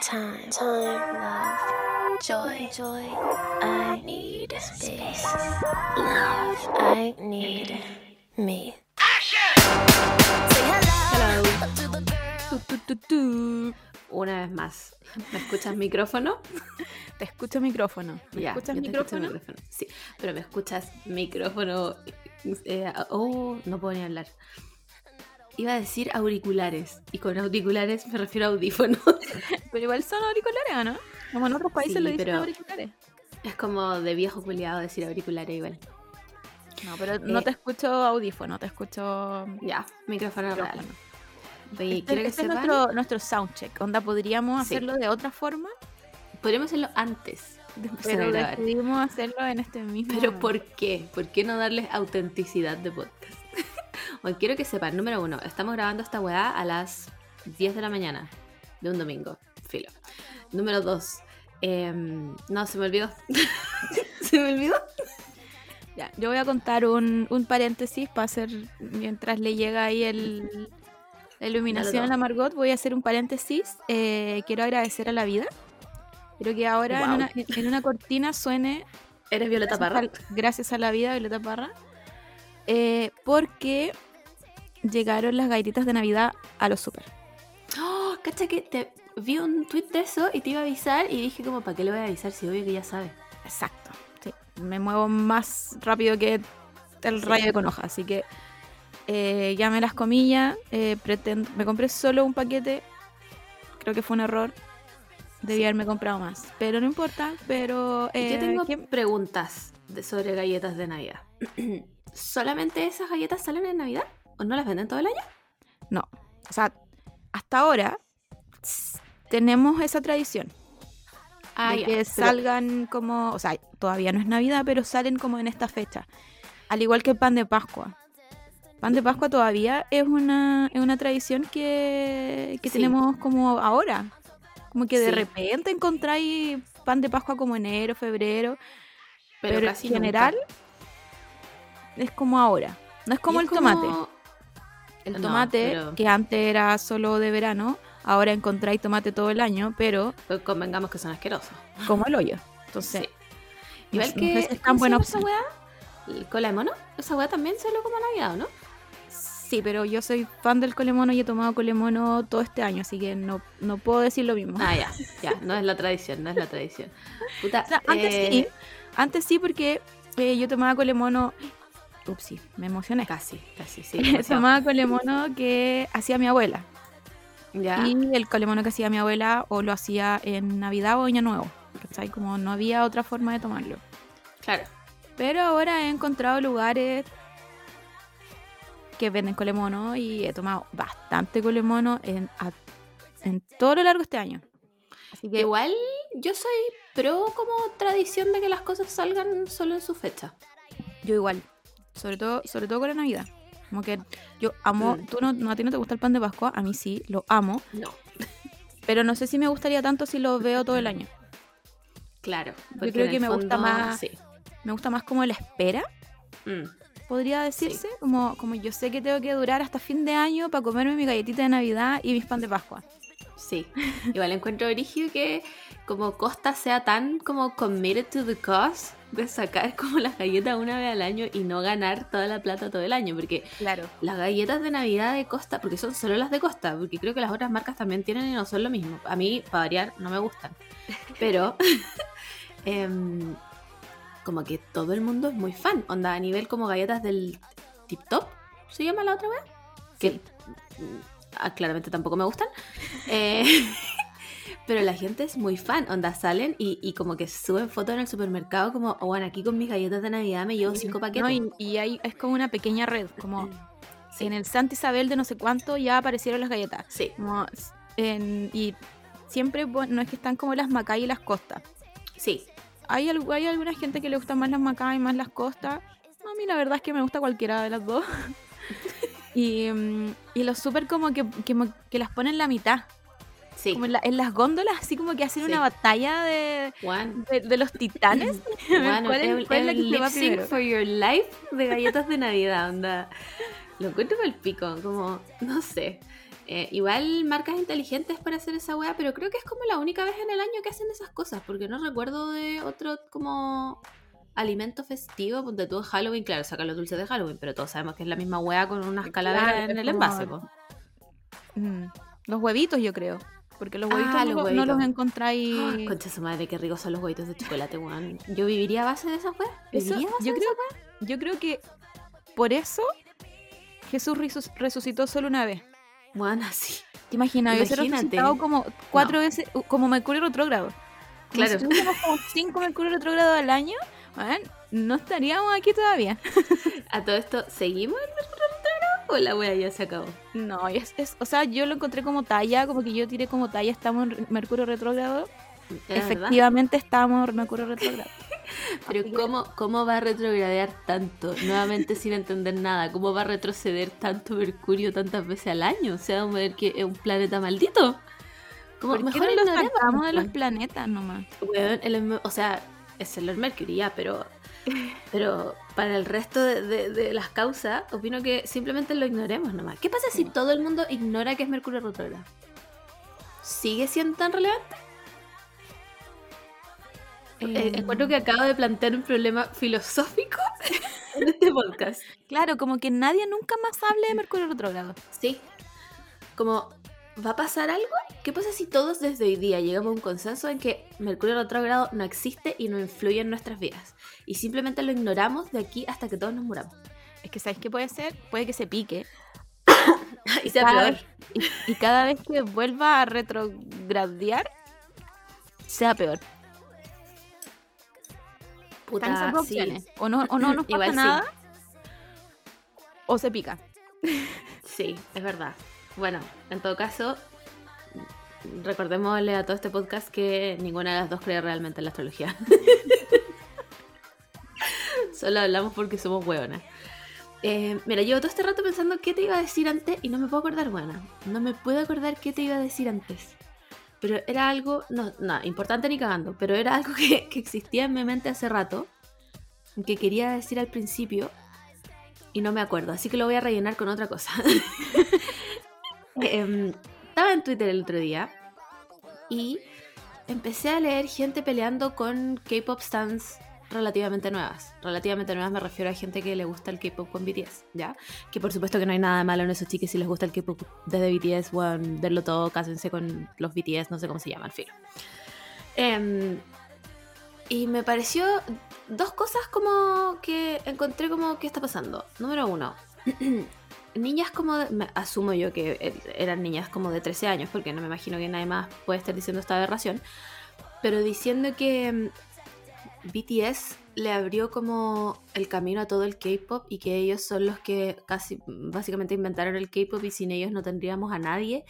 time, time, love, joy, joy. I need space, love. I need me. Hello, to the girl. Tu, tu, tu, tu. Una vez más. ¿Me escuchas micrófono? Te escucho micrófono. ¿Me Ya, escuchas micrófono? micrófono. Sí, pero me escuchas micrófono. eh, oh, no puedo ni hablar. Iba a decir auriculares. Y con auriculares me refiero a audífonos. Pero igual son auriculares, ¿o no? Como en otros países Sí, le dicen pero- auriculares. Es como de viejo culiado decir auriculares igual. No, pero no Eh, te escucho audífono, te escucho Ya, micrófono real. Oye, Este, quiero que este es nuestro, nuestro soundcheck. Onda, podríamos Sí. hacerlo de otra forma, podríamos hacerlo antes de pero decidimos hacerlo en este mismo. Pero ¿por qué? ¿Por qué no darles autenticidad de podcast? Hoy quiero que sepan, número uno, estamos grabando esta weá a las 10 de la mañana de un domingo. Filo. Número dos, em, no, se me olvidó. se me olvidó. Ya, yo voy a contar un, un paréntesis para hacer, mientras le llega ahí el, la iluminación a la Margot, voy a hacer un paréntesis. Eh, quiero agradecer a la vida. Quiero que ahora en, una, en una cortina suene ¿Eres Violeta Parra? Gracias, al- gracias a la vida, Violeta Parra. Eh, porque llegaron las galletitas de Navidad a los super. Oh, cacha que te vi un tweet de eso y te iba a avisar y dije como, ¿para qué le voy a avisar si obvio que ya sabe? Exacto. sí. Me muevo más rápido que el Sí. rayo con hoja. Así que eh, ya me las comillas. me compré solo un paquete. Creo que fue un error. Debí haberme comprado más. Pero no importa. Pero. eh, Yo tengo ¿quién- preguntas de- sobre galletas de Navidad. ¿Solamente esas galletas salen en Navidad? ¿O no las venden todo el año? No. O sea, hasta ahora tenemos esa tradición. Ah, de ya, que pero- salgan como, o sea, todavía no es Navidad, pero salen como en esta fecha. Al igual que el pan de Pascua. Pan de Pascua todavía es una, es una tradición que, que Sí. tenemos como ahora. Como que de Sí. repente encontráis pan de Pascua como enero, febrero, pero, casi en nunca. general es como ahora. No es como Y el es tomate. El No, tomate, pero- que antes era solo de verano, ahora encontráis tomate todo el año, pero Pero convengamos que son asquerosos. como el hoyo. Entonces, Sí. Igual que. es tan ¿cómo se buena esa weá? ¿El cola de mono? Esa weá también salió como Navidad, ¿o no? Sí, pero yo soy fan del colemono y he tomado colemono todo este año, así que no, no puedo decir lo mismo. Ah, ya, ya. No es la tradición, no es la tradición. Puta, O sea, antes eh, sí, antes sí porque eh, yo tomaba colemono, upsi, me emocioné. Casi, casi, sí. demasiado. tomaba colemono que hacía mi abuela. Ya. Y el colemono que hacía mi abuela o lo hacía en Navidad o Año Nuevo. ¿cachai? Como no había otra forma de tomarlo. Claro. Pero ahora he encontrado lugares que venden colemono y he tomado bastante colemono en, a- en todo lo largo de este año. Así que Igual yo soy pro como tradición de que las cosas salgan solo en su fecha. yo igual. Sobre todo, sobre todo con la Navidad. Como que yo amo, Mm. tú no, no- a ti no te gusta el pan de Pascua, a mí sí, lo amo, No. pero no sé si me gustaría tanto si lo veo todo el año. Claro. Yo creo que me gusta más- Sí. Me gusta más como la espera, Mm. podría decirse, como, como yo sé que tengo que durar hasta fin de año para comerme mi galletita de Navidad y mis pan de Pascua. Sí, igual encuentro origen que como Costa sea tan como committed to the cause de sacar como las galletas una vez al año y no ganar toda la plata todo el año, porque Claro. las galletas de Navidad de Costa, porque son solo las de Costa, porque creo que las otras marcas también tienen y no son lo mismo. A mí, para variar, no me gustan. Pero em, como que todo el mundo es muy fan, onda a nivel como galletas del Tip Top, ¿se llama la otra vez? Que ah, claramente tampoco me gustan. Eh, pero la gente es muy fan, onda salen y, y como que suben fotos en el supermercado como, oh, bueno, aquí con mis galletas de Navidad me llevo cinco paquetes. No, y, y hay, es como una pequeña red, como Sí. en el Santa Isabel de no sé cuánto ya aparecieron las galletas. Sí, Como en- y siempre no es que están como las Macay y las Costas. sí, Hay, hay alguna gente que le gustan más las Macay más las Costas. A mí la verdad es que me gusta cualquiera de las dos. y, mm, y los súper como que, que las ponen la mitad. Sí. Como en, la- en las góndolas, así como que hacen Sí. una batalla de, de, de los titanes. Bueno, ¿Cuál es- el, cuál es la que se va primero? for your life de galletas de Navidad, onda. Lo encuentro el pico, como, no sé. Eh, igual marcas inteligentes para hacer esa wea, pero creo que es como la única vez en el año que hacen esas cosas, porque no recuerdo de otro como alimento festivo, ponte tú Halloween, claro, sacan los dulces de Halloween, pero todos sabemos que es la misma wea con unas calaveras en el envase. Mm, Los huevitos, yo creo. Porque los Ah, huevitos, los no, no huevitos. los encontráis. Ay, Concha su madre, qué ricos son los huevitos de chocolate, weón. Yo viviría a base de esas weas. Yo, creo, yo creo que por eso Jesús resucitó solo una vez. esas- Weón, así. ¿Te imaginas? Imagínate. resucitado como cuatro veces, como Mercurio retrógrado. Claro. Si tuviéramos como cinco Mercurio retrógrado al año, weón, no estaríamos aquí todavía. A todo esto, ¿seguimos en Mercurio o la wea ya se acabó? No, es, es- o sea, yo lo encontré como talla, como que yo tiré como talla, estamos en Mercurio retrógrado. Efectivamente estamos en Mercurio retrógrado. Pero ¿cómo, ¿cómo va a retrogradear tanto? Nuevamente sin entender nada. ¿Cómo va a retroceder tanto Mercurio tantas veces al año? O sea, vamos a ver que es un planeta maldito. Como, ¿Por qué mejor no lo ignoremos, sacamos de los weón. planetas nomás? Weón, el- o sea, es el Mercury ya, pero, pero para el resto de, de- de las causas, opino que simplemente lo ignoremos nomás. ¿Qué pasa si todo el mundo ignora que es Mercurio retrógrado? ¿Sigue siendo tan relevante? Eh, Eh, encuentro que acabo de plantear un problema filosófico en este podcast. Claro, como que nadie nunca más hable de Mercurio retrógrado. Sí. Como, ¿va a pasar algo? ¿Qué pasa si todos desde hoy día llegamos a un consenso en que Mercurio retrógrado no existe y no influye en nuestras vidas? Y simplemente lo ignoramos de aquí hasta que todos nos muramos. Es que, ¿sabes qué puede ser? Puede que se pique. y sea Cada peor. vez- y, y cada vez que vuelva a retrogradear, sea peor. Puta, sí. O no, o no nos pasa Igual sí. nada, o se pica. Sí, es verdad. Bueno, en todo caso, recordémosle a todo este podcast que ninguna de las dos cree realmente en la astrología. Solo hablamos porque somos hueonas. Eh, mira, llevo todo este rato pensando qué te iba a decir antes y no me puedo acordar, buena. No me puedo acordar qué te iba a decir antes. Pero era algo, no, no, importante ni cagando, pero era algo que, que existía en mi mente hace rato, que quería decir al principio y no me acuerdo, así que lo voy a rellenar con otra cosa. Em, estaba en Twitter el otro día y empecé a leer gente peleando con K-pop stands relativamente nuevas. Relativamente nuevas me refiero a gente que le gusta el K-pop con BTS, ¿ya? Que por supuesto que no hay nada de malo en esos chiques si les gusta el K-pop desde BTS, bueno, denlo todo, cásense con los BTS, no sé cómo se llaman, filo. Em, y me pareció dos cosas como que encontré como que está pasando. Número uno, niñas como, de- asumo yo que e- eran niñas como de 13 años, porque no me imagino que nadie más puede estar diciendo esta aberración, pero diciendo que mm, BTS le abrió como el camino a todo el K-pop y que ellos son los que casi básicamente inventaron el K-pop y sin ellos no tendríamos a nadie.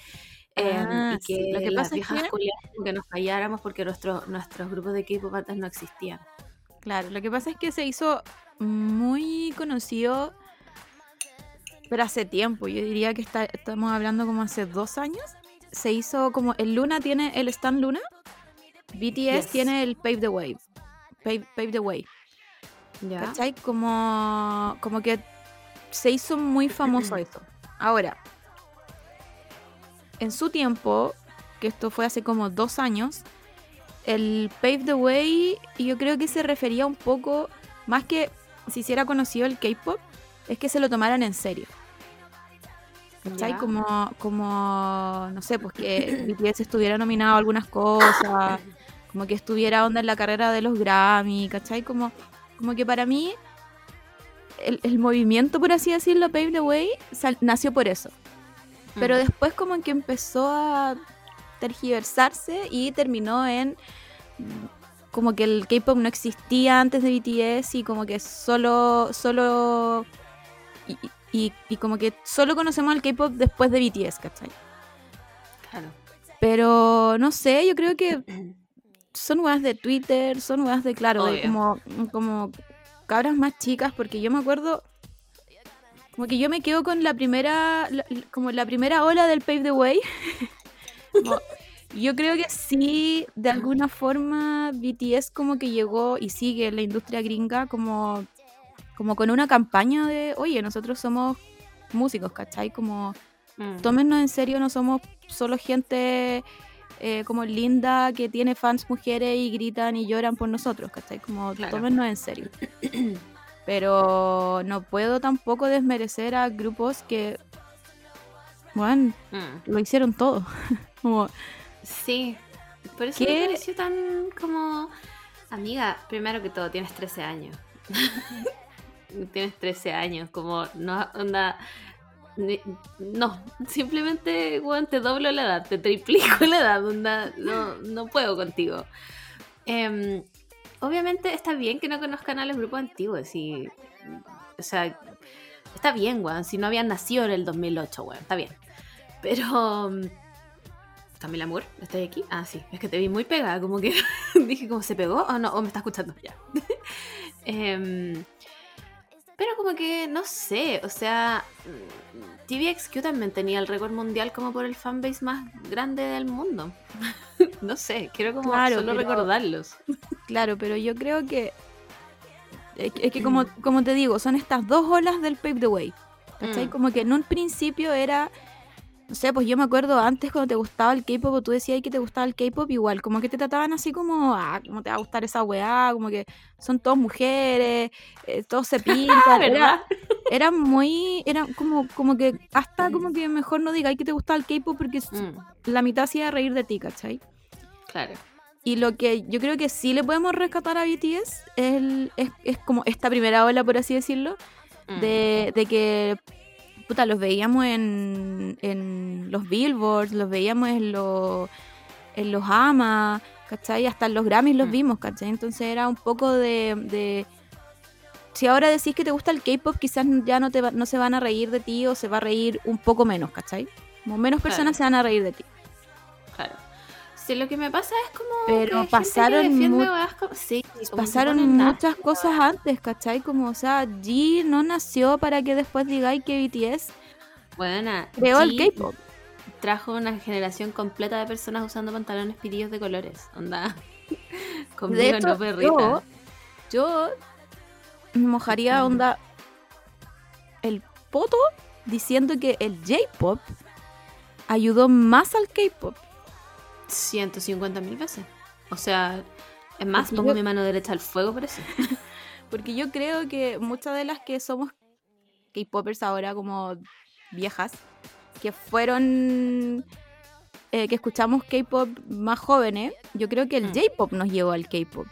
Em, Ah, y que, sí, lo que las pasa es que- culiadas como que nos falláramos porque nuestro- nuestros grupos de K-pop antes no existían. Claro, lo que pasa es que se hizo muy conocido, pero hace tiempo. Yo diría que está- estamos hablando como hace dos años. Se hizo como el Luna tiene el Stan Luna, BTS Yes. tiene el Pave the Way. Pave, Pave the Way. ¿Ya? ¿Cachai? Como, como que se hizo muy famoso eso. Ahora, en su tiempo, que esto fue hace como dos años, el Pave the Way yo creo que se refería un poco, más que si hiciera conocido el K-Pop, es que se lo tomaran en serio. ¿Cachai? Como, como, no sé, pues que BTS estuviera nominado a algunas cosas, como que estuviera onda en la carrera de los Grammy, ¿cachai? Como, como que para mí el, el movimiento, por así decirlo, Pave the Way, sal- nació por eso. Pero Mm. después como que empezó a tergiversarse y terminó en como que el K-pop no existía antes de BTS y como que solo solo y, y- y como que solo conocemos el K-pop después de BTS, ¿cachai? Claro. Pero no sé, yo creo que son weas de Twitter, son weas de, claro, de como, como cabras más chicas, porque yo me acuerdo, como que yo me quedo con la primera, la- la- como la primera ola del Pave the Way. Como, yo creo que sí, de alguna forma, BTS como que llegó y sigue en la industria gringa como, como con una campaña de, oye, nosotros somos músicos, ¿cachai? Como Mm. tómennos en serio, no somos solo gente eh, como linda que tiene fans mujeres y gritan y lloran por nosotros, ¿cachai? Como Claro. tómennos en serio. Pero no puedo tampoco desmerecer a grupos que, bueno, Mm. lo hicieron todo. como, Sí, por eso ¿Qué? me pareció tan como... Amiga, primero que todo, tienes 13 años. tienes 13 años, como no onda... No, simplemente, weón, te doblo la edad, te triplico la edad, onda, no, no puedo contigo. Em, obviamente está bien que no conozcan a los grupos antiguos, y, o sea, está bien, weón, si no habían nacido en el 2008, weón, está bien. Pero... Camila Moore, ¿estás aquí? Ah, sí, es que te vi muy pegada, como que dije, ¿cómo se pegó? O no, o me está escuchando ya. Em, pero como que, no sé, o sea, mm, TVXQ también tenía el récord mundial como por el fanbase más grande del mundo. no sé, quiero como Claro, solo pero- recordarlos. claro, pero yo creo que... Es que, es que como, como te digo, son estas dos olas del Pave the Way. ¿Cachai? Mm. Como que en un principio era... No sé, pues yo me acuerdo antes cuando te gustaba el K-pop o tú decías que te gustaba el K-pop, igual, como que te trataban así como, ah, ¿cómo te va a gustar esa weá? Como que son todos mujeres, eh, todos se pintan. era, ¿Verdad? era muy, era como, como que, hasta como que mejor no digáis que te gustaba el K-pop porque Mm, la mitad hacía reír de ti, ¿cachai? claro. Y lo que yo creo que sí le podemos rescatar a BTS es, el- es, es como esta primera ola, por así decirlo, Mm, de, de que puta, los veíamos en, en los billboards, los veíamos en, los en los AMA, ¿cachai? Hasta en los Grammys los Mm. vimos, ¿cachai? Entonces era un poco de, de- Si ahora decís que te gusta el K-pop, quizás ya no, te va- no se van a reír de ti o se va a reír un poco menos, ¿cachai? Como menos personas Claro. se van a reír de ti. Claro. Lo que me pasa es como. Pero que gente pasaron que mu- como- Sí, Pasaron muchas cosas antes, ¿cachai? Como, o sea, G no nació para que después digáis que BTS Buena. creó el K-pop. trajo una generación completa de personas usando pantalones pirillos de colores. Onda. Conmigo De hecho, no perrita. yo, yo me mojaría onda el poto diciendo que el J-pop ayudó más al K-pop. 150 mil veces. O sea, es más, Porque pongo yo- mi mano derecha al fuego por eso. Porque yo creo que muchas de las que somos K-popers ahora como viejas, que fueron, eh, que escuchamos K-pop más jóvenes, yo creo que el Mm. J-pop nos llevó al K-pop.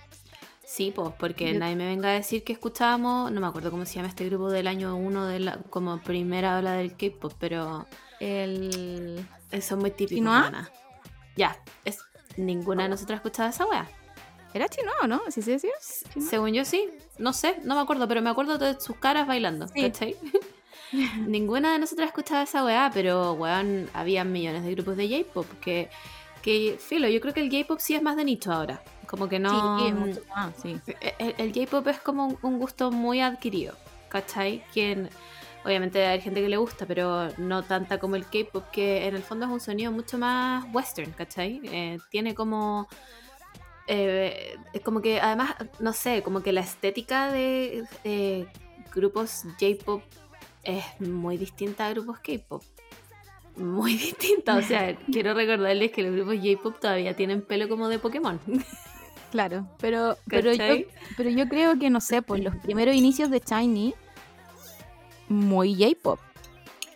Sí, pues, porque Yo- nadie me venga a decir que escuchábamos, no me acuerdo cómo se llama este grupo del año 1 de la, como primera ola del K-pop, pero El... eso es muy típico. ¿Chinoa? mana. Ya, es, ninguna de nosotras escuchaba esa wea. ¿Era chino o no? ¿Así se decía? ¿Chino? Según yo sí, no sé, no me acuerdo, pero me acuerdo de sus caras bailando, Sí. ¿cachai? Ninguna de nosotras escuchaba esa weá, pero weón, había millones de grupos de J-pop que, que, filo, yo creo que el J-pop sí es más de nicho ahora. Como que no. Sí, mucho más, sí. El, el J-pop es como un, un gusto muy adquirido, ¿cachai? Quien. Obviamente hay gente que le gusta, pero no tanta como el K-pop, que en el fondo es un sonido mucho más western, ¿cachai? Eh, tiene como. eh, es como que además, no sé, como que la estética de eh, grupos J-pop es muy distinta a grupos K-pop. Muy distinta, o sea, quiero recordarles que los grupos J-pop todavía tienen pelo como de Pokémon. Claro, pero, pero, yo, pero yo creo que, no sé, pues los primeros inicios de Shiny, muy J-pop.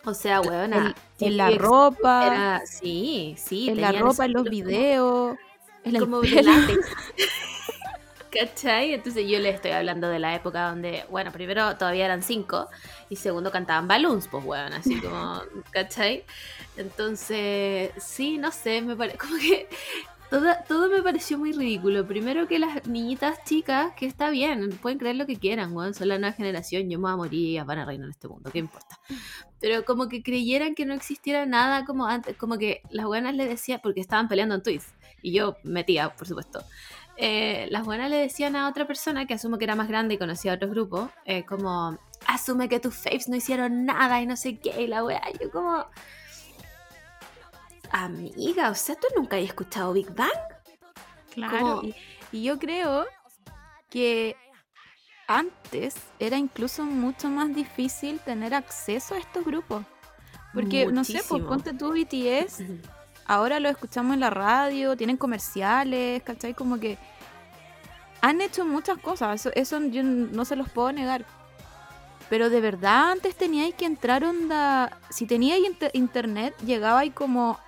O sea, En, weona. en la ropa, Era, sí, sí. en la ropa, en los videos, en Como. ¿Cachai? Entonces yo le estoy hablando de la época donde, bueno, primero todavía eran cinco y segundo cantaban balloons, pues, weón, así como, ¿cachai? Entonces, sí, no sé, me parece como que todo, me pareció muy ridículo. Primero que las niñitas chicas, que está bien, pueden creer lo que quieran, weón, son la nueva generación, yo me voy a morir y van a reinar en este mundo, ¿qué importa? Pero como que creyeran que no existiera nada como antes, como que las buenas le decían, porque estaban peleando en tweets, y yo metía, por supuesto. Eh, las buenas le decían a otra persona que asumo que era más grande y conocía a otros grupos, eh, como, asume que tus faves no hicieron nada y no sé qué, y la weá, yo como... Amiga, o sea, ¿tú nunca has escuchado Big Bang? Claro. Y, y yo creo que antes era incluso mucho más difícil tener acceso a estos grupos. Porque, no sé, pues ponte tú BTS, ahora lo escuchamos en la radio, tienen comerciales, ¿cachai? Como que han hecho muchas cosas, eso, eso yo no se los puedo negar. Pero de verdad antes teníais que entrar onda... Si teníais inter- internet, llegabais como,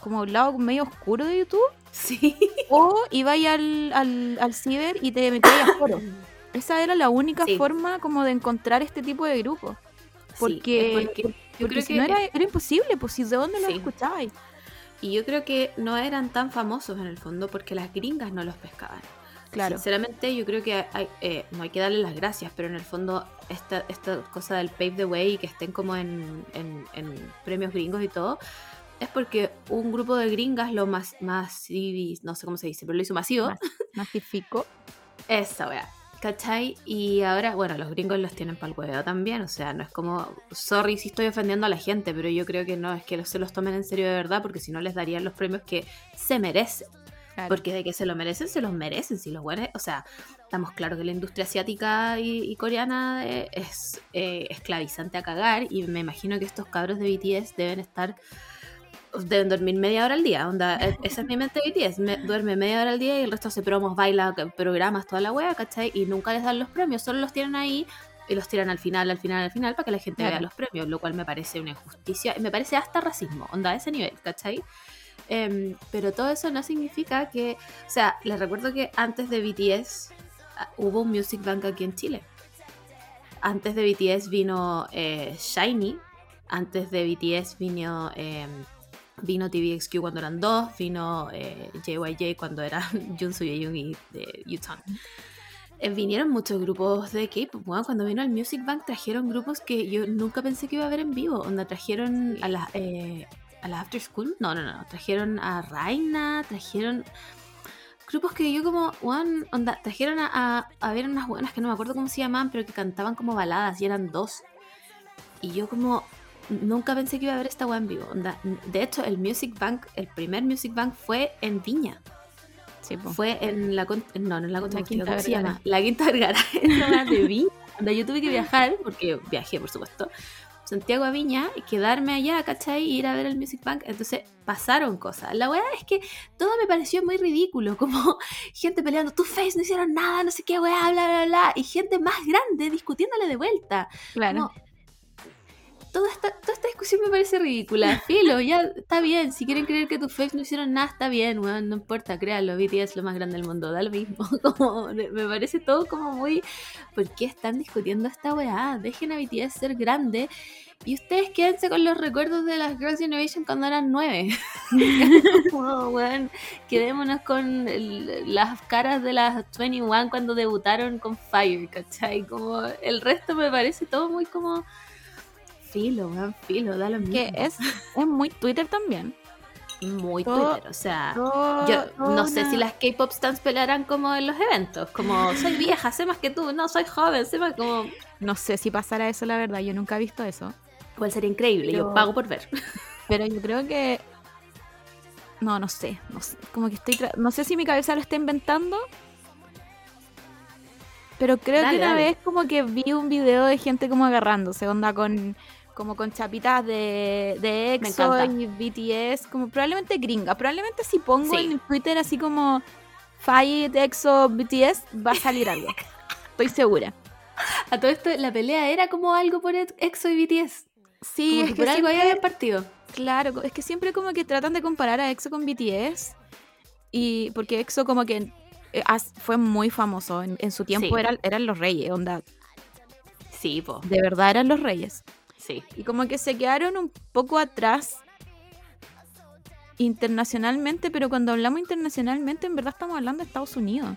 como un lado medio oscuro de YouTube. Sí. O ibais al, al, al ciber y te metíais a foro. Esa era la única Sí. forma como de encontrar este tipo de grupos. Porque, Sí, porque yo creo si que no era, era imposible, pues si de dónde lo Sí. escuchabais. Y yo creo que no eran tan famosos en el fondo porque las gringas no los pescaban. Claro. Sinceramente, yo creo que hay- eh, no hay que darle las gracias, pero en el fondo, esta, esta cosa del pave the way y que estén como en, en- en premios gringos y todo, es porque un grupo de gringas lo más masivis, no sé cómo se dice, pero lo hizo masivo. Mas- Masifico. Esa wea. ¿Cachai? Y ahora, bueno, los gringos los tienen para el huevo también. O sea, no es como. Sorry si estoy ofendiendo a la gente, pero yo creo que no es que se los tomen en serio de verdad, porque si no les darían los premios que se merecen. Claro. Porque de que se lo merecen, se los merecen. Si los buenos. O sea, estamos claros que la industria asiática y, y coreana eh, es eh, esclavizante a cagar. Y me imagino que estos cabros de BTS deben estar. Deben dormir media hora al día. Onda, eh, esa es mi mente BTS. Me- duerme media hora al día y el resto hace promos, baila, programas, toda la wea, ¿cachai? Y nunca les dan los premios, solo los tienen ahí y los tiran al final, al final, al final, para que la gente Claro. vea los premios, lo cual me parece una injusticia. y Me parece hasta racismo, onda, a ese nivel, ¿cachai? Em, pero todo eso no significa que. O sea, les recuerdo que antes de BTS ah, hubo un Music Bank aquí en Chile. Antes de BTS vino eh, Shiny. Antes de BTS vino, em, vino TVXQ cuando eran dos. Vino eh, JYJ cuando eran Junsu Yeon y de Yuton. Eh, vinieron muchos grupos de K-pop. Bueno, cuando vino el Music Bank trajeron grupos que yo nunca pensé que iba a ver en vivo. Onda, trajeron a las eh, a la After School. No, no, no. Trajeron a Raina, trajeron grupos que yo como, one, onda, trajeron a, a, a ver unas buenas que no me acuerdo cómo se llamaban, pero que cantaban como baladas y eran dos. Y yo como nunca pensé que iba a ver esta weá en vivo. Onda, de hecho, el Music Bank, el primer Music Bank fue en Viña. Sí. Fue en la no, no en la Contra Quinta ¿cómo se llama? La Quinta Vergara, la de Viña. Onda, yo tuve que viajar, porque viajé, por supuesto, Santiago a Viña, y quedarme allá, ¿cachai? Y ir a ver el Music Bank. Entonces pasaron cosas. La weá es que todo me pareció muy ridículo, como gente peleando, tu face no hicieron nada, no sé qué weá, bla, bla, bla, y gente más grande discutiéndole de vuelta. Claro. Como, toda esta, toda esta discusión me parece ridícula. Filo, ya está bien. Si quieren creer que tus fakes no hicieron nada, está bien, weón. No importa, créanlo. BTS es lo más grande del mundo, da lo mismo. Como, me parece todo como muy. ¿Por qué están discutiendo esta weá? Dejen a BTS ser grande. Y ustedes quédense con los recuerdos de las Girls' Generation cuando eran nueve. Weón, quedémonos con el- las caras de las 21 cuando debutaron con Fire, ¿cachai? Como el resto me parece todo muy como filo, weón, filo, da lo mismo. que es, es muy Twitter también. muy todo- Twitter, o sea, Todo- yo no sé si las K-pop stands pelearán como en los eventos, como soy vieja, sé más que tú, no soy joven, sé más como No sé si pasará eso, la verdad. Yo nunca he visto eso. igual sería increíble, yo pago por ver. Pero yo creo que. No, no sé. No sé. Como que estoy. tra- No sé si mi cabeza lo está inventando. Pero creo Dale, que una dale. vez como que vi un video de gente como agarrándose, onda con. Como con chapitas de, de EXO y BTS, como probablemente gringa. Probablemente si pongo Sí. en Twitter así como Fight, EXO, BTS, va a salir algo. Estoy segura. A todo esto, la pelea era como algo por EXO y BTS. Sí, Como es que que por algo siempre- había partido. Claro, es que siempre como que tratan de comparar a EXO con BTS. Y porque EXO como que eh, fue muy famoso. En, en su tiempo Sí. eran, eran los reyes, onda. Sí, po, De verdad eran los reyes. Sí. Y como que se quedaron un poco atrás internacionalmente, pero cuando hablamos internacionalmente en verdad estamos hablando de Estados Unidos.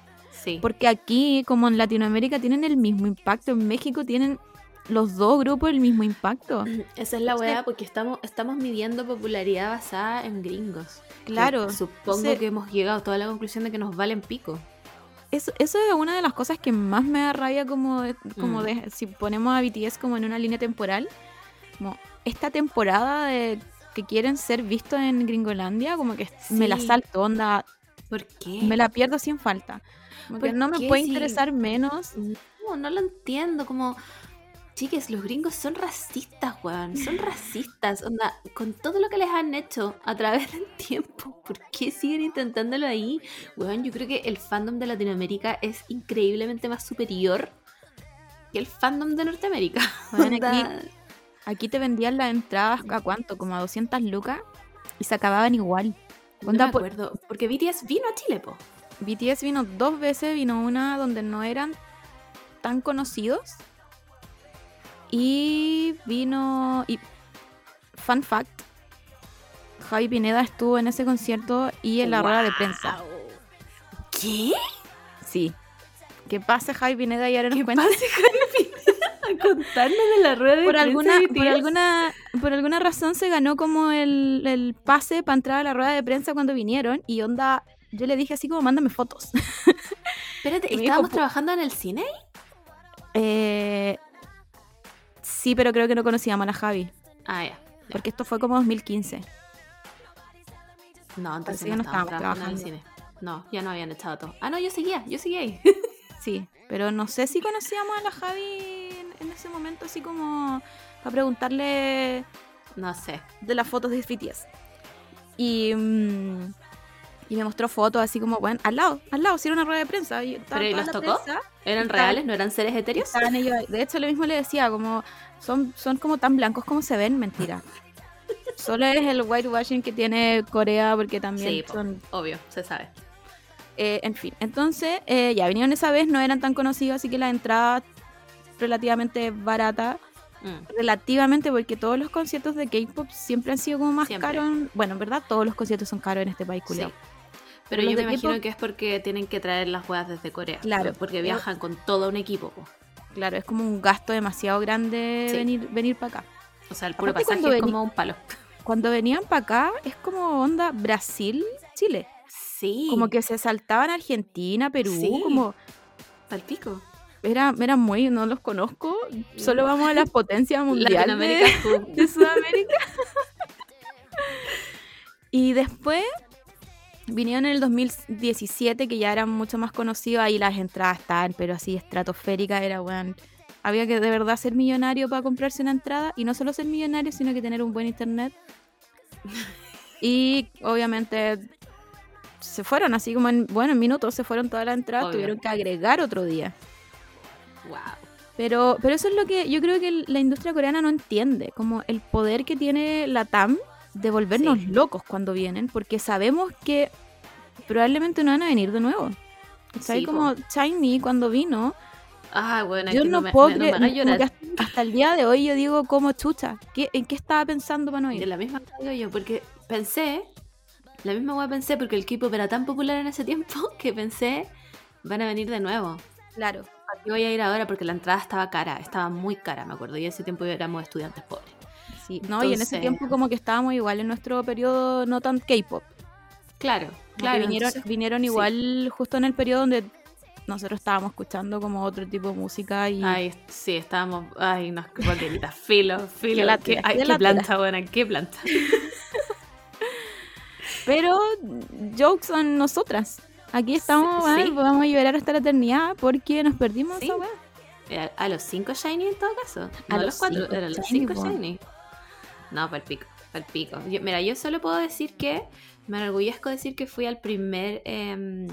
Sí. Porque aquí, como en Latinoamérica, tienen el mismo impacto. En México tienen los dos grupos el mismo impacto. Esa es la weá, porque estamos, estamos midiendo popularidad basada en gringos. Claro. Que Supongo que hemos llegado a toda la conclusión de que nos valen pico. Eso, eso es una de las cosas que más me da rabia como, de- como Mm. de, si ponemos a BTS como en una línea temporal. Como esta temporada de que quieren ser vistos en Gringolandia, como que me la salto, onda, ¿Por qué? me la pierdo sin falta. Como que ¿Por no me qué puede interesar menos. No, no lo entiendo, como Chiques, los gringos son racistas, weón. Son racistas. Onda, con todo lo que les han hecho a través del tiempo, ¿por qué siguen intentándolo ahí? Weón, yo creo que el fandom de Latinoamérica es increíblemente más superior que el fandom de Norteamérica. Bueno, aquí- Aquí te vendían las entradas a cuánto, como a 200 lucas y se acababan igual. no me por- acuerdo. Porque BTS vino a Chile, po. BTS vino dos veces, vino una donde no eran tan conocidos. Y vino. Y, fun fact: Javi Pineda estuvo en ese concierto y en la rueda de prensa. ¿Qué? Sí. Que pase Javi Pineda y ahora nos ¿Qué cuenta. Javi? A contarnos de la rueda de Por prensa alguna, por, alguna, por alguna razón se ganó como el, el pase para entrar a la rueda de prensa cuando vinieron. Y onda, yo le dije así como, mándame fotos. Espérate, ¿estábamos dijo, trabajando en el cine? Eh, sí, pero creo que no conocíamos a la Javi. Ah, ya. Porque esto fue como 2015. No, entonces no no estábamos estábamos trabajando en el cine. No, ya no habían echado todo. Ah, no, yo seguía, yo seguía ahí. Sí, pero no sé si conocíamos a la Javi en, ese momento, así como para preguntarle No sé. de las fotos de BTS. Y, mm, y me mostró fotos así como, bueno, al lado, al lado, si era una rueda de prensa. Y ¿Pero y los tocó? prensa, ¿Eran reales? ¿No eran seres etéreos? estaban ellos ahí. De hecho, lo mismo le decía, como, son, son como tan blancos como se ven, mentira. Solo es el whitewashing que tiene Corea, porque también Sí, son Obvio, se sabe. Eh, en fin, entonces eh, ya vinieron esa vez, no eran tan conocidos, así que la entrada relativamente barata, Mm. relativamente porque todos los conciertos de K-pop siempre han sido como más Siempre. caros. Bueno, en verdad todos los conciertos son caros en este país, Sí. culiao. Pero Los yo me imagino que es porque tienen que traer las huevas desde Corea. Claro. Porque viajan con todo un equipo. po. Claro, es como un gasto demasiado grande Sí. venir, venir para acá. O sea, el puro Aparte, pasaje es como un palo. Cuando venían para acá es como onda Brasil, Chile. Sí. Como que se saltaban Argentina, Perú, Sí. como Palpico. Era, era muy, no los conozco, solo vamos a las potencias mundiales. De- de Sudamérica. y después vinieron en el 2017, que ya eran mucho más conocidos, ahí las entradas estaban, pero así estratosféricas, era weón. Había que de verdad ser millonario para comprarse una entrada, y no solo ser millonario, sino que tener un buen internet. Y obviamente se fueron así como en, bueno, en minutos se fueron todas las entradas, Obvio. tuvieron que agregar otro día. Wow. Pero, pero eso es lo que yo creo que la industria coreana no entiende, como el poder que tiene la TAM de volvernos Sí. locos cuando vienen, porque sabemos que probablemente no van a venir de nuevo. Sí, po. como Shiny cuando vino, Ah, bueno, yo no, me, puedo me- no me llorar. hasta, hasta el día de hoy yo digo como chucha, ¿qué, ¿en qué estaba pensando para no De ir? la misma digo yo, porque pensé, la misma wea pensé, porque el K-pop era tan popular en ese tiempo que pensé, van a venir de nuevo. Claro. ¿Para qué voy a ir ahora? Porque la entrada estaba cara, estaba muy cara, me acuerdo. Y en ese tiempo éramos estudiantes pobres. Sí, no, y en ese Entonces- tiempo como que estábamos igual en nuestro periodo no tan K-pop. Claro, Como claro. vinieron, entonces- vinieron sí. igual justo en el periodo donde nosotros estábamos escuchando como otro tipo de música y Ay, sí, estábamos. Ay, no, qué porqueritas. Filo, filo. Qué qué, ay, qué planta, buena, qué planta. Pero jokes on nosotras. Aquí estamos, Sí, weón, sí. vamos a llorar hasta la eternidad porque nos perdimos Sí. esa weá. Eh, A los cinco Shiny en todo caso. No A a los cuatro, eran los cinco. Shiny. No, para pico, para pico. Yo- mira, yo solo puedo decir que me enorgullezco decir que fui al primer em,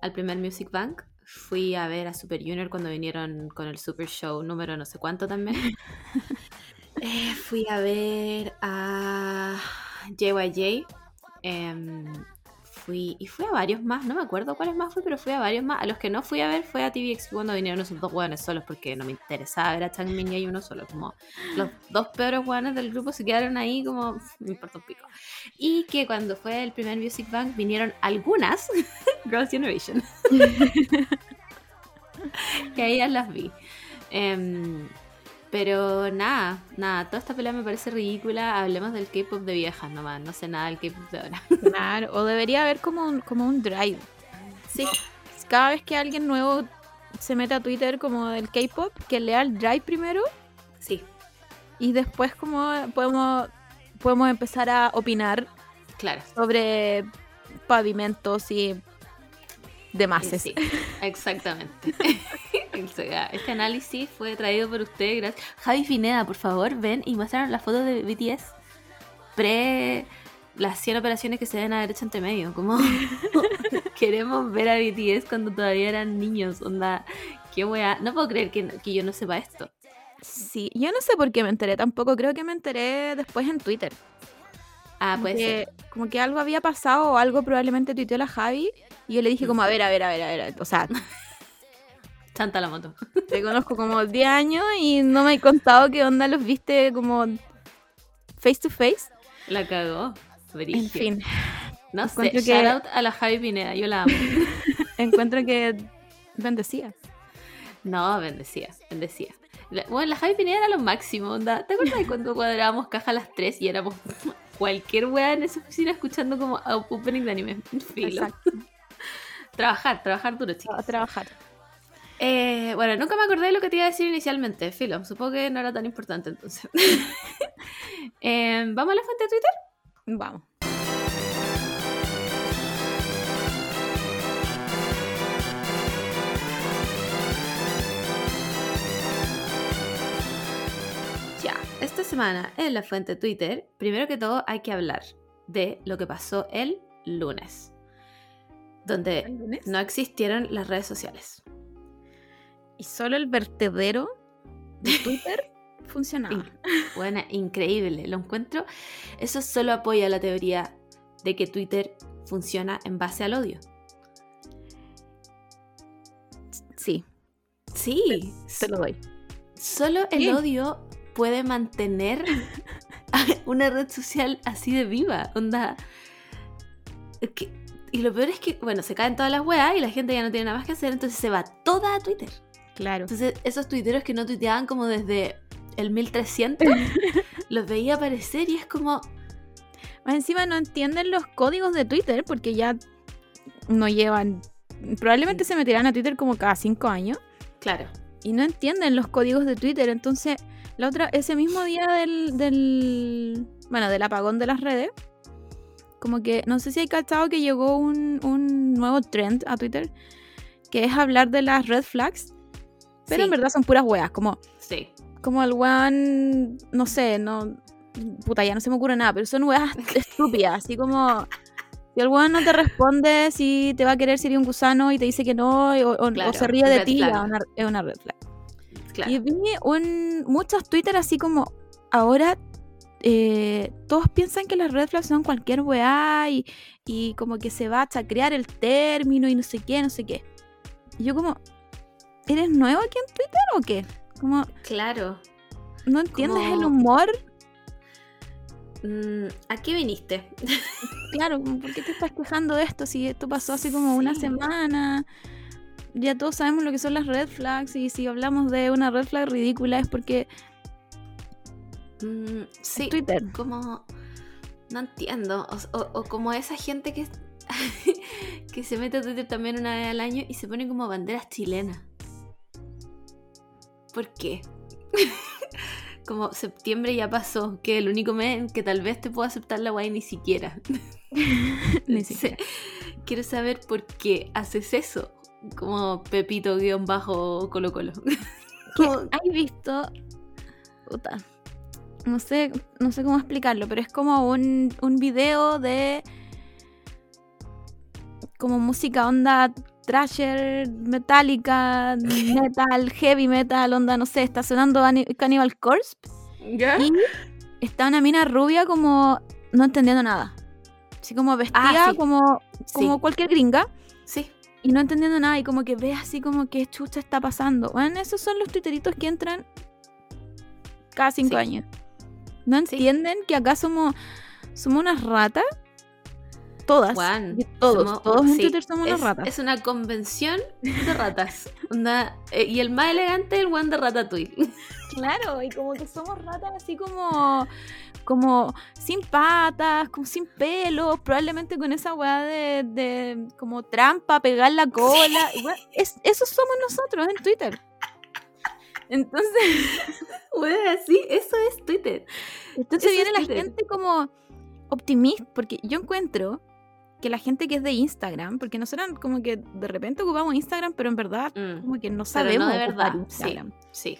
al primer Music Bank. Fui a ver a Super Junior cuando vinieron con el Super Show número no sé cuánto también. Eh, fui a ver a JYJ. Fui y fui a varios más, no me acuerdo cuáles más fui, pero fui a varios más. A los que no fui a ver fue a TVX cuando vinieron esos dos hueones solos porque no me interesaba ver a Changmin y hay uno solo. Como los dos peores hueones del grupo se quedaron ahí como me importa un pico. Y que cuando fue el primer Music Bank vinieron algunas Girls' Generation. que ahí ya las vi. Em, pero nada, nada, toda esta pelea me parece ridícula. Hablemos del K-pop de viejas nomás, no sé nada del K-pop de ahora. Claro, o debería haber como un, como un drive. Sí, Cada vez que alguien nuevo se mete a Twitter como del K-pop, que lea el drive primero sí, y después como podemos, podemos empezar a opinar claro. sobre pavimentos y demás. Sí, exactamente. Este análisis fue traído por usted, gracias. Javi Fineda, por favor, ven y muéstranos las fotos de BTS pre las 100 operaciones que se deben haber hecho entre medio. Como queremos ver a BTS cuando todavía eran niños. Onda, qué wea. No puedo creer que, que yo no sepa esto. Sí, yo no sé por qué me enteré tampoco. Creo que me enteré después en Twitter. Ah, ser. como que algo había pasado o algo probablemente tuiteó la Javi. Y yo le dije como, a ver, a ver, a ver, a ver. O sea, Chanta la moto. te conozco como 10 años y no me he contado qué onda los viste como face to face. La cagó. En Brigio. fin, No sé, que- shout out a la Javi Pineda, yo la amo. encuentro que bendecía. No, bendecía, bendecía. La- bueno, la Javi Pineda era lo máximo, onda. ¿Te acuerdas de cuando cuadrábamos caja a las 3 y éramos cualquier wea en esa oficina escuchando como opening de anime? Filo. Exacto. Trabajar, trabajar duro, chicos. A trabajar. Eh, bueno, nunca me acordé de lo que te iba a decir inicialmente, Filo. Supongo que no era tan importante entonces. Eh, ¿Vamos a la fuente de Twitter? Vamos. Ya, esta semana en la fuente Twitter, primero que todo hay que hablar de lo que pasó el lunes, donde lunes? no existieron las redes sociales. Y solo el vertedero de Twitter funcionaba. Buena, increíble, lo encuentro. Eso solo apoya la teoría de que Twitter funciona en base al odio. Sí, Sí, te lo doy. solo el Sí. odio puede mantener una red social así de viva. Onda. que- y lo peor es que, bueno, se caen todas las weas y la gente ya no tiene nada más que hacer, entonces se va toda a Twitter. Claro. Entonces, esos tuiteros que no tuiteaban como desde el 1300, los veía aparecer y es como. Más encima no entienden los códigos de Twitter porque ya no llevan. Probablemente se meterán a Twitter como cada cinco años Claro. y no entienden los códigos de Twitter. Entonces, la otra, ese mismo día del, del. Bueno, del apagón de las redes. Como que, no sé si hay cachado que llegó un, un nuevo trend a Twitter. Que es hablar de las red flags. Pero Sí. en verdad son puras weas. Como, Sí. como el weón, no sé, no. Puta, ya no se me ocurre nada, pero son weas estúpidas. Así como. Si el weón no te responde si te va a querer si eres un gusano y te dice que no, o, o- o Claro, se ríe de ti, una- es una red flag. Claro. Y vi un, muchos Twitter así como, ahora eh, todos piensan que las red flags son cualquier weá y, y como que se va a chacrear el término y no sé qué, no sé qué. Y yo como, ¿eres nuevo aquí en Twitter o qué? Como, Claro. ¿no entiendes el humor? Mm, ¿A qué viniste? Claro, ¿por qué te estás quejando de esto si esto pasó hace como una semana? Ya todos sabemos lo que son las red flags y si hablamos de una red flag ridícula es porque Mm, sí. Twitter. Como. No entiendo. O, o- o como esa gente que, que se mete a Twitter también una vez al año y se pone como banderas chilenas. ¿Por qué? como septiembre ya pasó, que el único mes en que tal vez te puedo aceptar la guay ni siquiera. Ni siquiera. Quiero saber por qué haces eso. Como Pepito guion bajo Colo Colo. Como- ¿Has visto? Puta. No sé, no sé cómo explicarlo, pero es como un, un video de. como música onda thrasher, metálica, metal, heavy metal, onda, no sé, está sonando Cannibal Corpse ¿Ya? y está una mina rubia como no entendiendo nada. Así como vestida Ah, sí. como, como Sí. cualquier gringa Sí. y no entendiendo nada y como que ve así como que chucha está pasando. Bueno, esos son los tuiteritos que entran cada cinco Sí. años. ¿No entienden que acá somos, somos unas ratas? Todas. Juan, todos, somos- todos en sí, Twitter somos unas es, ratas. es una convención de ratas. Eh, y el más elegante el one de Ratatouille. Claro, y como que somos ratas así como, como sin patas, como sin pelos, probablemente con esa weá de, de como trampa, pegar la cola. weá, es, eso somos nosotros en Twitter. Entonces, Bueno, sí, eso es Twitter. entonces Eso viene es la Twitter. gente como optimista, porque yo encuentro que la gente que es de Instagram, porque nosotros como que de repente ocupamos Instagram, pero en verdad Mm. como que no sabemos no de verdad. Sí, Instagram. sí.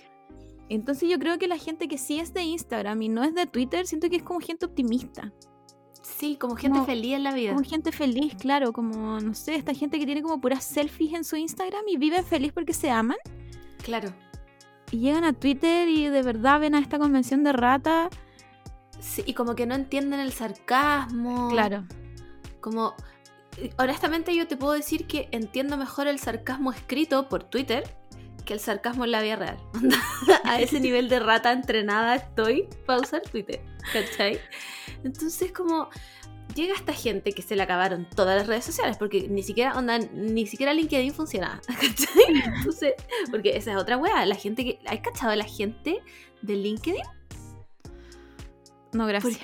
Entonces yo creo que la gente que sí es de Instagram y no es de Twitter, siento que es como gente optimista. Sí, como gente Como- feliz en la vida. Como gente feliz, claro, como, no sé, esta gente que tiene como puras selfies en su Instagram y viven feliz porque se aman. Claro. Y llegan a Twitter y de verdad ven a esta convención de rata. Sí, y como que no entienden el sarcasmo. Claro. Como, honestamente yo te puedo decir que entiendo mejor el sarcasmo escrito por Twitter que el sarcasmo en la vida real. A ese nivel de rata entrenada estoy para usar Twitter, ¿cachai? Entonces como llega esta gente que se le acabaron todas las redes sociales porque ni siquiera, onda, ni siquiera LinkedIn funcionaba, ¿cachai? Entonces, porque esa es otra weá, la gente que, ¿hay cachado a la gente de LinkedIn? No, gracias.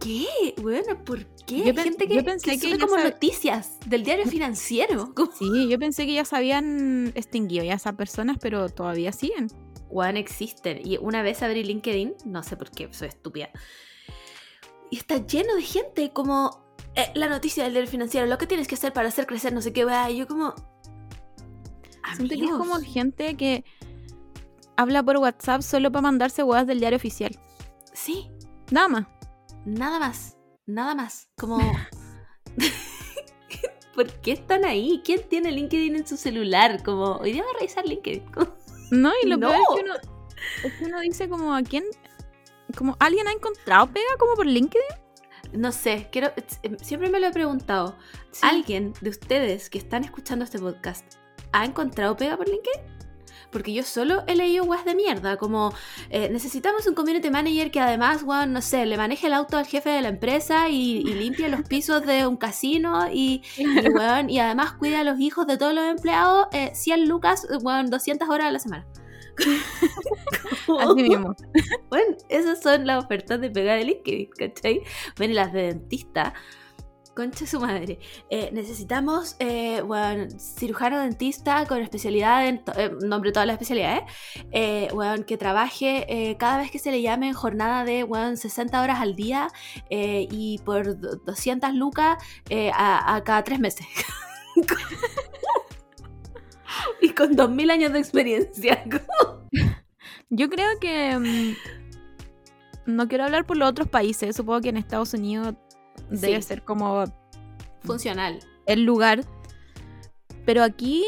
¿Qué? Bueno, ¿por qué? Yo pen- gente que, yo pensé que que como noticias del diario financiero. Sí, yo pensé que ya se habían extinguido ya esas personas, pero todavía siguen. Weón, existen. Y una vez abrí LinkedIn, no sé por qué, soy estúpida. Y está lleno de gente como eh, la noticia del diario financiero, lo que tienes que hacer para hacer crecer no sé qué. Y yo como... Siento que es como gente que habla por WhatsApp solo para mandarse huevas del diario oficial. Sí, Nada más. nada más, nada más. Como... ¿Por qué están ahí? ¿Quién tiene LinkedIn en su celular? Como, hoy día voy a revisar LinkedIn. No, y lo No. peor es que, uno, es que uno dice como a quién... Como alguien ha encontrado pega como por LinkedIn. No sé, quiero, eh, siempre me lo he preguntado. Sí. ¿Alguien de ustedes que están escuchando este podcast ha encontrado pega por LinkedIn? Porque yo solo he leído guas de mierda, como eh, necesitamos un community manager que además, weón, no sé, le maneje el auto al jefe de la empresa y, y limpie los pisos de un casino y, y, weón, y además cuida a los hijos de todos los empleados, eh, 100 lucas, weón, 200 horas a la semana. Así mismo. Bueno, esas son las ofertas de pega de LinkedIn, ¿cachai? Bueno, y las de dentista. Concha su madre. Eh, necesitamos, eh, bueno, cirujano dentista con especialidad en. eh, nombre todas las especialidades. Eh, bueno, que trabaje eh, cada vez que se le llame en jornada de, bueno, 60 horas al día eh, y por do- 200 lucas eh, a, a cada tres meses. y con 2000 años de experiencia. Yo creo que... mm, no quiero hablar por los otros países. Supongo que en Estados Unidos debe Sí. ser como Funcional. el lugar. Pero aquí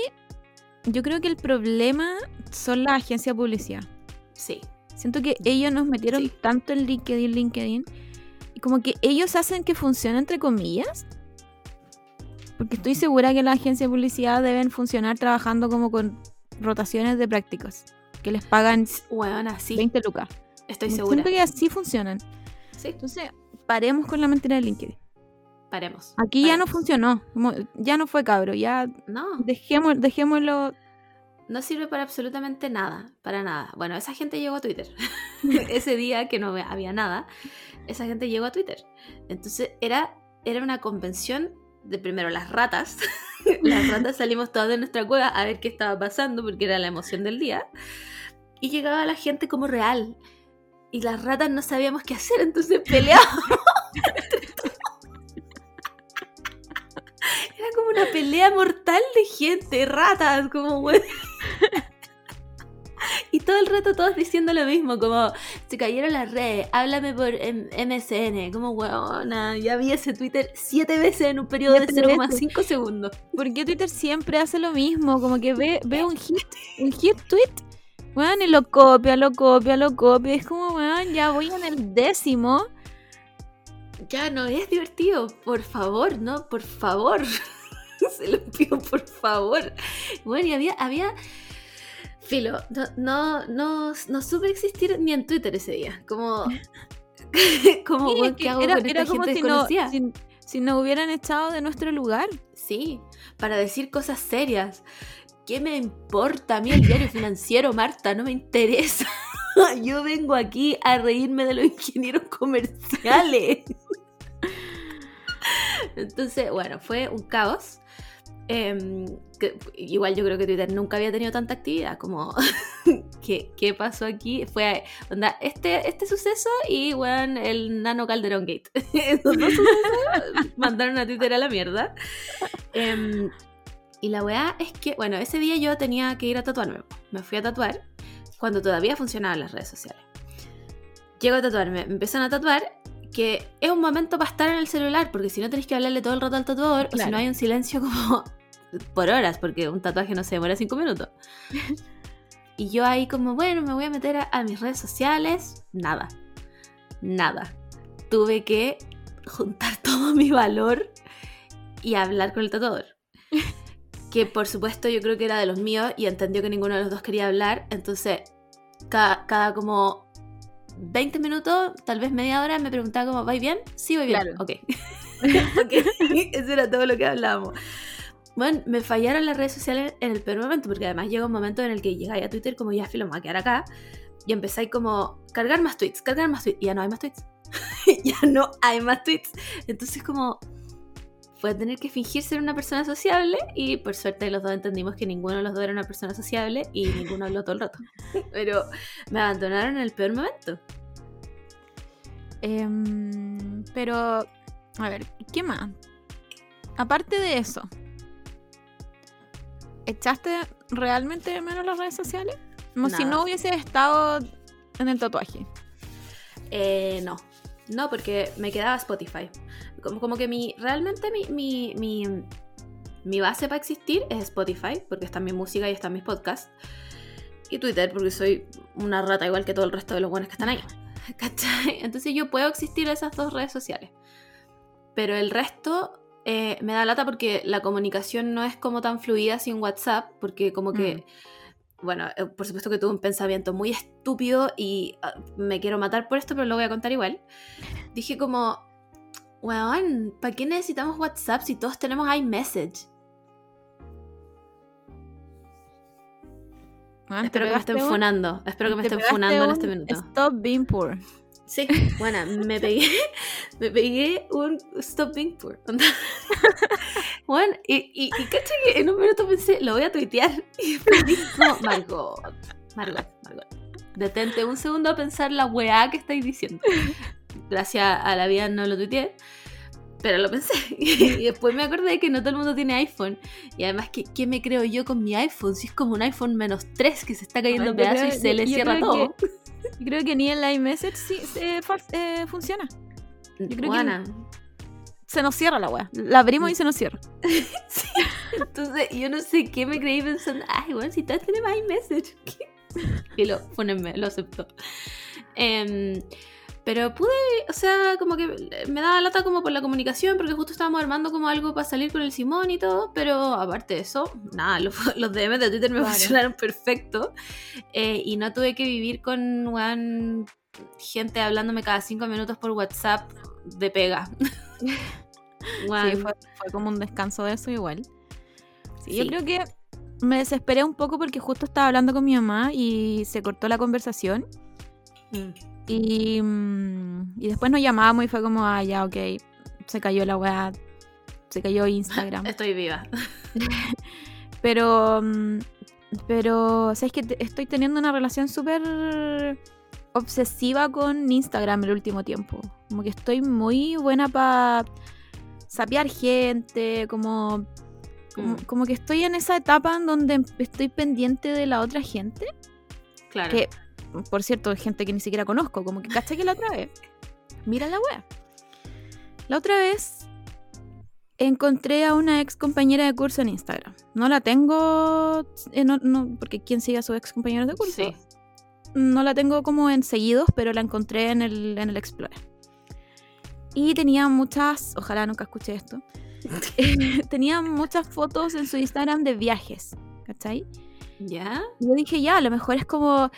yo creo que el problema son las agencias de publicidad. Sí. Siento que ellos nos metieron Sí. tanto en LinkedIn, LinkedIn, y como que ellos hacen que funcione entre comillas. Porque estoy segura que las agencias de publicidad deben funcionar trabajando como con rotaciones de prácticos, que les pagan Bueno, así. 20 lucas. Estoy Siento segura. que así funcionan. Sí, Entonces, paremos con la mentira de LinkedIn. paremos. Aquí ya no funcionó, ya no fue cabro, ya No, dejemos, dejémoslo no sirve para absolutamente nada. Para nada. Bueno, esa gente llegó a Twitter. Ese día que no había nada, esa gente llegó a Twitter. Entonces era, era una convención de primero las ratas. las ratas salimos todas de nuestra cueva a ver qué estaba pasando porque era la emoción del día. Y llegaba la gente como real. Y las ratas no sabíamos qué hacer, entonces peleábamos. Era como una pelea mortal de gente, ratas, como güey. Y todo el rato todos diciendo lo mismo, como se cayeron las redes, háblame por MSN, como weona, ya vi ese Twitter siete veces en un periodo de Siete veces. 0,5 segundos. ¿Por qué Twitter siempre hace lo mismo? Como que ve, ve un hit, un hit tweet, weón, y lo copia, lo copia, lo copia. Es como, weón, ya voy en el décimo. Ya no es divertido, por favor, no, por favor. Se lo pido, por favor. Bueno, y había, había. Filo, no, no, no, no supe existir ni en Twitter ese día. Como. como, Sí, ¿qué que hago era, con esta era como gente si no, si, si nos hubieran echado de nuestro lugar. Sí, para decir cosas serias. ¿Qué me importa a mí el diario financiero, Marta? No me interesa. Yo vengo aquí a reírme de los ingenieros comerciales. Entonces, bueno, fue un caos. Em, igual yo creo que Twitter nunca había tenido tanta actividad como ¿qué, pasó aquí? Fue onda, este, este suceso y bueno, el nano Calderón Gate. Mandaron a Twitter a la mierda. Em, y la weá es que, bueno, ese día yo tenía que ir a tatuarme. Me fui a tatuar cuando todavía funcionaban las redes sociales. Llego a tatuarme, me empiezan a tatuar, que es un momento para estar en el celular, porque si no tenéis que hablarle todo el rato al tatuador, o si Claro. no hay un silencio como por horas, porque un tatuaje no se demora cinco minutos. Y yo ahí como, bueno, me voy a meter a, a mis redes sociales. Nada. Nada. Tuve que juntar todo mi valor y hablar con el tatuador. Que por supuesto yo creo que era de los míos y entendió que ninguno de los dos quería hablar. Entonces, cada, cada como 20 minutos, tal vez media hora, me preguntaba como, ¿vais bien? Sí, voy bien. Claro. Ok. Ok. Eso era todo lo que hablábamos. Bueno, me fallaron las redes sociales en el peor momento, porque además llega un momento en el que llegáis a Twitter como ya filo, me voy a quedar acá, y empezáis como cargar más tweets, cargar más tweets, y ya no hay más tweets. ya no hay más tweets. Entonces como fue tener que fingir ser una persona sociable y por suerte los dos entendimos que ninguno de los dos era una persona sociable y ninguno habló todo el rato. Pero me abandonaron en el peor momento. Em, pero, a ver, ¿qué más? Aparte de eso, ¿echaste realmente de menos las redes sociales? Como si no hubiese estado en el tatuaje. Eh, no, no, porque me quedaba Spotify. Como, como que mi, realmente mi, mi, mi, mi base para existir es Spotify, porque está mi música y están mis podcasts. Y Twitter, porque soy una rata igual que todo el resto de los buenos que están ahí. ¿Cachai? Entonces yo puedo existir en esas dos redes sociales. Pero el resto eh, me da lata porque la comunicación no es como tan fluida sin WhatsApp, porque como que... Bueno, eh, por supuesto que tuve un pensamiento muy estúpido y ah, me quiero matar por esto, pero lo voy a contar igual. Dije como, weón, ¿para qué necesitamos WhatsApp si todos tenemos iMessage? Weón, te Espero que me estén un- funando. Espero que me estén funando en este minuto. Stop being poor. Sí, bueno, me pegué, me pegué un stop being poor. Bueno, y, y, y cacha que en un minuto pensé, lo voy a tuitear. Y después no, Margot, Margot, Margot. Detente un segundo a pensar la weá que estáis diciendo. Gracias a la vida no lo tuiteé, pero lo pensé. Y después me acordé que no todo el mundo tiene iPhone. Y además, ¿qué, qué me creo yo con mi iPhone? Si es como un iPhone menos 3 que se está cayendo Ay, yo pedazos y creo- se le yo cierra creo todo. Yo creo que ni el iMessage sí, fa- eh, funciona. creo que- Buena. Se nos cierra la wea. La abrimos y se nos cierra. Sí. Entonces, yo no sé qué me creí pensando, ay, bueno, si todos tenemos iMessage. Y lo, ponenme, lo acepto. Em, pero pude, o sea, como que me daba lata como por la comunicación, porque justo estábamos armando como algo para salir con el Simón y todo, pero aparte de eso, nada, los, los DMs de Twitter me funcionaron perfecto. Eh, y no tuve que vivir con gente hablándome cada cinco minutos por WhatsApp de pega. Sí, fue, fue como un descanso de eso igual. Sí, Yo creo que me desesperé un poco porque justo estaba hablando con mi mamá y se cortó la conversación. mm. Y, mm, y después nos llamábamos y fue como, ah, ya, ok, se cayó la weá, se cayó Instagram. Estoy viva. Pero, mm, pero, ¿sabes que Estoy teniendo una relación súper obsesiva con Instagram el último tiempo. Como que estoy muy buena para sapear gente, como, como, Mm. como que estoy en esa etapa en donde estoy pendiente de la otra gente. Claro. Que, por cierto, gente que ni siquiera conozco. Como que caché que la otra vez. Mira la wea. La otra vez encontré a una ex compañera de curso en Instagram. No la tengo. eh, no, no, porque ¿quién sigue a sus ex compañeros de curso? Sí. No la tengo como en seguidos, pero la encontré en el, en el Explorer. Y tenía muchas. Ojalá nunca escuche esto. tenía muchas fotos en su Instagram de viajes. ¿Cachai? ¿Ya? Y yo dije, ya, a lo mejor es como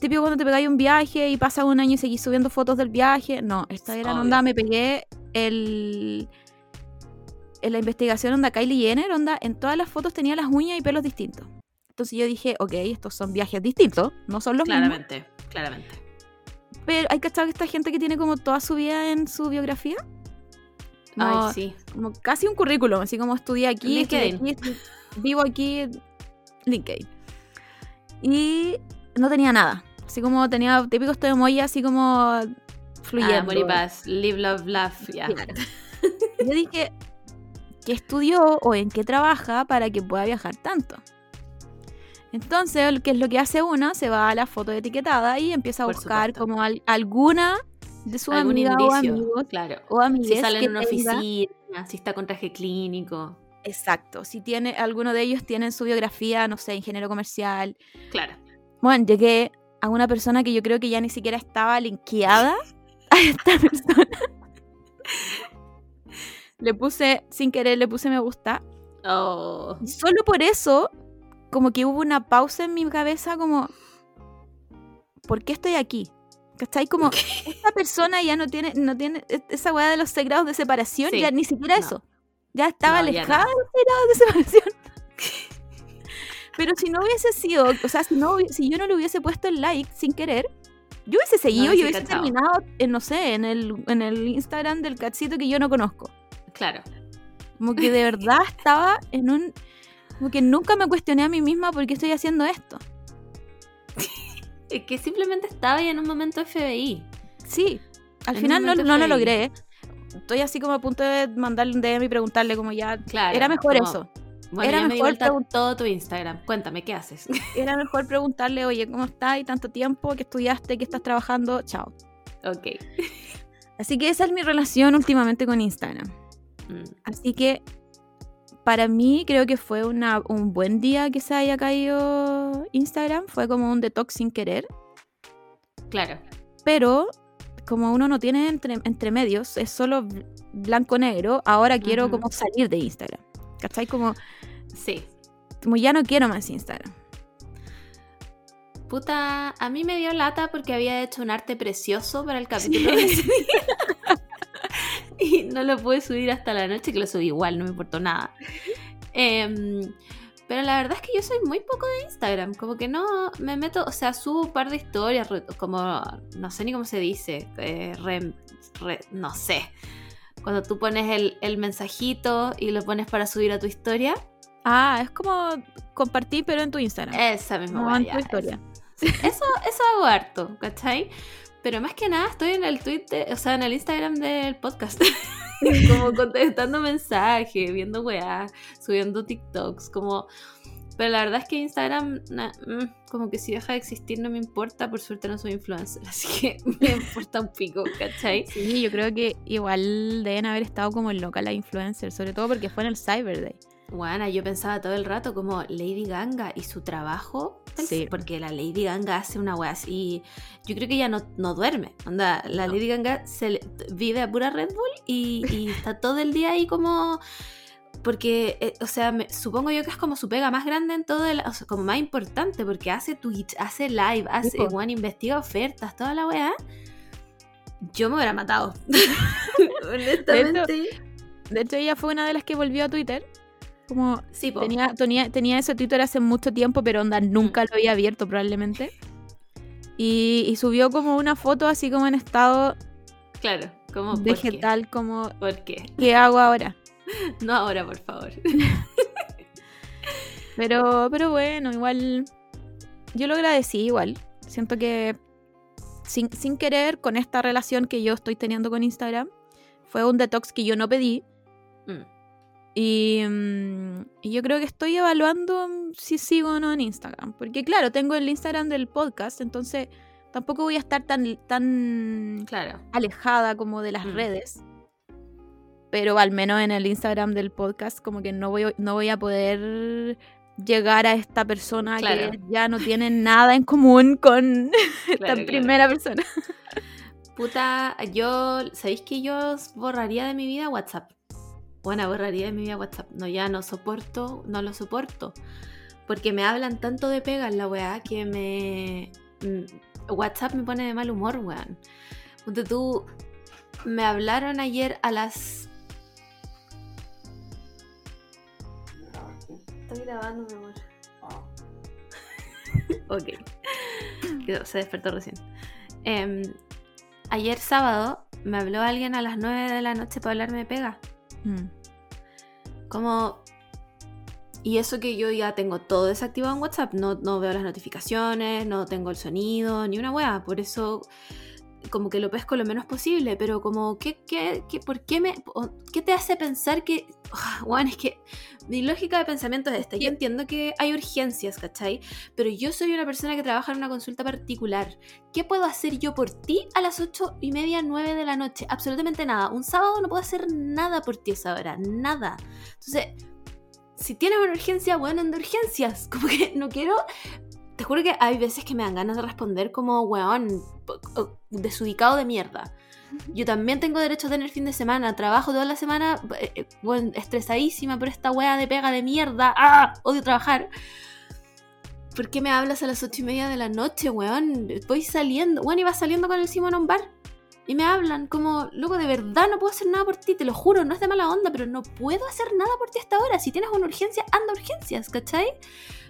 típico cuando te pegáis un viaje y pasa un año y seguís subiendo fotos del viaje. No, esta era Obvio. onda, me pegué el en la investigación onda Kylie Jenner, onda, en todas las fotos tenía las uñas y pelos distintos. Entonces yo dije, ok, estos son viajes distintos, no son los mismos. Claramente, claramente. Pero hay que que esta gente que tiene como toda su vida en su biografía. No, Ay, sí. como casi un currículum, así como estudié aquí, estudié aquí, vivo aquí, LinkedIn. Y no tenía nada, así como tenía típicos este emoji así como fluyendo. Ah, amor y paz. Live, love, laugh. Claro. Yo dije, ¿qué estudió o en qué trabaja para que pueda viajar tanto? Entonces, ¿qué es lo que hace uno? Se va a la foto etiquetada y empieza a Por buscar supuesto. como al- alguna de sus amigas o amigos Claro. o amigas Si sale en una tenga- oficina, si está con traje clínico. Exacto. Si tiene, alguno de ellos tiene en su biografía, no sé, ingeniero comercial. Claro. Bueno, llegué a una persona que yo creo que ya ni siquiera estaba linkeada a esta persona. Le puse, sin querer, le puse me gusta. Oh. Y solo por eso, como que hubo una pausa en mi cabeza, como, ¿por qué estoy aquí? ¿Cachai? Como, esta persona ya no tiene, no tiene e- esa weá de los seis grados de separación, Sí, ya ni siquiera no. eso. Ya estaba No, ya alejada no. de los seis grados de separación. Pero si no hubiese sido, o sea, si, no, si yo no le hubiese puesto el like sin querer, yo hubiese seguido y hubiese cachado. terminado, en, no sé, en el, en el Instagram del cachito que yo no conozco. Claro. Como que de verdad estaba en un... Como que nunca me cuestioné a mí misma por qué estoy haciendo esto. Es que simplemente estaba ahí en un momento FBI. Sí, al En final no, no lo logré. Estoy así como a punto de mandarle un DM y preguntarle como ya... Claro. era mejor como, eso. Bueno, Era ya mejor todo tu Instagram. Cuéntame, ¿qué haces? Era mejor preguntarle, oye, ¿cómo estás? ¿Y tanto tiempo? ¿Qué estudiaste? ¿Qué estás trabajando? Chao. ok. Así que esa es mi relación últimamente con Instagram. Mm, Así que para mí creo que fue una, un buen día que se haya caído Instagram. Fue como un detox sin querer. Claro. Pero como uno no tiene entre, entre medios, es solo bl- blanco-negro, ahora quiero como salir de Instagram. ¿Cachai? Como, Sí. como ya no quiero más Instagram. Puta, a mí me dio lata porque había hecho un arte precioso para el capítulo de ese día. y no lo pude subir hasta la noche, que lo subí igual, no me importó nada. Em, pero la verdad es que yo soy muy poco de Instagram, como que no me meto, o sea, subo un par de historias, como, no sé ni cómo se dice, eh, re- re- no sé. Cuando tú pones el, el mensajito y lo pones para subir a tu historia, Ah, es como compartir, pero en tu Instagram. esa misma no en tu historia. Eso, eso hago harto, ¿cachai? Pero más que nada estoy en el Twitter, o sea, en el Instagram del podcast. como contestando mensajes, viendo weá, subiendo TikToks, como... Pero la verdad es que Instagram, na- mm, como que si deja de existir no me importa, por suerte no soy influencer, así que me importa un pico, ¿cachai? Sí, yo creo que igual deben haber estado como loca la influencer, sobre todo porque fue en el Cyber Day. Bueno, yo pensaba todo el rato como Lady Ganga y su trabajo. Sí. Porque la Lady Ganga hace una wea así. Yo creo que ella no, no duerme. Onda, la No. Lady Ganga se le- vive a pura Red Bull y, y está todo el día ahí como. Porque, eh, o sea, me- supongo yo que es como su pega más grande en todo el. O sea, como más importante, porque hace Twitch, hace live, hace. po. One, investiga ofertas, toda la wea. Yo me hubiera matado. Honestamente. De hecho, ella fue una de las que volvió a Twitter. Como Sí, tenía, tenía, tenía ese Twitter hace mucho tiempo, pero onda nunca lo había abierto probablemente. Y, y subió como una foto así como en estado Claro, como. vegetal, como ¿Por qué? ¿qué hago ahora? No ahora, por favor. Pero, pero bueno, igual yo lo agradecí igual. Siento que sin, sin querer con esta relación que yo estoy teniendo con Instagram, fue un detox que yo no pedí. Mm. Y, mm, y yo creo que estoy evaluando mm, si sigo o no en Instagram. Porque claro, tengo el Instagram del podcast, entonces tampoco voy a estar tan, tan Claro. alejada como de las Mm. redes. Pero al menos en el Instagram del podcast como que no voy, no voy a poder llegar a esta persona Claro. que ya no tiene nada en común con esta claro. primera persona. Puta, yo, ¿sabéis que yo borraría de mi vida WhatsApp? Bueno, borraría de mi vida WhatsApp. No, ya no soporto, no lo soporto. Porque me hablan tanto de pegas la weá que me... mm, WhatsApp me pone de mal humor, weón. Ponte tú, me hablaron ayer a las... Estoy grabando, mi amor. ok. Quedó- Se despertó recién. Em, ayer sábado me habló alguien a las 9 de la noche para hablarme de pega. Mm. Como... Y eso que yo ya tengo todo desactivado en WhatsApp. No, no veo las notificaciones, no tengo el sonido, ni una wea. Por eso como que lo pesco lo menos posible, pero como, ¿qué, qué, qué, por qué, me, qué te hace pensar que, bueno, es que mi lógica de pensamiento es esta, yo entiendo que hay urgencias, ¿cachai? Pero yo soy una persona que trabaja en una consulta particular. ¿Qué puedo hacer yo por ti a las ocho y media, nueve de la noche? Absolutamente nada. Un sábado no puedo hacer nada por ti a esa hora, nada. Entonces, si tienes una urgencia, bueno, anda urgencias. Como que no quiero. Te juro que hay veces que me dan ganas de responder como, weón, desubicado de mierda. Yo también tengo derecho a tener fin de semana. Trabajo toda la semana, eh, eh, weón, estresadísima por esta wea de pega de mierda. ¡Ah! Odio trabajar. ¿Por qué me hablas a las ocho y media de la noche, weón? Voy saliendo. Weón, iba saliendo con el Simón a un bar. Y me hablan como, loco, de verdad no puedo hacer nada por ti, te lo juro, no es de mala onda, pero no puedo hacer nada por ti hasta ahora. Si tienes una urgencia, anda a urgencias, ¿cachai?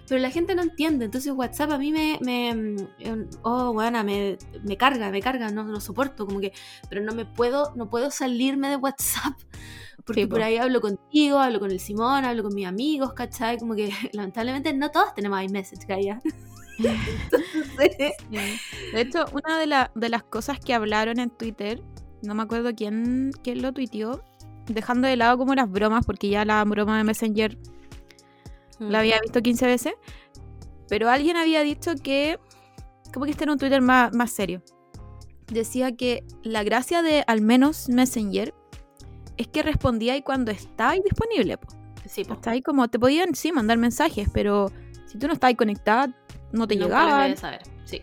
Pero la gente no entiende, entonces WhatsApp a mí me... me mm, oh, bueno, me, me carga, me carga, no lo soporto, como que... Pero no me puedo, no puedo salirme de WhatsApp. Porque Sí, por ahí hablo contigo, hablo con el Simón, hablo con mis amigos, ¿cachai? Como que lamentablemente no todos tenemos iMessage, Gaia. Entonces, De hecho, una de, la- de las cosas que hablaron en Twitter, no me acuerdo quién, quién lo tuiteó, dejando de lado como las bromas, porque ya la broma de Messenger la había visto 15 veces, pero alguien había dicho que, como que este era un Twitter más, más serio, decía que la gracia de al menos Messenger es que respondía y cuando estabais disponible. po. Sí, po. Hasta ahí como te podían, sí, mandar mensajes, pero si tú no estabas conectada, no te voy llegaban. a saber. Sí.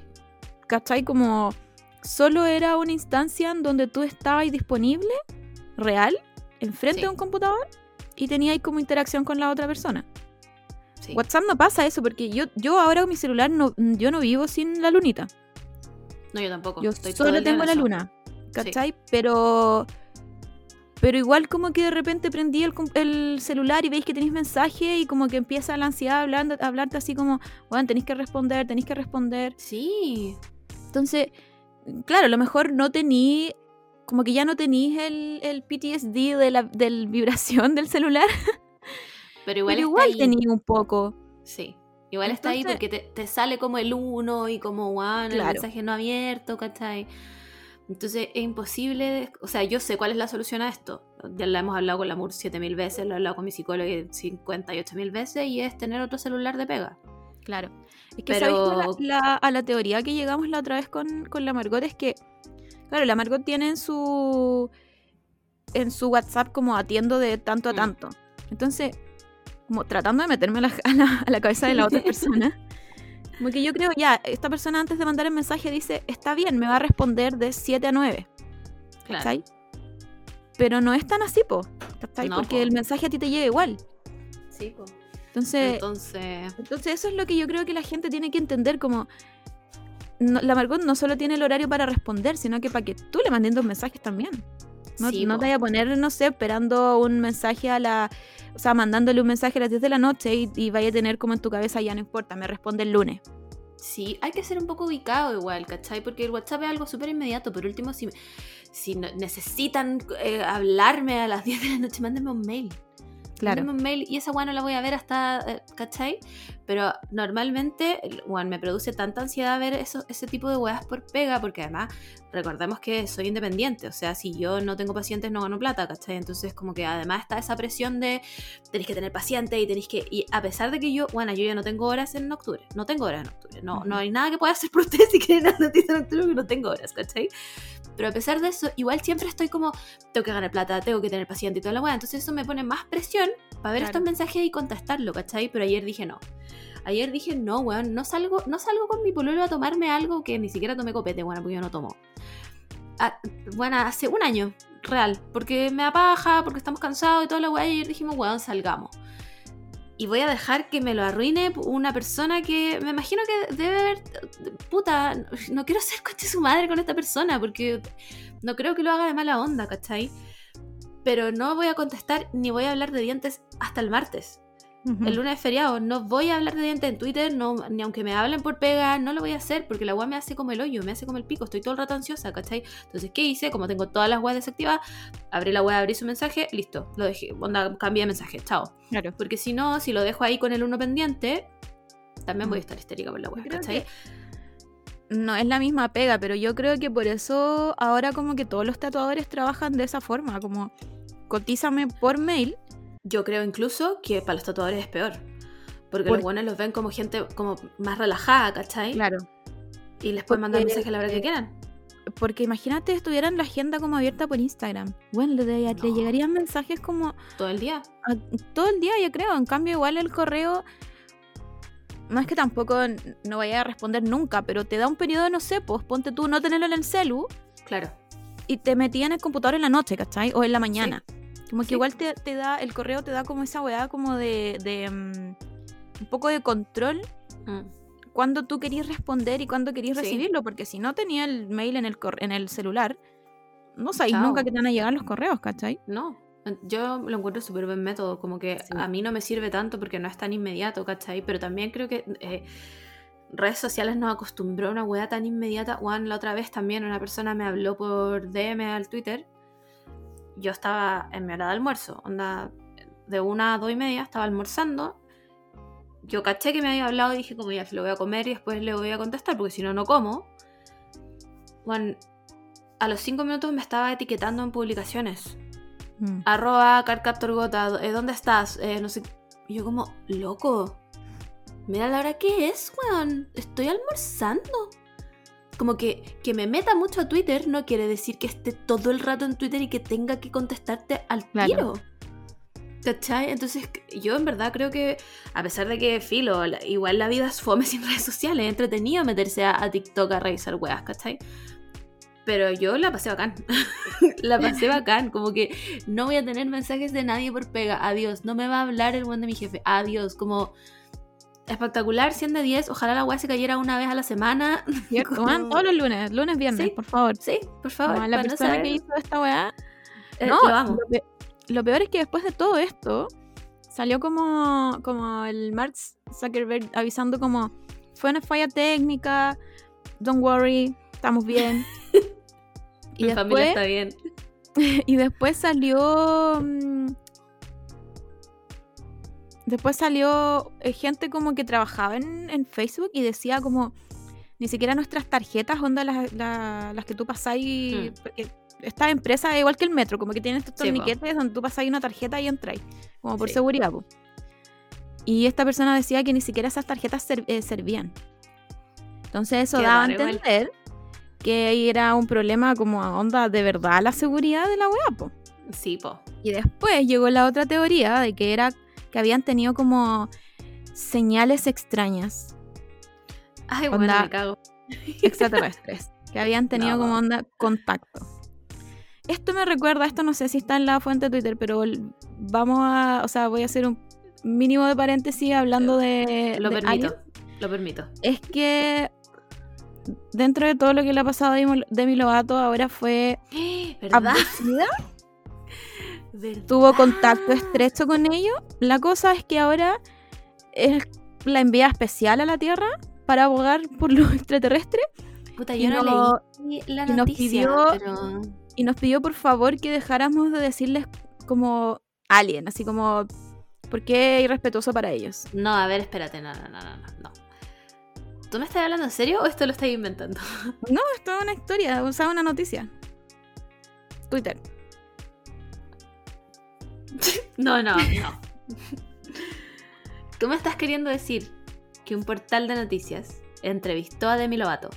¿cachai? Como solo era una instancia en donde tú estabas disponible, real, enfrente Sí. de un computador y tenías como interacción con la otra persona. Sí. WhatsApp no pasa eso porque yo, yo ahora con mi celular no, yo no vivo sin la lunita. No, yo tampoco. Yo Estoy solo tengo la eso. luna, ¿cachai? Pero... Pero igual como que de repente prendí el celular y veis que tenéis mensaje y como que empieza la ansiedad hablando, a hablarte así como, bueno, tenéis que responder, tenéis que responder. Sí. Entonces, claro, a lo mejor no tení, como que ya no tenéis el, el PTSD de la del vibración del celular, Pero igual, pero igual tenéis un poco. Sí. Igual está ahí Entonces- porque te, te sale como el uno y como, wow, el Claro. mensaje no abierto, ¿cachai? Entonces es imposible, o sea, yo sé cuál es la solución a esto. Ya la hemos hablado con la MUR 7000 veces, lo he hablado con mi psicólogo 58.000 veces y es tener otro celular de pega. Claro. Es que Pero- ¿sabéis cuál la- la- a la teoría que llegamos la otra vez con, con la Margot es que, claro, la Margot tiene en su en su WhatsApp como atiendo de tanto a Mm. tanto. Entonces, como tratando de meterme a la, a la- a la cabeza de la otra persona. Como que yo creo, ya, esta persona antes de mandar el mensaje dice, está bien, me va a responder de 7 a 9. Claro. ¿cachai? Pero no es tan así, po. ¿cachai? No, Porque po. el mensaje a ti te llega igual. Sí, po. Entonces, Entonces, entonces eso es lo que yo creo que la gente tiene que entender como... no- la Margot no solo tiene el horario para responder, sino que para que tú le mandes dos mensajes también. No, sí, no te vayas a poner, no sé, esperando un mensaje a la... O sea, mandándole un mensaje a las 10 de la noche y, y vaya a tener como en tu cabeza, ya no importa, me responde el lunes. Sí, hay que ser un poco ubicado igual, ¿cachai? Porque el WhatsApp es algo súper inmediato. Por último, si, si necesitan eh, hablarme a las 10 de la noche, mándenme un mail. Claro. Un mail y esa weá no la voy a ver hasta, eh, ¿cachai? Pero normalmente, bueno, me produce tanta ansiedad ver eso, ese tipo de weas por pega, porque además, recordemos que soy independiente, o sea, si yo no tengo pacientes no gano plata, ¿cachai? Entonces, como que además está esa presión de tenéis que tener pacientes y tenéis que. Y a pesar de que yo, bueno, yo ya no tengo horas en octubre, no tengo horas en octubre, no, no Ujú. hay nada que pueda hacer por ustedes si quieren una noticia en octubre, porque no tengo horas, ¿cachai? Pero a pesar de eso, igual siempre estoy como, tengo que ganar plata, tengo que tener paciente y toda la weá. Entonces eso me pone más presión para ver Claro. estos mensajes y contestarlo, ¿cachai? Pero ayer dije no. Ayer dije, no, weón, no salgo, no salgo con mi pololo a tomarme algo que ni siquiera tomé copete, bueno, porque yo no tomo. Ah, bueno, hace un año, real, porque me apaja, porque estamos cansados y toda la weá, y ayer dijimos, weón, salgamos. Y voy a dejar que me lo arruine una persona que me imagino que debe haber. Puta, no quiero ser coche su madre con esta persona, porque no creo que lo haga de mala onda, ¿cachai? Pero no voy a contestar ni voy a hablar de dientes hasta el martes. El lunes es feriado, no voy a hablar de dientes en Twitter, no, ni aunque me hablen por pega, no lo voy a hacer porque la weá me hace como el hoyo, me hace como el pico, estoy todo el rato ansiosa, ¿cachai? Entonces, ¿qué hice? Como tengo todas las weas desactivadas, abrí la wea, abrí su mensaje, listo, lo dejé, onda, cambié de mensaje, chao. Claro. Porque si no, si lo dejo ahí con el uno pendiente, también voy a estar histérica por la Creo ¿cachai? no es la misma pega, pero yo creo que por eso ahora como que todos los tatuadores trabajan de esa forma, como cotízame por mail. Yo creo incluso que para los tatuadores es peor. Porque Por- los buenos los ven como gente como más relajada, ¿cachai? Claro. Y les pueden mandar mensajes a la hora que quieran. Porque imagínate estuvieran la agenda como abierta por Instagram. Bueno, le, le No. llegarían mensajes como Todo el día. a- todo el día, yo creo. En cambio, igual el correo, no es que tampoco no vaya a responder nunca, pero te da un periodo, no sé, pues ponte tú no tenerlo en el celu Claro. y te metía en el computador en la noche, ¿cachai? O en la mañana. Como que Sí. igual te, te da, el correo te da como esa weá como de, de, mm, un poco de control Mm. cuando tú querías responder y cuando querías Sí. recibirlo, porque si no tenía el mail en el, cor- en el celular, no sabéis nunca que te van a llegar los correos, ¿cachai? No. Yo lo encuentro súper buen método, como que Sí. a mí no me sirve tanto porque no es tan inmediato, ¿cachai? Pero también creo que eh, redes sociales nos acostumbró a una weá tan inmediata. Juan, la otra vez también una persona me habló por DM al Twitter. Yo estaba en mi hora de almuerzo, onda de una a dos y media, estaba almorzando. Yo caché que me había hablado y dije como ya se lo voy a comer y después le voy a contestar porque si no, no como. Juan, a los cinco minutos me estaba etiquetando en publicaciones Mm. arroba carcaptorgota, eh, ¿dónde estás? Eh, no sé. Y yo como, loco, mira la hora que es, weón. Estoy almorzando. Como que, que me meta mucho a Twitter no quiere decir que esté todo el rato en Twitter y que tenga que contestarte al Claro. tiro. ¿Cachai? Entonces yo en verdad creo que, a pesar de que filo, igual la vida es fome sin redes sociales, es entretenido meterse a, a TikTok a revisar weas, ¿cachai? Pero yo la pasé bacán. la pasé bacán. Como que no voy a tener mensajes de nadie por pega. Adiós. No me va a hablar el buen de mi jefe. Adiós. Como espectacular, 100 de 10. Ojalá la weá se cayera una vez a la semana. Weón, todos los lunes, lunes, viernes, Sí. por favor. Sí, por favor. La persona saber- que hizo esta weá. Eh, no, lo amo. Lo, pe- lo peor es que después de todo esto, salió como, como el Mark Zuckerberg avisando como, fue una falla técnica, don't worry, estamos bien. y, Mi familia está después, bien. y después salió... mm, Después salió eh, gente como que trabajaba en, en Facebook y decía como, ni siquiera nuestras tarjetas, onda las, la- las que tú pasáis, Mm. porque esta empresa es igual que el metro, como que tiene estos Sí, torniquetes donde tú pasáis una tarjeta y entráis, como por Sí. seguridad. po. Y esta persona decía que ni siquiera esas tarjetas ser- eh, servían. Entonces eso Qué daba a raro igual. entender que era un problema como a onda de verdad la seguridad de la web. Sí, po. Y después llegó la otra teoría de que era que habían tenido como señales extrañas Ay, bueno, Onda- me cago. extraterrestres, que habían tenido No. como onda contacto. Esto me recuerda, esto no sé si está en la fuente de Twitter, pero vamos a, o sea, voy a hacer un mínimo de paréntesis hablando de, Lo de permito. aliens. Lo permito. Es que dentro de todo lo que le ha pasado a Demi Lovato, ahora fue ¿Verdad? abducida, ¿Verdad? tuvo contacto estrecho con ellos. La cosa es que ahora es la envía especial a la Tierra para abogar por los extraterrestres Puta, y yo no, no- leí la y nos noticia, pidió- pero... y nos pidió por favor que dejáramos de decirles como alien, así como porque es irrespetuoso para ellos. No, a ver, espérate, no, no, no, no, no, no. ¿Tú me estás hablando en serio o esto lo estás inventando? No, esto es una historia, o sea, una noticia. Twitter. No, no, no. ¿Tú me estás queriendo decir que un portal de noticias entrevistó a Demi Lovato?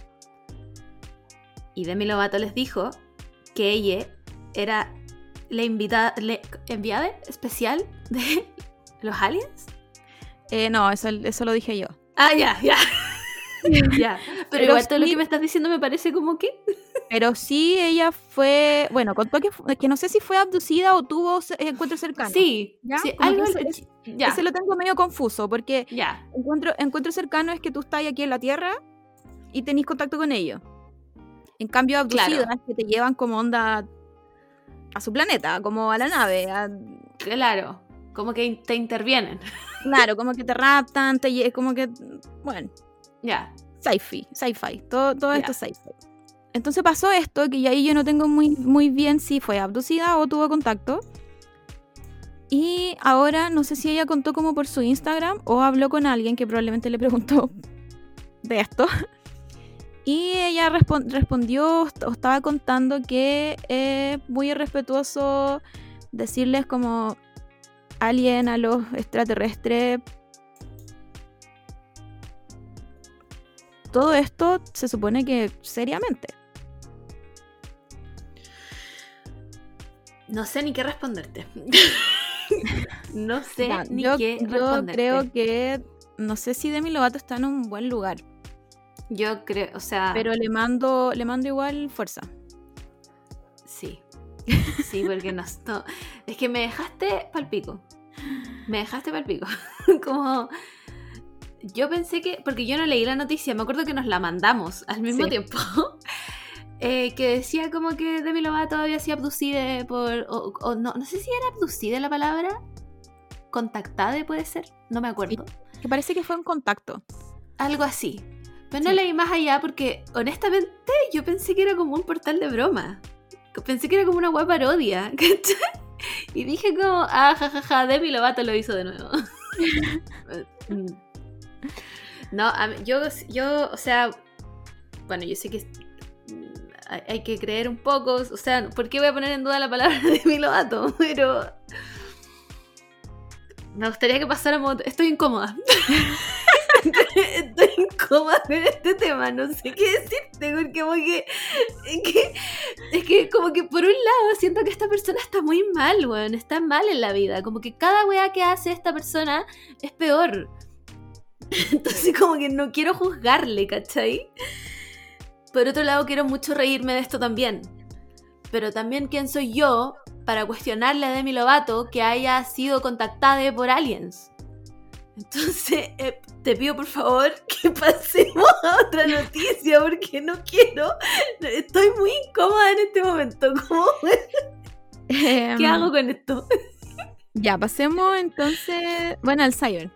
Y Demi Lovato les dijo que ella era la invitada, la enviada especial de los aliens. Eh, no, eso, eso lo dije yo. Ah, ya, ya. ya. Pero, Pero igual todo lo que me estás diciendo me parece como que. Pero sí, ella fue, bueno, contó que, que no sé si fue abducida o tuvo se- encuentro cercano. Sí, ¿Ya? sí, algo. que ya, Ese lo tengo medio confuso, porque ya. encuentro, encuentro cercano es que tú estás aquí en la Tierra y tenés contacto con ellos. En cambio, abducidas Claro. que te llevan como onda a su planeta, como a la nave. a- Claro. Como que te intervienen. claro, como que te raptan, te como que, bueno, Ya. sci-fi, sci-fi, todo, todo esto es sci-fi. Entonces pasó esto, que ya ahí yo no tengo muy, muy bien si fue abducida o tuvo contacto. Y ahora no sé si ella contó como por su Instagram o habló con alguien que probablemente le preguntó de esto. Y ella respon- respondió o estaba contando que es muy irrespetuoso decirles como alien a los extraterrestres. Todo esto se supone que seriamente. No sé ni qué responderte. no sé ni yo, qué yo responderte. creo que no sé si Demi Lovato está en un buen lugar, Yo creo, o sea, pero le mando le mando igual fuerza. sí. Sí, porque no, no- Es que me dejaste palpico. Me dejaste palpico. Como. Yo pensé que. Porque yo no leí la noticia, me acuerdo que nos la mandamos al mismo Sí. tiempo. eh, que decía como que Demi Lovato había sido abducida por. O, o no, no sé si era abducida la palabra. Contactada puede ser. No me acuerdo. Que parece que fue un contacto. Algo así. Pero no leí más allá porque, honestamente, yo pensé que era como un portal de broma. Pensé que era como una web parodia. ¿cachai? Y dije como, ah, jajaja, Demi Lovato lo hizo de nuevo. No, yo, yo, o sea, bueno, yo sé que mm, hay, que creer un poco, o sea, ¿por qué voy a poner en duda la palabra de Demi Lovato? Pero me gustaría que pasáramos, estoy incómoda. Estoy incómoda con este tema, no sé qué decirte, porque como que que es que como que por un lado siento que esta persona está muy mal, weón, está mal en la vida, como que cada weá que hace esta persona es peor. Entonces como que no quiero juzgarle, ¿cachai? Por otro lado quiero mucho reírme de esto también. Pero también quién soy yo para cuestionarle a Demi Lovato que haya sido contactada por aliens. Entonces, eh, te pido por favor que pasemos a otra noticia porque no quiero. Estoy muy incómoda en este momento. ¿Cómo? ¿Qué Em, hago con esto? Ya, pasemos entonces. Bueno, al Cyber.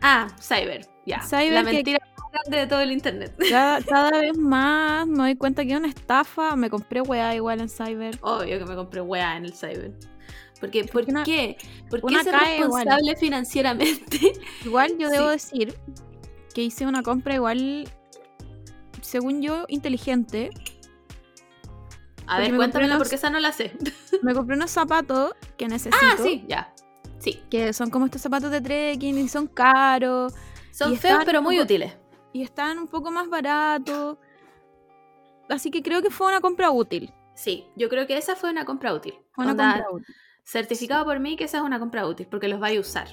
Ah, Cyber. Ya. Cyber la que- mentira más grande de todo el internet. Cada, cada vez más me doy cuenta que es una estafa. Me compré weá igual en Cyber. Obvio que me compré weá en el Cyber. Porque, ¿Por una- qué? ¿Por qué ser cae igual. responsable financieramente? Igual yo debo Sí. decir que hice una compra igual, según yo, inteligente. A ver, cuéntamela unos- porque esa no la sé. Me compré unos zapatos que necesito. Ah, sí, ya. Sí. Que son como estos zapatos de trekking y son caros. Son feos, pero muy útiles. Y están un poco más baratos. Así que creo que fue una compra útil. Sí, yo creo que esa fue una compra útil. Fue una Onda, compra útil. Certificado por mí que esa es una compra útil, porque los vais a usar.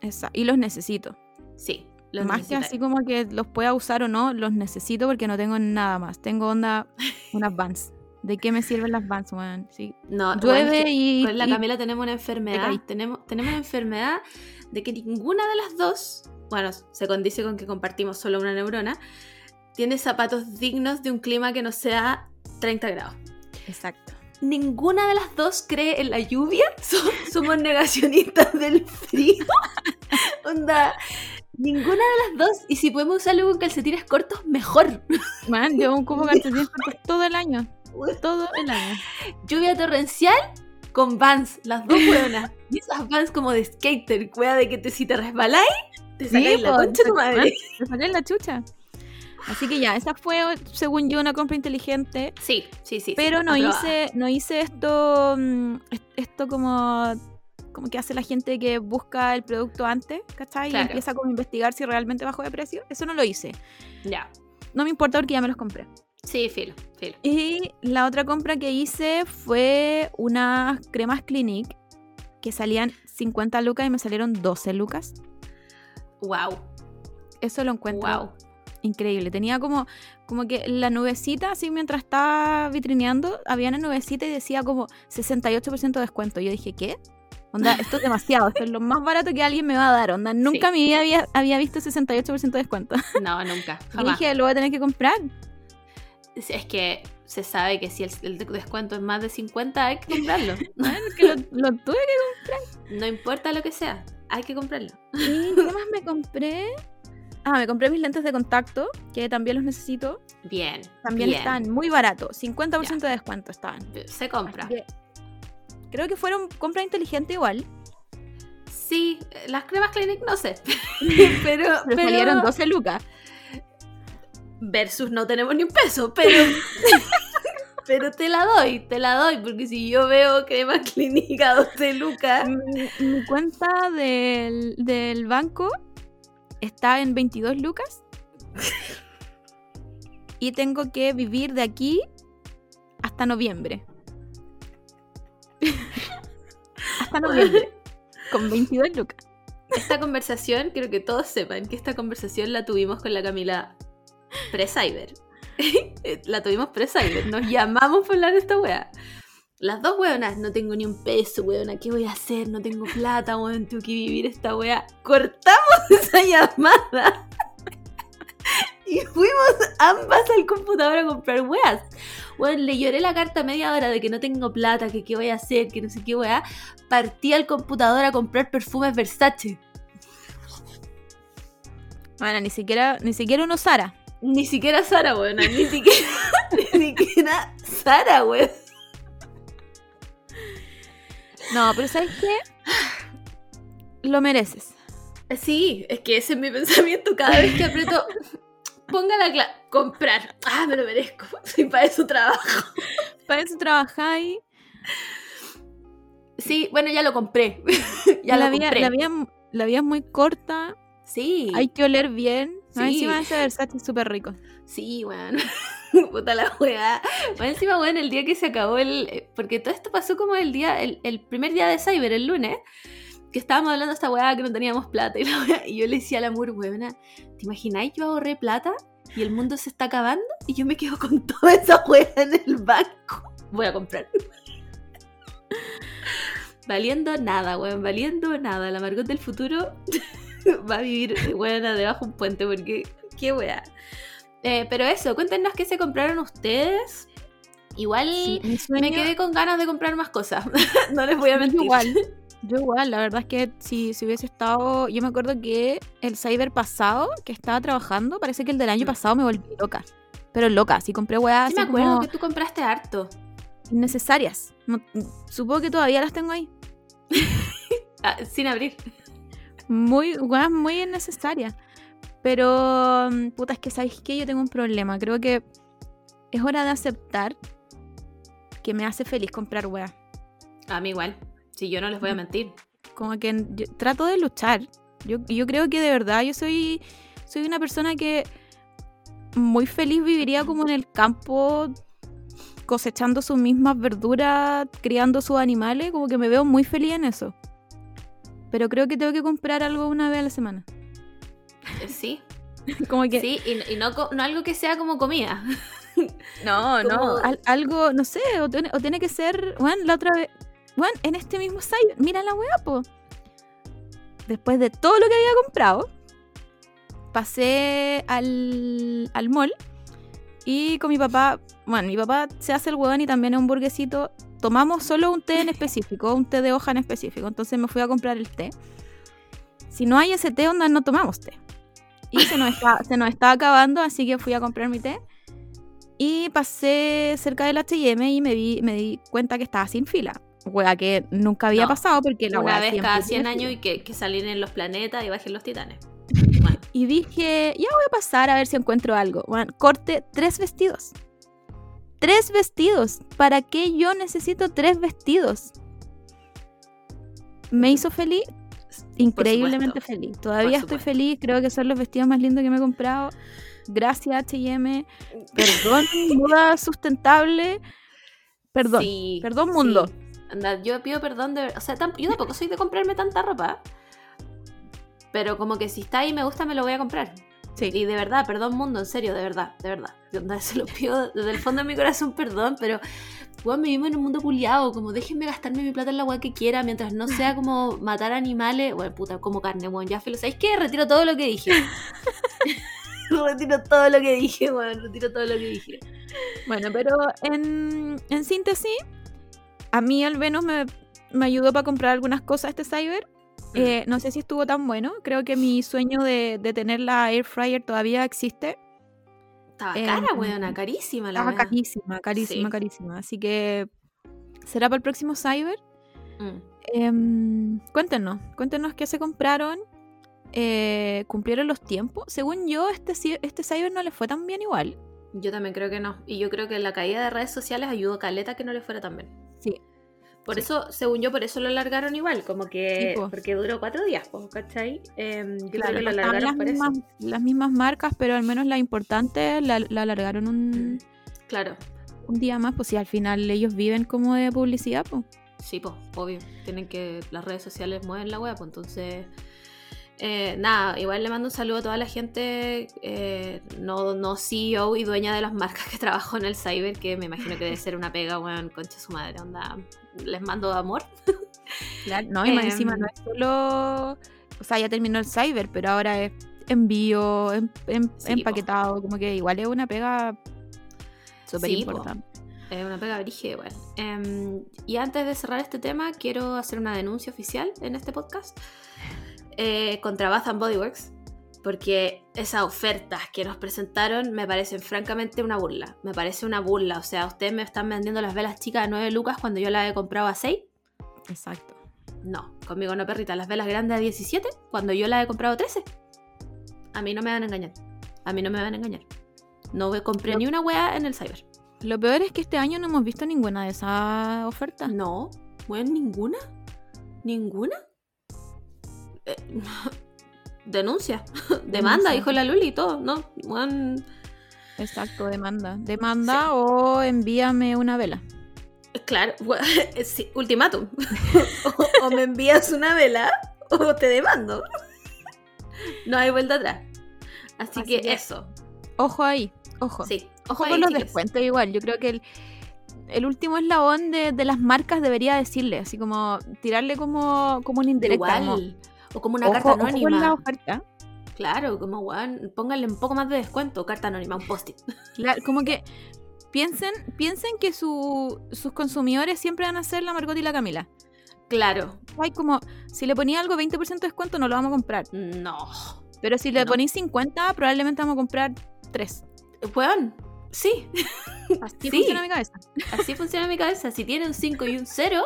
Esa- Y los necesito. Sí, los más que así como que los pueda usar o no, los necesito porque no tengo nada más. Tengo onda unas Vans. ¿De qué me sirven las Vans, weón? Sí. No, Llueve bueno, es que y, con la y- Camila tenemos una enfermedad. Tenemos, tenemos una enfermedad de que ninguna de las dos, bueno, se condice con que compartimos solo una neurona, tiene zapatos dignos de un clima que no sea 30 grados. Exacto. Ninguna de las dos cree en la lluvia. So- somos negacionistas del frío. Onda, ninguna de las dos. Y si podemos usarlo con calcetines cortos, mejor. Man, yo ocupo calcetines cortos todo el año. Todo el año. Lluvia torrencial con vans, las dos buenas. Y esas vans como de skater, cueva de que te, si te resbaláis, te sacáis la po, concha tu madre. Me saqué la chucha. Así que ya, esa fue, según yo, una compra inteligente. Sí, sí, sí. Pero sí, no aprobada. hice, no hice esto, mm, est- esto como, como que hace la gente que busca el producto antes, ¿cachai? Claro. Y empieza como a investigar si realmente bajó de precio. Eso no lo hice. Ya. No me importa porque ya me los compré. Sí, filo, filo. Y la otra compra que hice fue unas cremas Clinique que salían 50 lucas y me salieron 12 lucas. Wow, Eso lo encuentro wow. increíble. Tenía como, como que la nubecita, así mientras estaba vitrineando, había una nubecita y decía como 68% de descuento. Yo dije, ¿qué? Onda, esto es demasiado, esto es lo más barato que alguien me va a dar. Onda, nunca en mi vida había, había visto 68% de descuento. No, nunca. Y dije, lo voy a tener que comprar. Es que se sabe que si el, el descuento es más de 50, hay que comprarlo. Bueno, es que lo, lo tuve No importa lo que sea, hay que comprarlo. ¿Y qué más me compré? Ah, me compré mis lentes de contacto, que también los necesito. Bien. También bien. están muy baratos, 50% de descuento estaban. Se compra. Que creo que fueron compra inteligente igual. Sí, las cremas Clinic no sé. pero, Pero, pero salieron 12 lucas. Versus no tenemos ni un peso, pero. pero te la doy, te la doy, porque si yo veo crema clínica 12 lucas. Mi, mi cuenta del, del banco está en 22 lucas. y tengo que vivir de aquí hasta noviembre. hasta noviembre. Con 22 lucas. Esta conversación, quiero que todos sepan que esta conversación la tuvimos con la Camila pre-cyber. la tuvimos pre-cyber. Nos llamamos por hablar de esta wea. Las dos weonas, no tengo ni un peso, weona, ¿qué voy a hacer? No tengo plata, weón, tengo que vivir esta wea. Cortamos esa llamada. y fuimos ambas al computador a comprar weas. Weón, le lloré la carta media hora de que no tengo plata, que qué voy a hacer, que no sé qué wea. Partí al computador a comprar perfumes Versace. Bueno, ni siquiera, ni siquiera uno Sara. Ni siquiera Sara, weón. Ni siquiera, ni siquiera Sara, weón. No, pero ¿sabes qué? Lo mereces. Sí, es que ese es mi pensamiento cada vez que aprieto. Ponga la clave. Comprar. Ah, me lo merezco. Sí, para eso trabajo. Para eso trabajáis. Sí, bueno, ya lo compré. ya la lo compré. la, vida, la vida es muy corta. Sí. Hay que oler bien. Sí. No, encima ese Versace es súper rico. Sí, weón. Puta la weá. Bueno, encima, weón, el día que se acabó el. eh, Porque todo esto pasó como el día, el, el primer día de Cyber, el lunes. Que estábamos hablando de esta weá que no teníamos plata y la weá. Y yo le decía al amor, weona, ¿te imagináis? Yo ahorré plata y el mundo se está acabando y yo me quedo con toda esa weá en el banco. Voy a comprar. Valiendo nada, weón, valiendo nada. La Margot del futuro va a vivir, weona, debajo de un puente porque. ¿Qué weá? Eh, pero eso, cuéntenos qué se compraron ustedes. Igual Sí, me quedé con ganas de comprar más cosas. no les voy a mentir. igual. Yo igual, la verdad es que si, si hubiese estado. Yo me acuerdo que el cyber pasado que estaba trabajando, parece que el del año Mm. pasado me volví loca. Pero loca, así compré weas Sí, me acuerdo como que tú compraste harto. innecesarias. No- supongo que todavía las tengo ahí. Ah, sin abrir. Muy, weas muy innecesarias. Pero, mm, puta, es que sabéis que yo tengo un problema. Creo que es hora de aceptar que me hace feliz comprar weas. A mí igual. Si yo no les voy a mentir. Como que yo trato de luchar. Yo, yo creo que de verdad yo soy, soy una persona que muy feliz viviría como en el campo cosechando sus mismas verduras, criando sus animales, como que me veo muy feliz en eso. Pero creo que tengo que comprar algo una vez a la semana. Eh, Sí, Como que sí, y, y no, no algo que sea como comida. no, no, al- algo, no sé, o tiene, o tiene que ser, bueno, la otra vez, bueno, en este mismo site, mira la weá, po. Después de todo lo que había comprado, pasé al, al mall y con mi papá, bueno, mi papá se hace el huevón y también es un burguesito. Tomamos solo un té en específico, un té de hoja en específico. Entonces me fui a comprar el té. Si no hay ese té, onda, no tomamos té. Y se nos, está, se nos estaba acabando, así que fui a comprar mi té. Y pasé cerca del HM y me, vi, me di cuenta que estaba sin fila. Hueá que nunca había No, pasado porque la Una vez cada 100 tiene años y que, que salir en los planetas y bajen los titanes. Bueno, Y dije, ya voy a pasar a ver si encuentro algo. Bueno, corte tres vestidos. Tres vestidos. ¿Para qué yo necesito tres vestidos? Me hizo feliz. Increíblemente feliz. Todavía estoy feliz. Creo que son los vestidos más lindos que me he comprado. Gracias, HM. Perdón, moda sustentable. Perdón. sí, Perdón, mundo. sí. Anda, yo pido perdón de... O sea, yo tampoco soy de comprarme tanta ropa. Pero como que si está ahí y me gusta, me lo voy a comprar. Sí. Y de verdad, perdón mundo, en serio, de verdad, de verdad. Se lo pido desde el fondo de mi corazón, perdón, pero weón, vivimos en un mundo culiado, como déjenme gastarme mi plata en la weá que quiera, mientras no sea como matar animales, bueno, puta, como carne, weón, ya filo. ¿Sabéis qué? Retiro todo lo que dije. retiro todo lo que dije, weón, retiro todo lo que dije. Bueno, pero en, en síntesis, a mí al menos me, me ayudó para comprar algunas cosas este cyber. Eh, no sé si estuvo tan bueno. Creo que mi sueño de, de tener la air fryer todavía existe. Estaba Eh, cara, weón, carísima la Estaba carísima, carísima, Sí. carísima. Así que será para el próximo cyber. Mm. Em, cuéntenos, cuéntenos qué se compraron. eh, cumplieron los tiempos. Según yo, este, este cyber no le fue tan bien igual. Yo también creo que no. Y yo creo que la caída de redes sociales ayudó a Caleta que no le fuera tan bien. Sí. Por Sí. eso, según yo, por eso lo largaron igual, como que Sí, porque duró cuatro días, po, ¿cachai? Em, yo Claro, creo que no lo estaban largaron las por mismas, eso. las mismas marcas, pero al menos la importante la, la alargaron un, Claro, un día más, pues si al final ellos viven como de publicidad, pues. sí, pues, obvio. Tienen que. Las redes sociales mueven la web, pues entonces. eh, nada, igual le mando un saludo a toda la gente, eh, no, no CEO y dueña de las marcas que trabajó en el cyber, que me imagino que debe ser una pega, weón, concha su madre, onda. Les mando amor. No, y más Em, encima no es solo. O sea, ya terminó el cyber, pero ahora es envío, em- em- Sí, po. empaquetado, como que igual es una pega súper Sí, importante. Es una pega brígida igual. Em, y antes de cerrar este tema, quiero hacer una denuncia oficial en este podcast eh, contra Bath and Body Works. Porque esas ofertas que nos presentaron me parecen francamente una burla. Me parece una burla. O sea, ustedes me están vendiendo las velas chicas a 9 lucas cuando yo las he comprado a 6. Exacto. No, conmigo no, perrita. Las velas grandes a 17 cuando yo las he comprado a 13. A mí no me van a engañar. A mí no me van a engañar. No compré Lo- ni una wea en el cyber. Lo peor es que este año no hemos visto ninguna de esas ofertas. No, bueno, ninguna. ¿Ninguna? Eh, denuncia. Demanda, dijo la Luli y todo, ¿no? Exacto, demanda. Demanda o envíame una vela. claro, sí, ultimátum. o, o me envías una vela o te demando. no hay vuelta atrás. Así, Así que, que- eso. Ojo ahí, ojo. Sí, Ojo con los descuentos igual. Yo creo que el, el último eslabón de, de las marcas debería decirle, así como tirarle como, como como, Igual. O como una ojo, carta ojo anónima. la oferta. Claro, como weón, pónganle un poco más de descuento, carta anónima, un post-it. Claro, como que piensen, piensen que su- sus consumidores siempre van a ser la Margot y la Camila. Claro. Hay como, si le ponía algo 20% de descuento, no lo vamos a comprar. No. Pero si le No. ponéis 50, probablemente vamos a comprar 3. Weón, sí. Así Sí. funciona mi cabeza. Así funciona mi cabeza. Si tiene un 5 y un 0,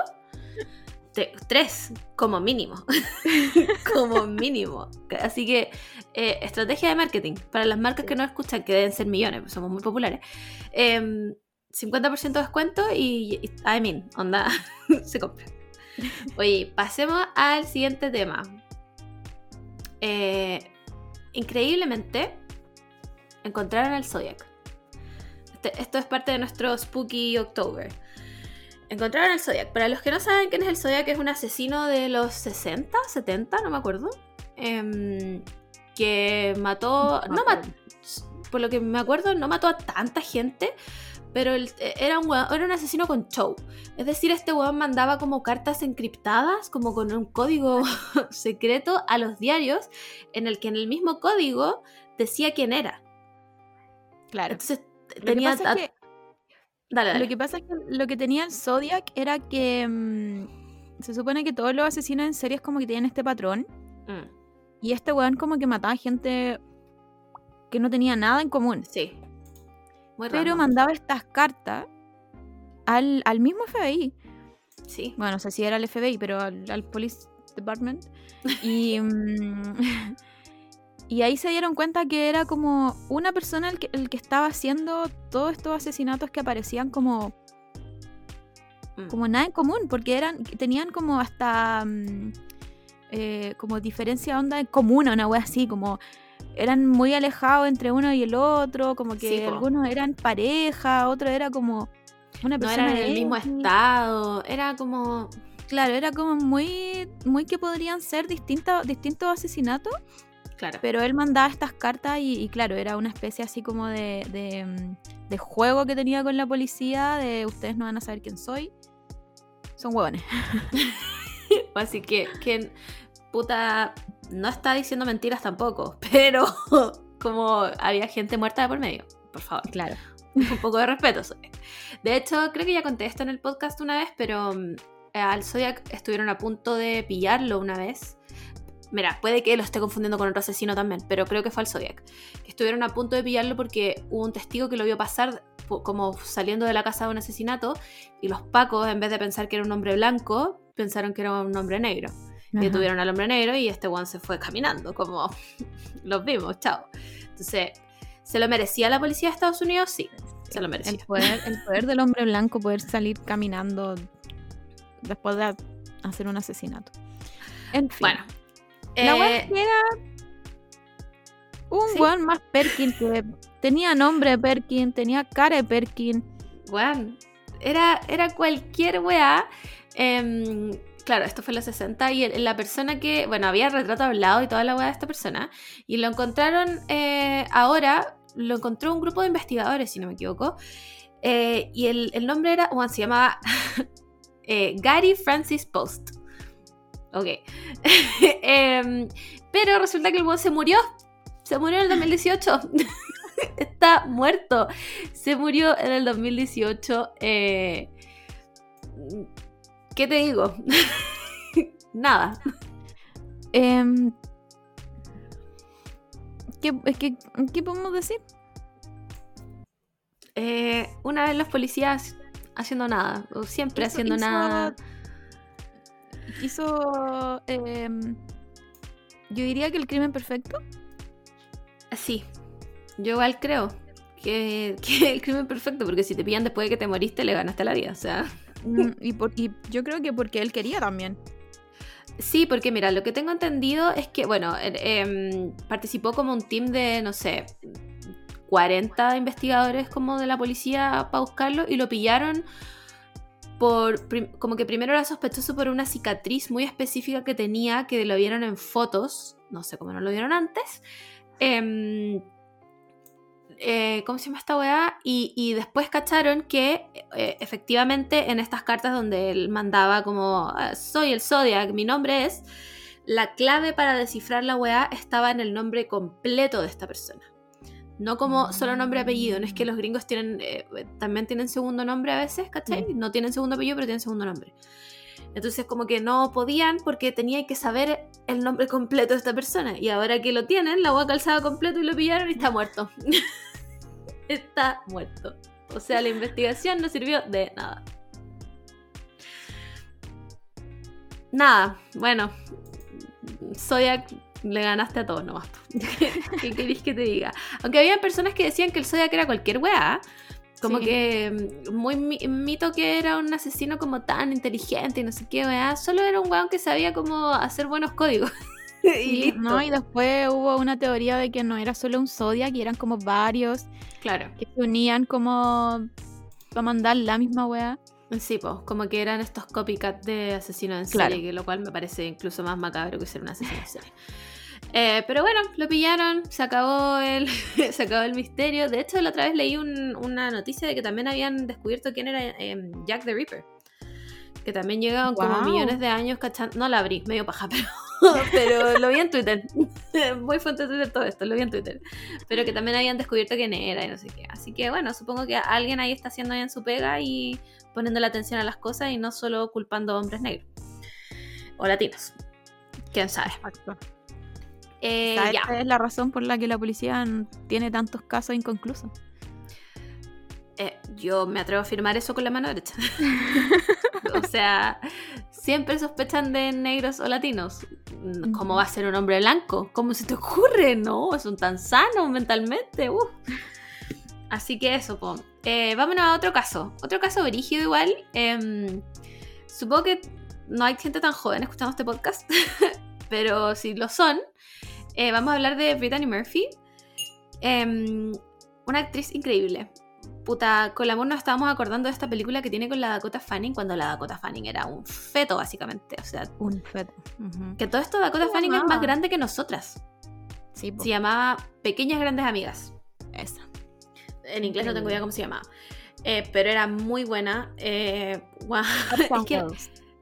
3 como mínimo. como mínimo. Así que, eh, estrategia de marketing para las marcas que no escuchan, que deben ser millones, pues somos muy populares. Em, 50% de descuento y, y- I mean, onda, se compra. Oye, pasemos al siguiente tema. Eh, increíblemente, encontraron al Zodiac. Este- esto es parte de nuestro Spooky October. Encontraron al Zodiac. Para los que no saben quién es el Zodiac, es un asesino de los 60, 70, no me acuerdo. em, que mató. No mató. Por lo que me acuerdo, no mató a tanta gente. Pero era, un era un asesino con show. Es decir, este weón mandaba como cartas encriptadas, como con un código secreto a los diarios, en el que en el mismo código decía quién era. Claro. Entonces tenía. pasa es que Dale, dale. Lo que pasa es que lo que tenía el Zodiac era que mm, se supone que todos los asesinos en series como que tienen este patrón. Mm, Y este weón como que mataba gente que no tenía nada en común. sí. Muy Pero random. mandaba estas cartas al, al mismo FBI. Sí. Bueno, no sé si era el FBI, pero al, al Police Department. Y, mm, y ahí se dieron cuenta que era como una persona el que, el que estaba haciendo todos estos asesinatos que aparecían como Mm. como nada en común, porque eran, tenían como hasta mm, eh, como diferencia onda en común, una wea así, como eran muy alejados entre uno y el otro, como que Sí, algunos eran pareja, otro era como una No persona eran en el mismo estado. Era como. Claro, era como muy, muy que podrían ser distintos, distintos asesinatos, Claro. pero él mandaba estas cartas y, y claro, era una especie así como de, de, mm, de juego que tenía con la policía, de ustedes no van a saber quién soy. Son huevones. Así que, que puta, no está diciendo mentiras tampoco, pero como había gente muerta de por medio, por favor, Claro. un poco de respeto. Zoe. De hecho, creo que ya conté esto en el podcast una vez, pero mm, al Zodiac estuvieron a punto de pillarlo una vez. Mira, puede que lo esté confundiendo con otro asesino también, pero creo que fue al Zodiac. Estuvieron a punto de pillarlo porque hubo un testigo que lo vio pasar como saliendo de la casa de un asesinato y los pacos, en vez de pensar que era un hombre blanco, pensaron que era un hombre negro. Y Ajá. detuvieron al hombre negro y este one se fue caminando, como los vimos, chao. Entonces, ¿se lo merecía la policía de Estados Unidos? Sí, se lo merecía. El poder, el poder del hombre blanco, poder salir caminando después de hacer un asesinato. En fin. Bueno, la eh, era un ¿sí? weón más Perkin que tenía nombre Perkin, tenía cara de Perkin. weón, era, era cualquier weá. Em, claro, esto fue en los 60 y el- la persona que, bueno, había retrato hablado y toda la weá de esta persona. Y lo encontraron eh, ahora, lo encontró un grupo de investigadores, si no me equivoco. eh, y el, el nombre era, bueno, se llamaba eh, Gary Francis Post. Ok. Em, pero resulta que el weón se murió. Se murió en el 2018. Está muerto. Se murió en el 2018. eh, ¿Qué te digo? Nada. Em, ¿qué, es que, ¿Qué podemos decir? Eh, una vez los policías haciendo nada. O siempre haciendo nada. Hizo. em, yo diría que el crimen perfecto. Sí. Yo igual creo que, que el crimen perfecto. Porque si te pillan después de que te moriste, le ganaste la vida. O sea. Mm, y, por- y yo creo que porque él quería también. Sí, porque mira, lo que tengo entendido es que, bueno, eh, em, participó como un team de, no sé, 40 investigadores como de la policía para buscarlo y lo pillaron como que primero era sospechoso por una cicatriz muy específica que tenía, que lo vieron en fotos, no sé cómo no lo vieron antes. Em, eh, ¿Cómo se llama esta weá? Y, y después cacharon que eh, efectivamente en estas cartas donde él mandaba como "Ah, soy el Zodiac, mi nombre es, la clave para descifrar la weá estaba en el nombre completo de esta persona. No como solo nombre y apellido, no es que los gringos tienen eh, también tienen segundo nombre a veces, ¿cachai? No tienen segundo apellido, pero tienen segundo nombre. Entonces como que no podían porque tenían que saber el nombre completo de esta persona. Y ahora que lo tienen, la weá calzada completo y lo pillaron y está muerto. está muerto. O sea, la investigación no sirvió de nada. Nada, bueno. Zodiac le ganaste a todos nomás. ¿Qué queréis que te diga? Aunque había personas que decían que el Zodiac era cualquier weá. Como Sí. que mm, muy mi- mito que era un asesino como tan inteligente y no sé qué weá. Solo era un weón que sabía cómo hacer buenos códigos. y listo. ¿no? Y después hubo una teoría de que no era solo un Zodiac, y eran como varios Claro. que se unían como para mandar la misma wea. Sí, pues, como que eran estos copycat de asesinos en Claro. serie, que lo cual me parece incluso más macabro que ser un asesino en serie. Eh, pero bueno, lo pillaron, se acabó el, se acabó el misterio. De hecho, la otra vez leí un- una noticia de que también habían descubierto quién era eh, Jack the Ripper. Que también llegaban como millones de años cachando. No la abrí, medio paja, pero, pero lo vi en Twitter. Muy fuente de Twitter todo esto, lo vi en Twitter. Pero que también habían descubierto quién era y no sé qué. Así que bueno, supongo que alguien ahí está haciendo bien su pega y poniendo la atención a las cosas y no solo culpando a hombres negros o latinos. Quién sabe. Eh, Esa es la razón por la que la policía tiene tantos casos inconclusos. Eh, yo me atrevo a afirmar eso con la mano derecha. o sea, siempre sospechan de negros o latinos. ¿Cómo va a ser un hombre blanco? ¿Cómo se te ocurre? No, son tan sanos mentalmente. uf. Así que eso, po. Eh, vámonos a otro caso. Otro caso brígido igual. Em, supongo que no hay gente tan joven escuchando este podcast, pero si lo son, eh, vamos a hablar de Brittany Murphy. Em, una actriz increíble. Puta, con el amor nos estábamos acordando de esta película que tiene con la Dakota Fanning cuando la Dakota Fanning era un feto, básicamente. O sea, Un feto. Que todo esto Dakota ¿Cómo Fanning es más grande que nosotras. Sí. Se llamaba Pequeñas Grandes Amigas. esa. En inglés no tengo idea cómo se llamaba. Eh, pero era muy buena. Eh, es que-.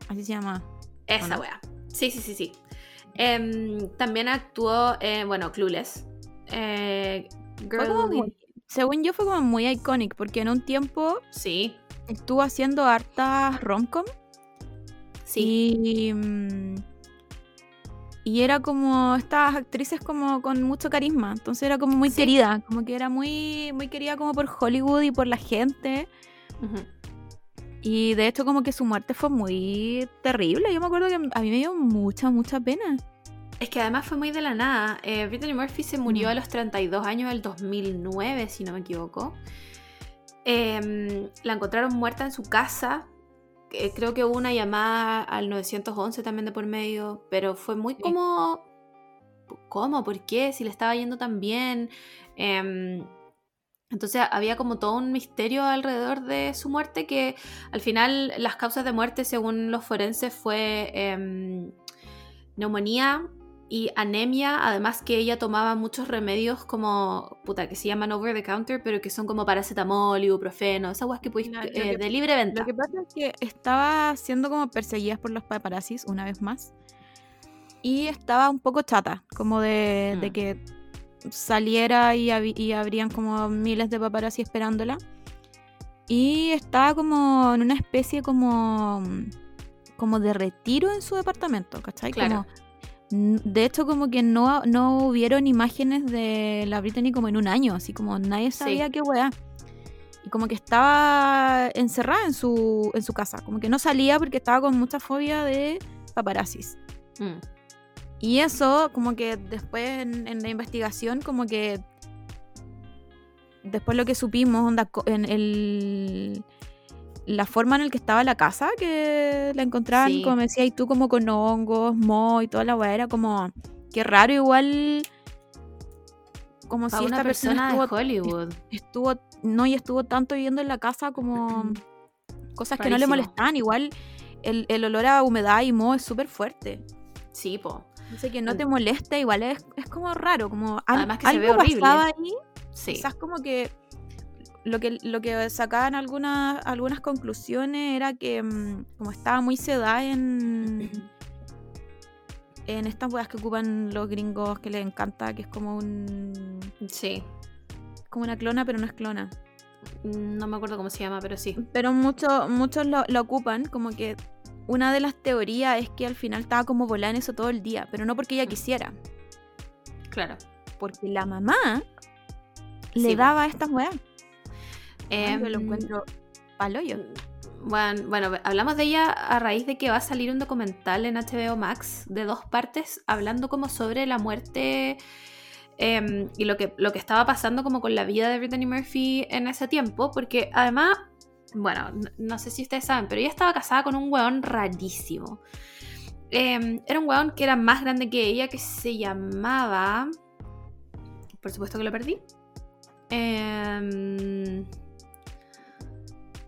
Así se llama. esa no? wea. Sí, sí, sí, sí. Em, también actuó, eh, bueno, Clueless. Eh, Fue muy- según yo fue como muy iconic porque en un tiempo Sí, estuvo haciendo hartas romcom sí. y mm, y era como estas actrices como con mucho carisma, entonces era como muy Sí. querida, como que era muy muy querida como por Hollywood y por la gente. Ujú. Y de hecho como que su muerte fue muy terrible. Yo me acuerdo que a mí me dio mucha, mucha pena. Es que además fue muy de la nada. Eh, Brittany Murphy se murió Mm. a los 32 años del 2009, si no me equivoco. Em, la encontraron muerta en su casa. Eh, creo que hubo una llamada al 911 también de por medio, pero fue muy como... ¿Cómo? ¿Por qué? Si le estaba yendo tan bien. Entonces había como todo un misterio alrededor de su muerte que al final las causas de muerte según los forenses fue em, neumonía y anemia, además que ella tomaba muchos remedios como, puta, que se llaman over the counter, pero que son como paracetamol, ibuprofeno, esas guas que lo eh, de libre venta. Lo que pasa es que estaba siendo como perseguida por los paparazzis una vez más. Y estaba un poco chata, como de, de Mm. que saliera y, habrían como miles de paparazzi esperándola. Y estaba como en una especie como, como de retiro en su departamento, ¿cachai? Claro. Como, de hecho, como que no, no hubieron imágenes de la Britney como en un año, así como nadie sabía qué weá. Y como que estaba encerrada en su, en su casa, como que no salía porque estaba con mucha fobia de paparazzis. Mm. Y eso, como que después en, en la investigación, como que después lo que supimos, onda, en el, la forma en la que estaba la casa, que la encontraban, Sí. como decías y tú, como con hongos, mo y toda la weá, era como, qué raro, igual, como Para si una esta persona persona estuvo, de Hollywood. estuvo, no, y estuvo tanto viviendo en la casa como cosas que no le molestaban, igual el, el olor a humedad y mo es súper fuerte. Sí, po. Dice que no te molesta, igual es, es como raro, como al- Además que se algo ve horrible. pasaba ahí, Sí. quizás como que lo que lo que sacaban algunas algunas conclusiones era que mm, como estaba muy sedada en en estas weas que ocupan los gringos que les encanta, que es como un Sí. como una clona, pero no es clona. No me acuerdo cómo se llama, pero sí. Pero muchos muchos lo, lo ocupan, como que una de las teorías es que al final estaba como volada en eso todo el día, pero no porque ella quisiera, Claro. porque la mamá le daba estas weas. Yo lo Em, encuentro paloyo. Bueno, bueno, hablamos de ella a raíz de que va a salir un documental en HBO Max de dos partes hablando como sobre la muerte em, y lo que, lo que estaba pasando como con la vida de Brittany Murphy en ese tiempo, porque además, bueno, no sé si ustedes saben, pero ella estaba casada con un weón rarísimo. Em, era un weón que era más grande que ella, que se llamaba... Por supuesto que lo perdí. Em,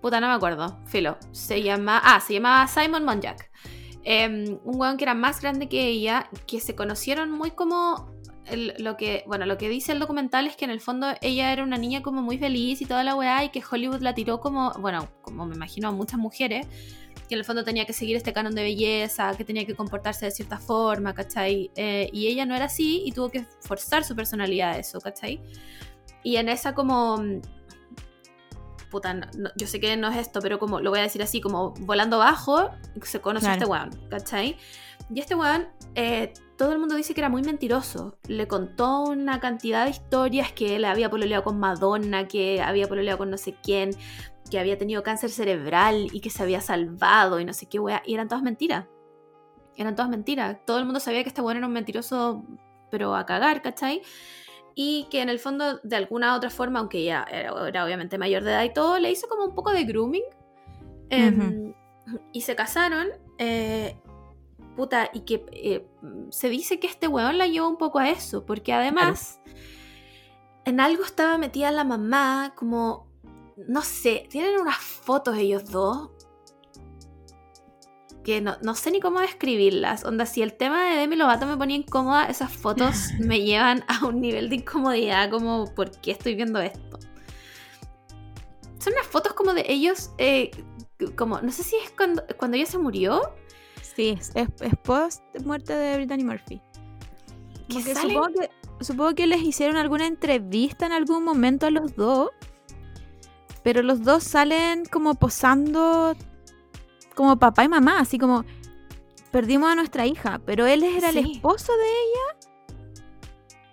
Puta, no me acuerdo. Filo. Se llama. Ah, se llamaba Simon Monjack. Em, un weón que era más grande que ella. Que se conocieron muy como. El- lo que. Bueno, lo que dice el documental es que en el fondo ella era una niña como muy feliz y toda la weá. Y que Hollywood la tiró como. Bueno, como me imagino a muchas mujeres. Que en el fondo tenía que seguir este canon de belleza. Que tenía que comportarse de cierta forma, ¿cachai? Eh, y ella no era así. Y tuvo que forzar su personalidad a eso, ¿cachai? Y en esa como puta, no- yo sé que no es esto, pero como lo voy a decir así, como volando bajo, se conoce a este weón, ¿cachai? Y este weón, eh, todo el mundo dice que era muy mentiroso. Le contó una cantidad de historias que él había pololeado con Madonna, que había pololeado con no sé quién, que había tenido cáncer cerebral y que se había salvado y no sé qué weá. Y eran todas mentiras. Eran todas mentiras. Todo el mundo sabía que este weón era un mentiroso, pero a cagar, ¿cachai? y que en el fondo de alguna otra forma, aunque ella era, era obviamente mayor de edad y todo, le hizo como un poco de grooming. Em, Y se casaron. eh, puta, y que eh, se dice que este weón la llevó un poco a eso, porque además en algo estaba metida la mamá, como, no sé, tienen unas fotos ellos dos. Que no, no sé ni cómo describirlas. Onda, si el tema de Demi Lovato me ponía incómoda, esas fotos me llevan a un nivel de incomodidad como, ¿por qué estoy viendo esto? Son unas fotos como de ellos, eh, como, no sé si es cuando, cuando ella se murió, Sí, es, es post muerte de Brittany Murphy. Como que supongo que supongo que les hicieron alguna entrevista en algún momento a los dos. Pero los dos salen como posando como papá y mamá, así como perdimos a nuestra hija, pero él era el esposo de ella.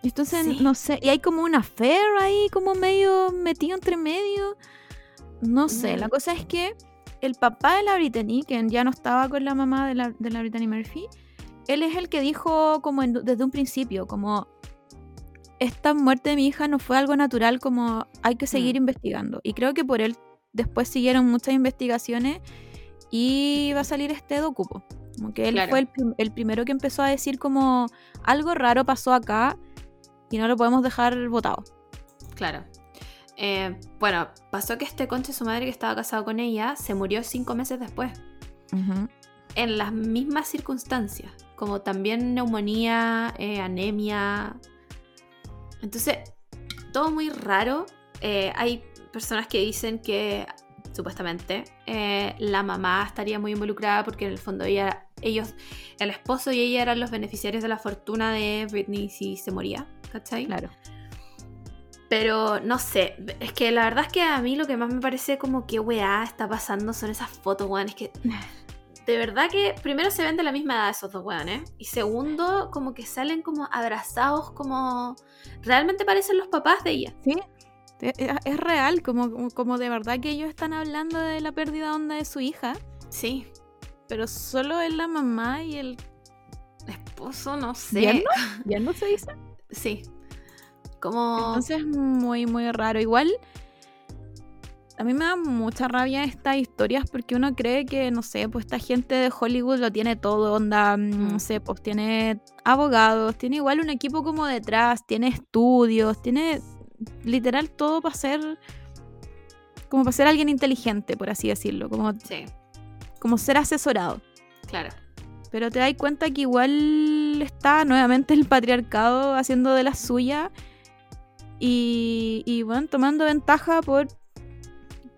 Entonces, Sí. no sé, y hay como una affair ahí, como medio metido entre medio. No sé, Mm. la cosa es que el papá de la Brittany, que ya no estaba con la mamá de la, de la Brittany Murphy, él es el que dijo como en- desde un principio, como esta muerte de mi hija no fue algo natural, como hay que seguir Mm. investigando. Y creo que por él después siguieron muchas investigaciones y va a salir este docupo. Como que él Claro. fue el, el primero que empezó a decir como algo raro pasó acá y no lo podemos dejar votado. Claro. Eh, bueno, pasó que este conche, su madre que estaba casado con ella, se murió cinco meses después. En las mismas circunstancias. Como también neumonía, eh, anemia. Entonces, todo muy raro. Eh, hay personas que dicen que, supuestamente, la mamá estaría muy involucrada porque en el fondo ella, ellos, el esposo y ella eran los beneficiarios de la fortuna de Britney si se moría. ¿Cachai? Claro. Pero no sé, es que la verdad es que a mí lo que más me parece como que weá está pasando son esas fotos, weón. Es que de verdad que primero se ven de la misma edad esos dos weones. Y segundo, como que salen como abrazados, como realmente parecen los papás de ella. Sí, e- e- es, real, como, como- de verdad que ellos están hablando de la pérdida onda de su hija, Sí, pero solo es la mamá y el esposo, no sé. ¿Yerno? ya no se dice. Sí. Como... Entonces muy, muy raro. Igual, a mí me da mucha rabia estas historias porque uno cree que, no sé, pues esta gente de Hollywood lo tiene todo, onda, mm, Mm. no sé, pues tiene abogados, tiene igual un equipo como detrás, tiene estudios, tiene literal todo para ser, como para ser alguien inteligente, por así decirlo, como, Sí, como ser asesorado. claro. Pero te das cuenta que igual está nuevamente el patriarcado haciendo de la suya y, y bueno, tomando ventaja por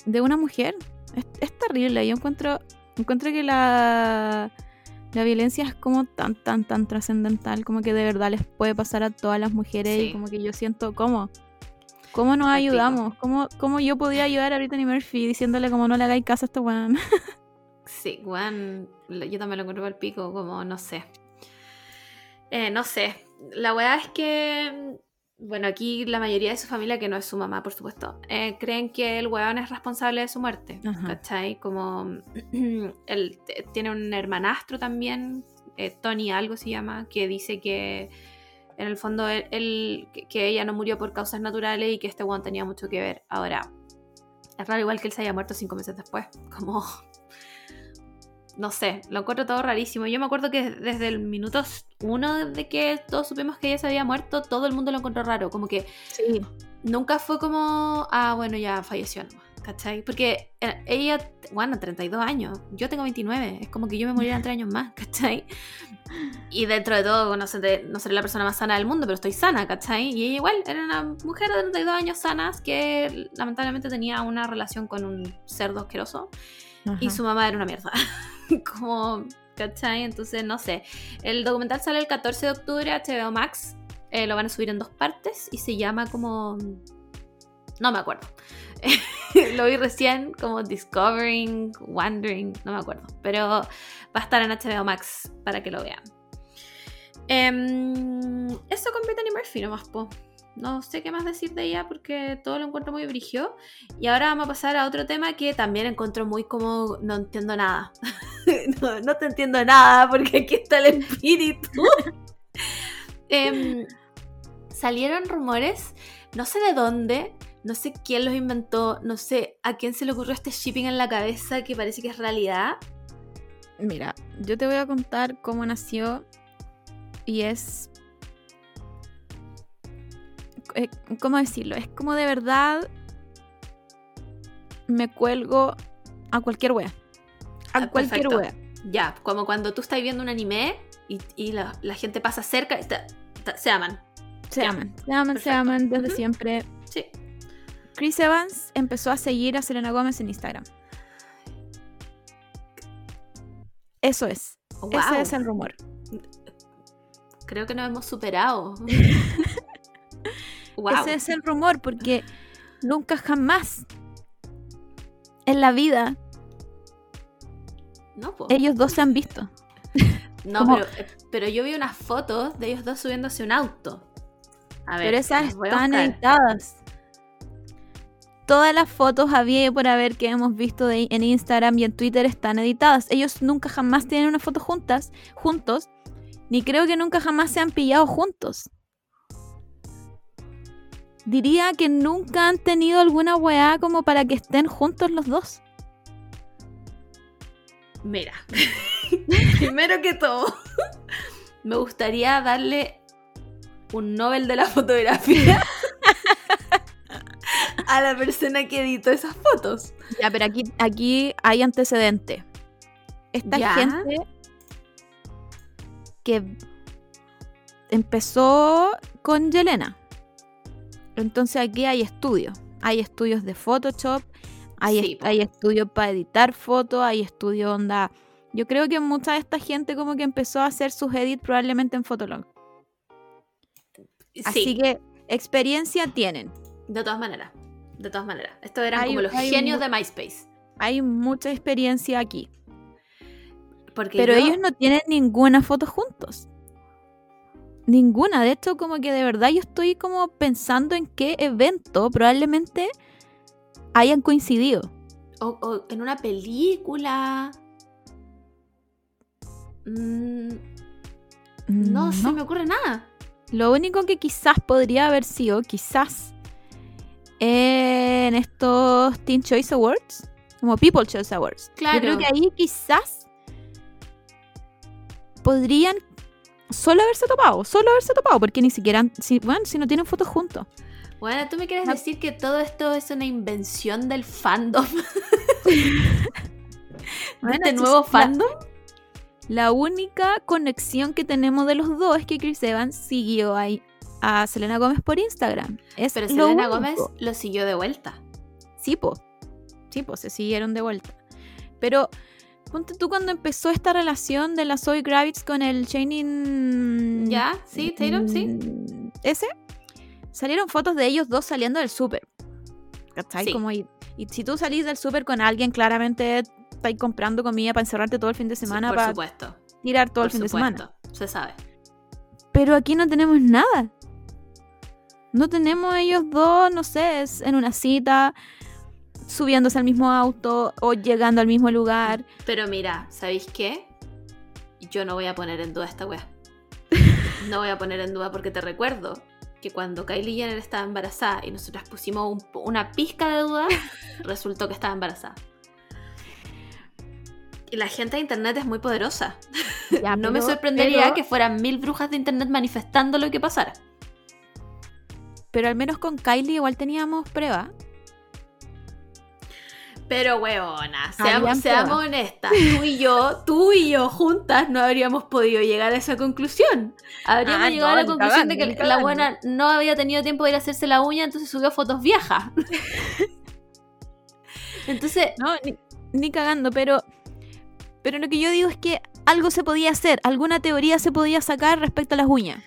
de una mujer. Es, es terrible. Yo encuentro, encuentro que la, la violencia es como tan, tan, tan trascendental, como que de verdad les puede pasar a todas las mujeres Sí. y como que yo siento cómo. ¿Cómo nos ayudamos? ¿Cómo, ¿Cómo yo podría ayudar a Brittany Murphy diciéndole como no le hagáis caso a este weón? Sí, weón, yo también lo encuentro al pico, como no sé. Eh, no sé. La weá es que, bueno, aquí la mayoría de su familia, que no es su mamá, por supuesto, eh, creen que el weón es responsable de su muerte. Ajá. ¿Cachai? Como él tiene un hermanastro también, eh, Tony algo se llama, que dice que en el fondo él, él- que ella no murió por causas naturales y que este weón tenía mucho que ver. Ahora, es raro igual que él se haya muerto cinco meses después. Como no sé, lo encuentro todo rarísimo. Yo me acuerdo que desde el minuto uno de que todos supimos que ella se había muerto, todo el mundo lo encontró raro. Como que Sí. nunca fue como, ah, bueno, ya falleció, nomás, ¿cachai? Porque eh, ella, bueno, 32 años, yo tengo 29, es como que yo me moriera en 3 años más, ¿cachai? Y dentro de todo, no, sé, no seré la persona más sana del mundo, pero estoy sana, ¿cachai? Y ella igual era una mujer de 32 años sanas que lamentablemente tenía una relación con un cerdo asqueroso y su mamá era una mierda. Como, ¿cachai? Entonces, no sé. El documental sale el 14 de octubre HBO Max. Eh, lo van a subir en dos partes y se llama como... No me acuerdo. lo vi recién como Discovering, Wondering, no me acuerdo. Pero va a estar en HBO Max para que lo vean. Em, eso con Brittany Murphy nomás, po. No sé qué más decir de ella porque todo lo encuentro muy brigio. Y ahora vamos a pasar a otro tema que también encuentro muy como no entiendo nada. no, no te entiendo nada porque aquí está el espíritu. Em, salieron rumores, no sé de dónde, no sé quién los inventó, no sé a quién se le ocurrió este shipping en la cabeza que parece que es realidad. Mira, yo te voy a contar cómo nació y es... eh, ¿Cómo decirlo? Es como de verdad me cuelgo a cualquier wea. A Ah, cualquier perfecto. wea. Ya, como cuando tú estás viendo un anime y, y la, la gente pasa cerca, se aman. Se Ya. aman, se aman, se aman desde siempre. Sí. Chris Evans empezó a seguir a Selena Gómez en Instagram. Eso es. Wow. Ese es el rumor. Creo que nos hemos superado. wow. Ese es el rumor porque nunca jamás en la vida No, ellos dos se han visto. No, como- pero, eh, pero yo vi unas fotos de ellos dos subiéndose un auto. A ver, Pero esas están editadas. todas las fotos había y por haber que hemos visto de- en Instagram y en Twitter están editadas. Ellos nunca jamás tienen una foto juntas, juntos, ni creo que nunca jamás se han pillado juntos. Diría que nunca han tenido alguna weá como para que estén juntos los dos. Mira, primero que todo, me gustaría darle un Nobel de la fotografía a la persona que editó esas fotos. Ya, pero aquí, aquí hay antecedente. Esta Ya. gente que empezó con Yelena. Entonces aquí hay estudios. Hay estudios de Photoshop, hay, Sí, est- po. hay estudios para editar fotos, hay estudios onda... Yo creo que mucha de esta gente como que empezó a hacer sus edits probablemente en Fotolog. Así Sí, que experiencia tienen. de todas maneras. De todas maneras. Estos eran Hay- como los genios de MySpace. Hay mucha experiencia aquí. Porque Pero yo- ellos no tienen ninguna foto juntos. Ninguna. De hecho, como que de verdad yo estoy como pensando en qué evento probablemente hayan coincidido. O, o en una película. Mm, no, se me ocurre nada. Lo único que quizás podría haber sido, quizás, en estos Teen Choice Awards, como People Choice Awards. Claro. Yo creo que ahí quizás podrían solo haberse topado, solo haberse topado, porque ni siquiera, si, bueno, si no tienen fotos juntos. Bueno, ¿tú me quieres No. decir que todo esto es una invención del fandom? ¿De este nuevo la- fandom? La única conexión que tenemos de los dos es que Chris Evans siguió ahí a Selena Gómez por Instagram. Es Pero Selena único. Gómez lo siguió de vuelta. Sí, po. Sí, po, se siguieron de vuelta. Pero ponte tú cuando empezó esta relación de la Zoe Kravitz con el Channing... ¿Ya? Sí, Tatum, sí. mm, Ese. Salieron fotos de ellos dos saliendo del súper. ¿Cachai? Sí. Como y, y si tú salís del súper con alguien, claramente estáis comprando comida para encerrarte todo el fin de semana, por para supuesto. tirar todo por el fin supuesto. de semana. Se sabe. Pero aquí no tenemos nada. No tenemos ellos dos, no sé, es en una cita, subiéndose al mismo auto o llegando al mismo lugar. Pero mira, ¿sabéis qué? Yo no voy a poner en duda esta wea. No voy a poner en duda porque te recuerdo que cuando Kylie Jenner estaba embarazada y nosotras pusimos un- una pizca de duda, resultó que estaba embarazada. Y la gente de internet es muy poderosa. Ya, no me sorprendería pero- que fueran mil brujas de internet manifestando lo que pasara. Pero al menos con Kylie igual teníamos prueba. Pero weona, seamos, seamos honestas. Tú y yo, tú y yo juntas no habríamos podido llegar a esa conclusión. Habríamos Ah, llegado no, a la conclusión de que la buena no había tenido tiempo de ir a hacerse la uña, entonces subió fotos viejas. entonces, No, ni, ni cagando, pero. Pero lo que yo digo es que algo se podía hacer, alguna teoría se podía sacar respecto a las uñas.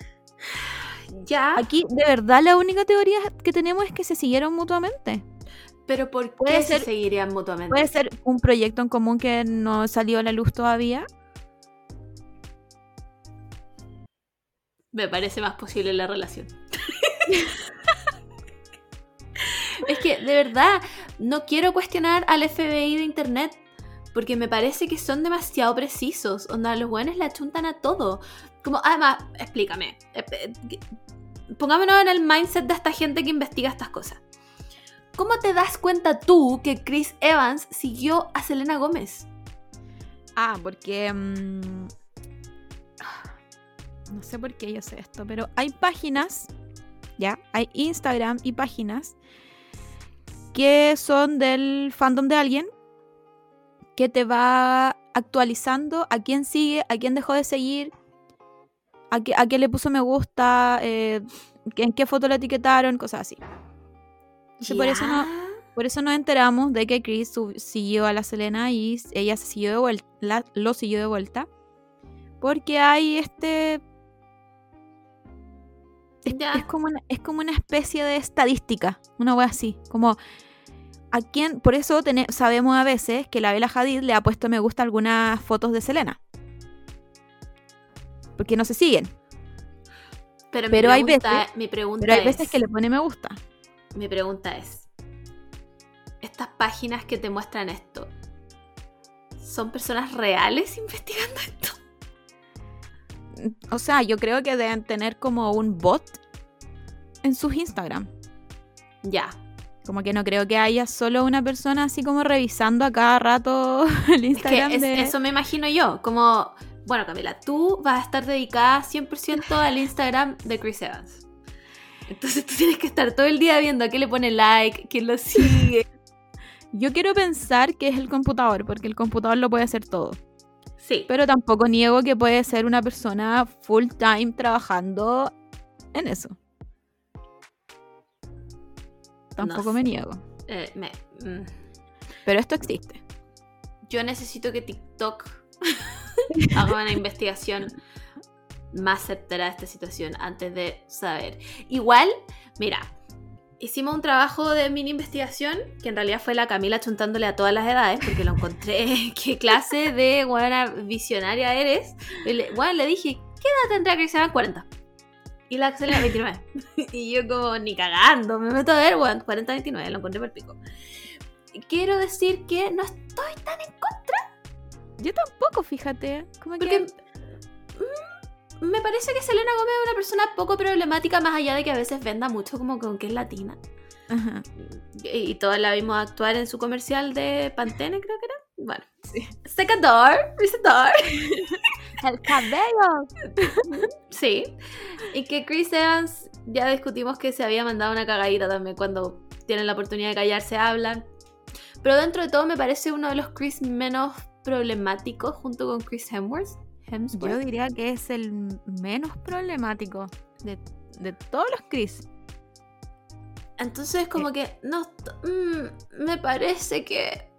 ya. Aquí, de verdad, la única teoría que tenemos es que se siguieron mutuamente. Pero ¿por qué puede se seguirían mutuamente? Puede ser un proyecto en común que no salió a la luz todavía. Me parece más posible la relación. es que, de verdad, no quiero cuestionar al FBI de Internet. Porque me parece que son demasiado precisos. Onda, los buenos la chuntan a todo. Como, además, explícame. eh, eh, Pongámonos en el mindset de esta gente que investiga estas cosas. ¿Cómo te das cuenta tú que Chris Evans siguió a Selena Gómez? Ah, porque. mm, no sé por qué yo sé esto, pero hay páginas, ya, hay Instagram y páginas que son del fandom de alguien que te va actualizando a quién sigue, a quién dejó de seguir, a, qué, quién le puso me gusta, eh, en qué foto lo etiquetaron, cosas así. Entonces, por eso no, por eso nos enteramos de que Chris siguió a la Selena y ella se siguió de vuelta, lo siguió de vuelta. Porque hay este. Es, como una, es como una especie de estadística, una wea así. Como a quién. Por eso sabemos a veces que la Bella Hadid le ha puesto me gusta a algunas fotos de Selena. Porque no se siguen. Pero, hay pregunta, veces- mi pregunta Pero hay es, veces que le pone me gusta. Mi pregunta es, estas páginas que te muestran esto, ¿son personas reales investigando esto? O sea, yo creo que deben tener como un bot en sus Instagram. Ya. Como que no creo que haya solo una persona así como revisando a cada rato el Es que Instagram es- de... eso me imagino yo. Como, bueno, Camila, tú vas a estar dedicada 100% al Instagram de Chris Evans. Entonces tú tienes que estar todo el día viendo a qué le pone like, quién lo sigue. Yo quiero pensar que es el computador, porque el computador lo puede hacer todo. Sí. Pero tampoco niego que puede ser una persona full time trabajando en eso. Tampoco sé. me niego. Eh, me- mm. Pero esto existe. yo necesito que TikTok haga una investigación más de esta situación antes de saber. Igual, mira, hicimos un trabajo de mini investigación que en realidad fue la Camila chuntándole a todas las edades porque lo encontré. ¿Qué clase de buena visionaria eres? Y le, bueno, le dije, ¿qué edad tendrá Chris Evans? 40. Y la Axel era 29. y yo como, ni cagando, me meto a ver, bueno, 40-29, lo encontré por pico. Quiero decir que no estoy tan en Yo tampoco, fíjate. Como Porque que... mm, me parece que Selena Gómez es una persona poco problemática, más allá de que a veces venda mucho como con que es latina. Ajá. Y, y todas la vimos actuar en su comercial de Pantene, creo que era. Bueno, Sí. secador, secador. El cabello. Sí. Y que Chris Evans, ya discutimos que se había mandado una cagadita también cuando tienen la oportunidad de callarse, hablan. Pero dentro de todo me parece uno de los Chris menos problemáticos junto con Chris Hemsworth. Hemsworth. Yo diría que es el menos problemático de, de todos los Chris. Entonces como que no mm, me parece que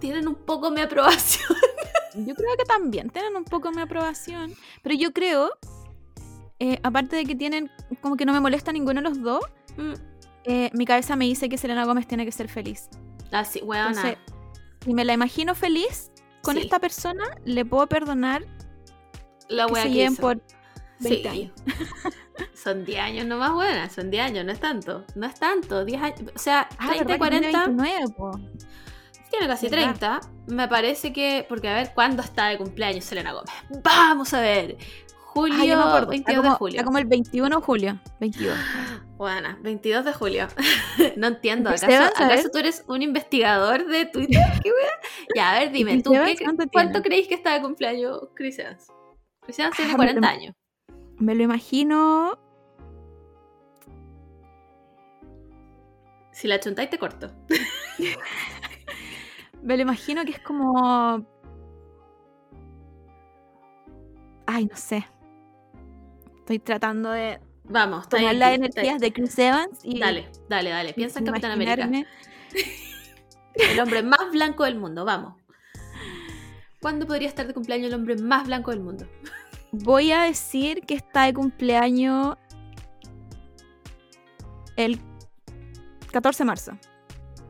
tienen un poco mi aprobación. Yo creo que también tienen un poco mi aprobación. Pero yo creo, eh, aparte de que tienen, como que no me molesta ninguno de los dos, Mm, eh, mi cabeza me dice que Selena Gómez tiene que ser feliz. Así, weona. Entonces, si me la imagino feliz con Sí. esta persona, le puedo perdonar la que wea se que hizo. por 20 Sí. años. Son 10 años nomás buenas, son 10 años, no es tanto, no es tanto, 10 años, o sea, Ah, 30, ¿verdad que tiene 40, 29, po? tiene casi ¿Verdad? 30, me parece que, porque a ver, ¿cuándo está de cumpleaños Selena Gómez? Vamos a ver, julio, Ah, yo me acuerdo. 22 Está como, de julio. está como el 21 de julio. 22. Buena, 22 de julio. no entiendo, ¿acaso, ¿acaso tú eres un investigador de Twitter? ¿Qué wea? Ya, a ver, dime, ¿tú qué- cuánto creéis que está de cumpleaños Chris Evans? Chris Evans tiene Ah, 40 me- años. Me lo imagino. Si la chuntáis te corto. Me lo imagino que es como. Ay, no sé. Estoy tratando de Vamos, tomar ahí, las está energías de Chris Evans y. Dale, dale, dale. Piensa en Capitán América. El hombre más blanco del mundo, vamos. ¿Cuándo podría estar de cumpleaños el hombre más blanco del mundo? Voy a decir que está de cumpleaños el 14 de marzo.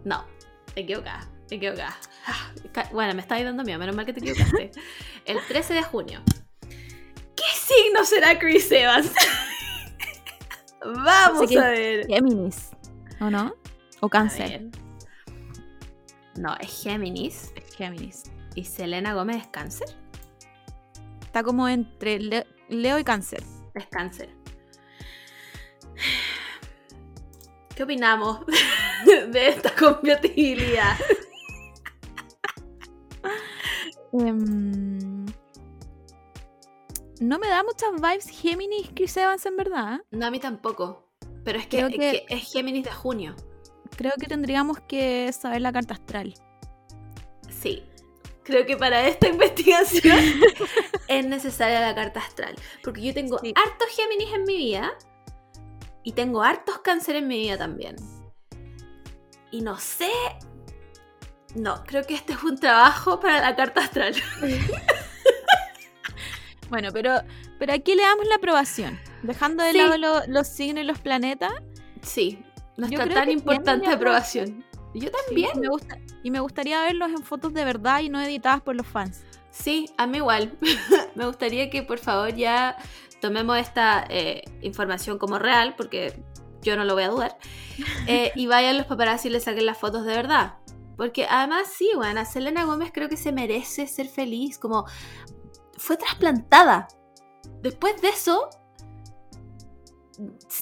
No, te equivocas, te equivocas. Ah, Bueno, me estáis dando miedo, menos mal que te equivocaste. El 13 de junio. ¿Qué signo será Chris Evans? Vamos que- a ver. Géminis. ¿O no? O cáncer. No, es Géminis. Géminis. ¿Y Selena Gómez es cáncer? Está como entre Le- Leo y cáncer. Es cáncer. ¿Qué opinamos de esta compatibilidad? Em, no me da muchas vibes Géminis Chris Evans en verdad. No, a mí tampoco. Pero es que, Creo es que- que es Géminis de junio. Creo que tendríamos que saber la carta astral. Sí. Creo que para esta investigación es necesaria la carta astral. Porque yo tengo Sí. hartos Géminis en mi vida y tengo hartos cáncer en mi vida también. Y no sé. No, creo que este es un trabajo para la carta astral. Bueno, pero, pero aquí le damos la aprobación. Dejando de Sí. lado lo- los signos y los planetas. Sí, no está tan importante aprobación. Yo también. Y me, gusta, y me gustaría verlos en fotos de verdad y no editadas por los fans. Sí, a mí igual. Me gustaría que por favor ya tomemos esta eh, información como real, porque yo no lo voy a dudar. eh, y vayan los paparazzi y le saquen las fotos de verdad. Porque además sí, bueno, a Selena Gómez creo que se merece ser feliz, como fue trasplantada. Después de eso,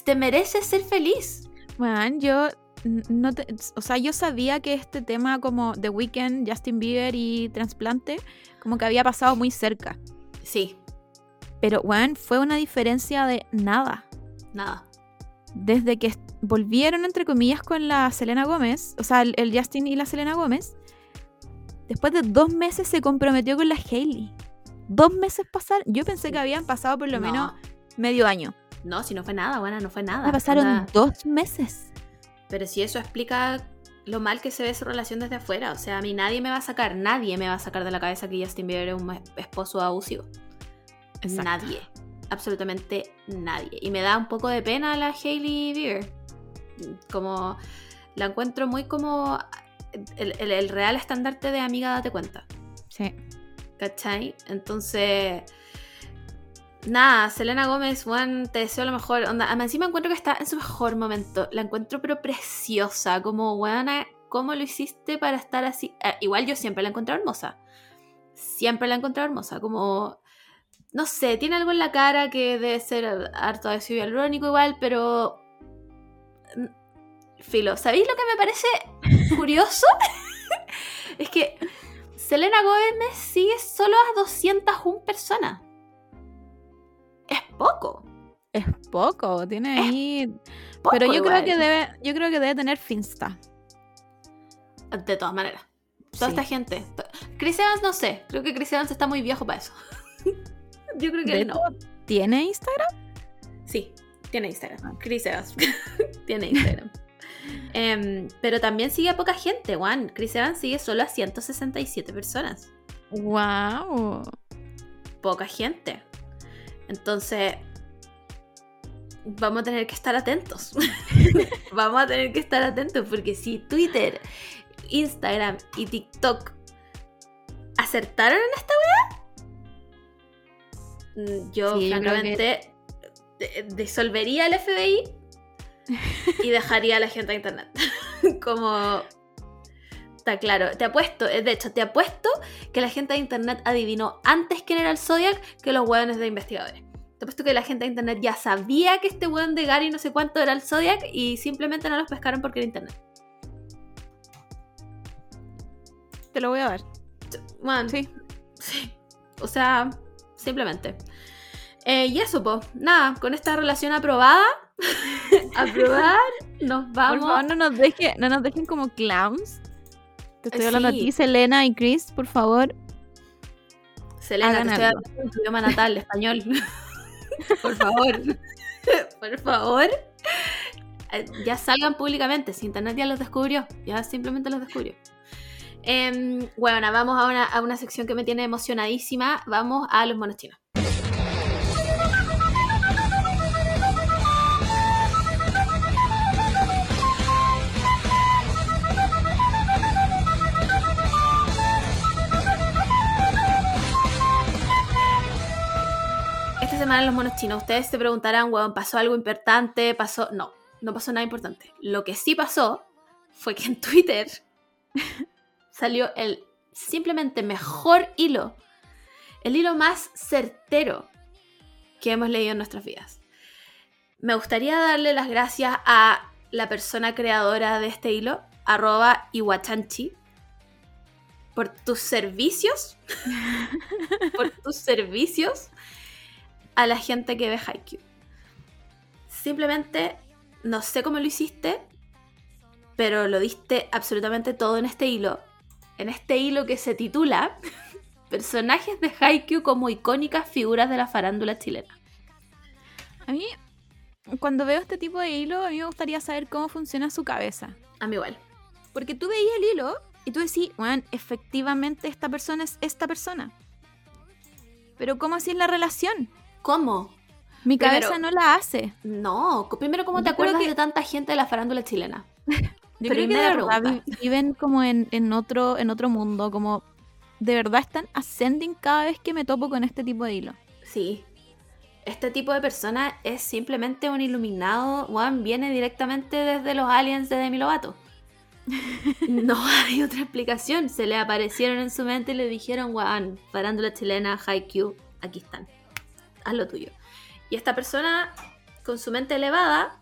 te mereces ser feliz. Bueno, yo no o sea, yo sabía que este tema como The Weeknd, Justin Bieber y trasplante, como que había pasado muy cerca. Sí. Pero, bueno, fue una diferencia de nada. Nada. Desde que volvieron, entre comillas, con la Selena Gómez, o sea, el, Justin y la Selena Gómez, después de dos meses se comprometió con la Hailey. Dos meses pasaron. Yo pensé que habían pasado por lo menos medio año. No, si no fue nada, bueno, no fue nada. Pasaron dos meses. Pero si eso explica lo mal que se ve su relación desde afuera. O sea, a mí nadie me va a sacar, nadie me va a sacar de la cabeza que Justin Bieber es un esposo abusivo. Nadie. Absolutamente nadie. Y me da un poco de pena la Hailey Bieber. Como la encuentro muy como el, el real estandarte de amiga, date cuenta. Sí. ¿Cachai? Entonces nada, Selena Gómez, Juan, te deseo lo mejor. Onda, encima encuentro que está en su mejor momento. La encuentro pero preciosa. Como, buena, ¿cómo lo hiciste para estar así? Eh, igual yo siempre la he encontrado hermosa. Siempre la he encontrado hermosa. Como, no sé, tiene algo en la cara que debe ser harto de hialurónico igual, pero... Filo, ¿sabéis lo que me parece curioso? es que Selena Gómez sigue solo a 201 personas es poco. Es poco, tiene ahí. Pero yo creo que debe, yo creo que debe tener Finsta. De todas maneras. Toda esta gente. Chris Evans no sé. Creo que Chris Evans está muy viejo para eso. yo creo que no. ¿Tiene Instagram? Sí, tiene Instagram. Ah. Chris Evans tiene Instagram. Em, pero también sigue a poca gente, Juan. Chris Evans sigue solo a 167 personas. ¡Wow! Poca gente. Entonces, vamos a tener que estar atentos. vamos a tener que estar atentos porque si Twitter, Instagram y TikTok acertaron en esta weá, mm, yo francamente disolvería el FBI y dejaría a la gente a internet. Como está claro. Te apuesto, de hecho, te apuesto que la gente de internet adivinó antes quién era el Zodiac que los hueones de investigadores. Te apuesto que la gente de internet ya sabía que este hueón de Gary no sé cuánto era el Zodiac y simplemente no los pescaron porque era internet. Te lo voy a ver. Bueno, sí. Sí. O sea, simplemente. Eh, y eso, pues, nada, con esta relación aprobada, aprobar, nos vamos. Por favor, no nos, no nos dejen como clowns. Te estoy hablando a ti, Selena y Chris, por favor. Selena, te estoy hablando en tu idioma natal, español. por favor. por favor. Eh, ya salgan públicamente. Si Internet ya los descubrió. Ya simplemente los descubrió. Eh, bueno, vamos a una, a una sección que me tiene emocionadísima. Vamos a los monos chinos. Semana los monos chinos. Ustedes se preguntarán, weón, ¿pasó algo importante? ¿Pasó? No, no pasó nada importante. Lo que sí pasó fue que en Twitter salió el simplemente mejor hilo. El hilo más certero que hemos leído en nuestras vidas. Me gustaría darle las gracias a la persona creadora de este hilo, arroba Iwachanchi, por tus servicios. por tus servicios a la gente que ve Haikyuu. Simplemente, no sé cómo lo hiciste, pero lo diste absolutamente todo en este hilo. En este hilo que se titula Personajes de Haikyuu como icónicas figuras de la farándula chilena. A mí, cuando veo este tipo de hilo, a mí me gustaría saber cómo funciona su cabeza. A mí igual. Porque tú veías el hilo y tú decís, bueno, efectivamente esta persona es esta persona. Pero ¿cómo así es la relación? ¿Cómo? Mi cabeza no la hace. No, primero, ¿cómo te acuerdas de tanta gente de la farándula chilena? Yo creo que de verdad viven como en, otro, en otro mundo, como de verdad están ascending cada vez que me topo con este tipo de hilo. Sí. Este tipo de persona es simplemente un iluminado, Juan, viene directamente desde los aliens de Demi Lovato. No hay otra explicación. Se le aparecieron en su mente y le dijeron, weón, farándula chilena, Haikyuu, aquí están. Haz lo tuyo. Y esta persona, con su mente elevada,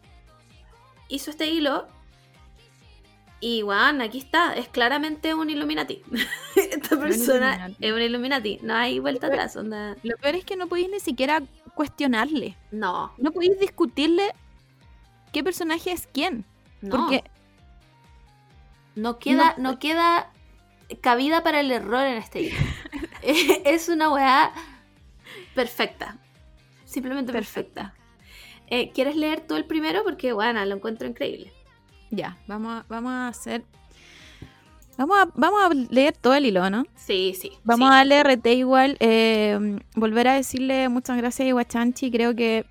hizo este hilo. Y weón, aquí está. Es claramente un Illuminati. esta persona Illuminati. es un Illuminati. No hay vuelta atrás. Onda... Lo peor es que no podéis ni siquiera cuestionarle. No, No podéis discutirle qué personaje es quién. no. Porque No queda, No- no, queda cabida para el error en este hilo. es una weá perfecta. Simplemente perfecta. Eh, ¿Quieres leer tú el primero? Porque, bueno, lo encuentro increíble. ya, vamos a, vamos a hacer. Vamos a, vamos a leer todo el hilo, ¿no? Sí, sí. Vamos sí. a darle RT igual. eh, volver a decirle muchas gracias a Iguachanchi. Creo que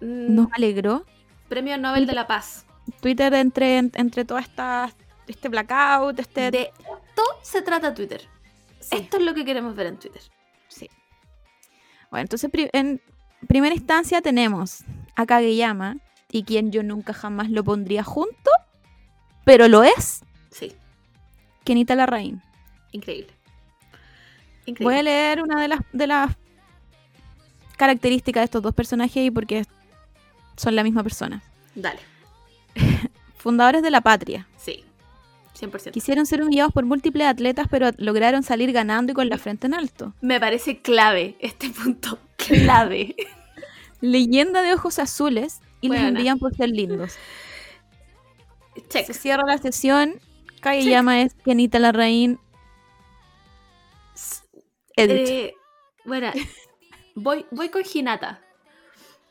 Mm, nos alegró. Premio Nobel de la Paz. Twitter entre, entre todas estas. Este blackout, este. De esto se trata Twitter. Sí. Esto es lo que queremos ver en Twitter. Bueno, entonces pri- en primera instancia tenemos a Kageyama y quien yo nunca jamás lo pondría junto, pero lo es, Sí, Kenita Larraín. increíble. Voy Increíble. a leer una de las, de las características de estos dos personajes y porque son la misma persona. Dale. Fundadores de la patria. Sí. 100%. Quisieron ser humillados por múltiples atletas, pero lograron salir ganando y con la frente en alto. Me parece clave este punto. Clave. Leyenda de ojos azules y les Buena. envían por ser lindos. Check. Se cierra la sesión. Kageyama es Kenita Larraín. Edit. Eh, bueno, voy, voy con Hinata.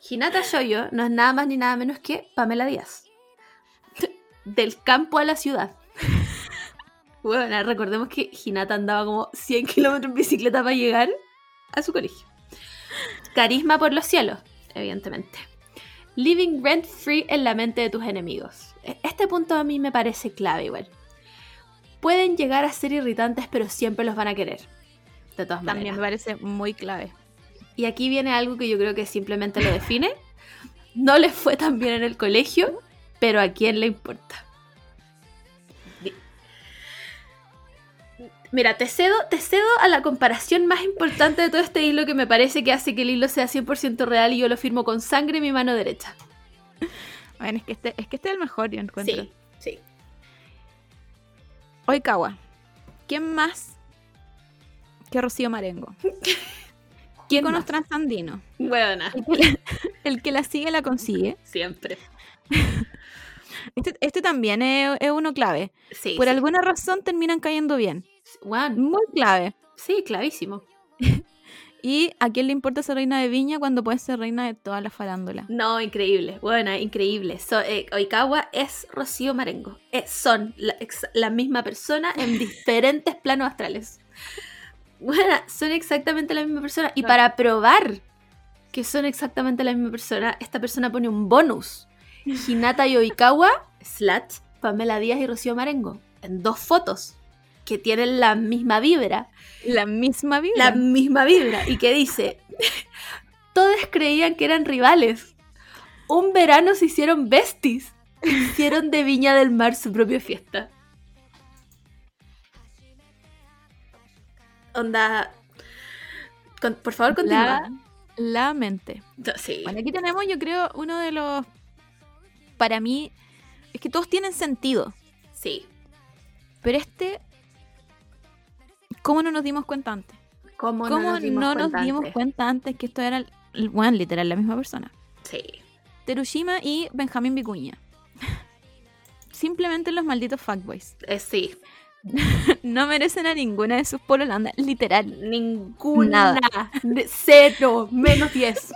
Hinata Shoyo no es nada más ni nada menos que Pamela Díaz. Del campo a la ciudad. Bueno, recordemos que Hinata andaba como 100 kilómetros en bicicleta para llegar a su colegio. Carisma por los cielos, evidentemente. Living rent free en la mente de tus enemigos. E- Este punto a mí me parece clave igual. Pueden llegar a ser irritantes, pero siempre los van a querer. De todas maneras. También me parece muy clave. Y aquí viene algo que yo creo que simplemente lo define. No les fue tan bien en el colegio, pero a quién le importa. Mira, te cedo, te cedo a la comparación más importante de todo este hilo que me parece que hace que el hilo sea 100% real y yo lo firmo con sangre en mi mano derecha. Bueno, es que este es, que este es el mejor, yo encuentro. Sí, sí. Oikawa. ¿Quién más que Rocío Marengo? ¿Quién Íconos más? transandinos. Buena. El que, la, el que la sigue la consigue. Siempre. Este, este también es, es uno clave. Sí. Por sí. alguna razón terminan cayendo bien. Muy clave. Sí, clavísimo. ¿Y a quién le importa ser reina de Viña cuando puede ser reina de toda la farándula? No, increíble, buena, increíble. So- eh, Oikawa es Rocío Marengo. Eh, son la, ex- la misma persona en diferentes planos astrales. Buena, son exactamente la misma persona. Y Claro. para probar que son exactamente la misma persona, esta persona pone un bonus. Hinata y Oikawa, slash, Pamela Díaz y Rocío Marengo. En dos fotos que tienen la misma vibra La misma vida. la misma vibra y que dice, todos creían que eran rivales. Un verano se hicieron besties. Hicieron de Viña del Mar su propia fiesta. Onda... con- por favor, continúa. La, la mente. No, Sí. Bueno, aquí tenemos, yo creo, uno de los. Para mí, es que todos tienen sentido. Sí. Pero este. ¿Cómo no nos dimos cuenta antes? ¿Cómo, ¿Cómo no nos dimos cuenta dimos antes? cuenta antes que esto era, bueno, literal, la misma persona? Sí. Terushima y Benjamín Vicuña. Simplemente los malditos fuckboys. Eh, sí. No merecen a ninguna de sus pololandas, literal. Ninguna. Nada. Cero. Menos 10.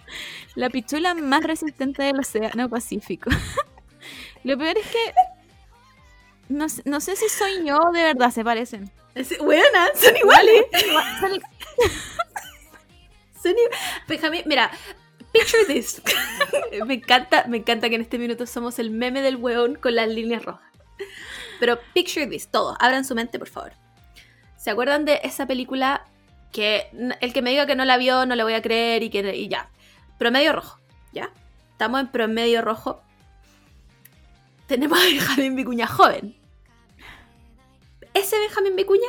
La pichula más resistente del océano Pacífico. Lo peor es que. No, sé- no sé si soy yo o de verdad se parecen. Es- Buena, son iguales. Son- Son i- Benjamín, mira, picture this. me encanta, me encanta que en este minuto somos el meme del weón con las líneas rojas. Pero picture this, todos, abran su mente, por favor. ¿Se acuerdan de esa película que el que me diga que no la vio no le voy a creer y que y ya? Promedio rojo, ¿ya? Estamos en promedio rojo. tenemos a Benjamín Vicuña joven. Ese Benjamín Vicuña,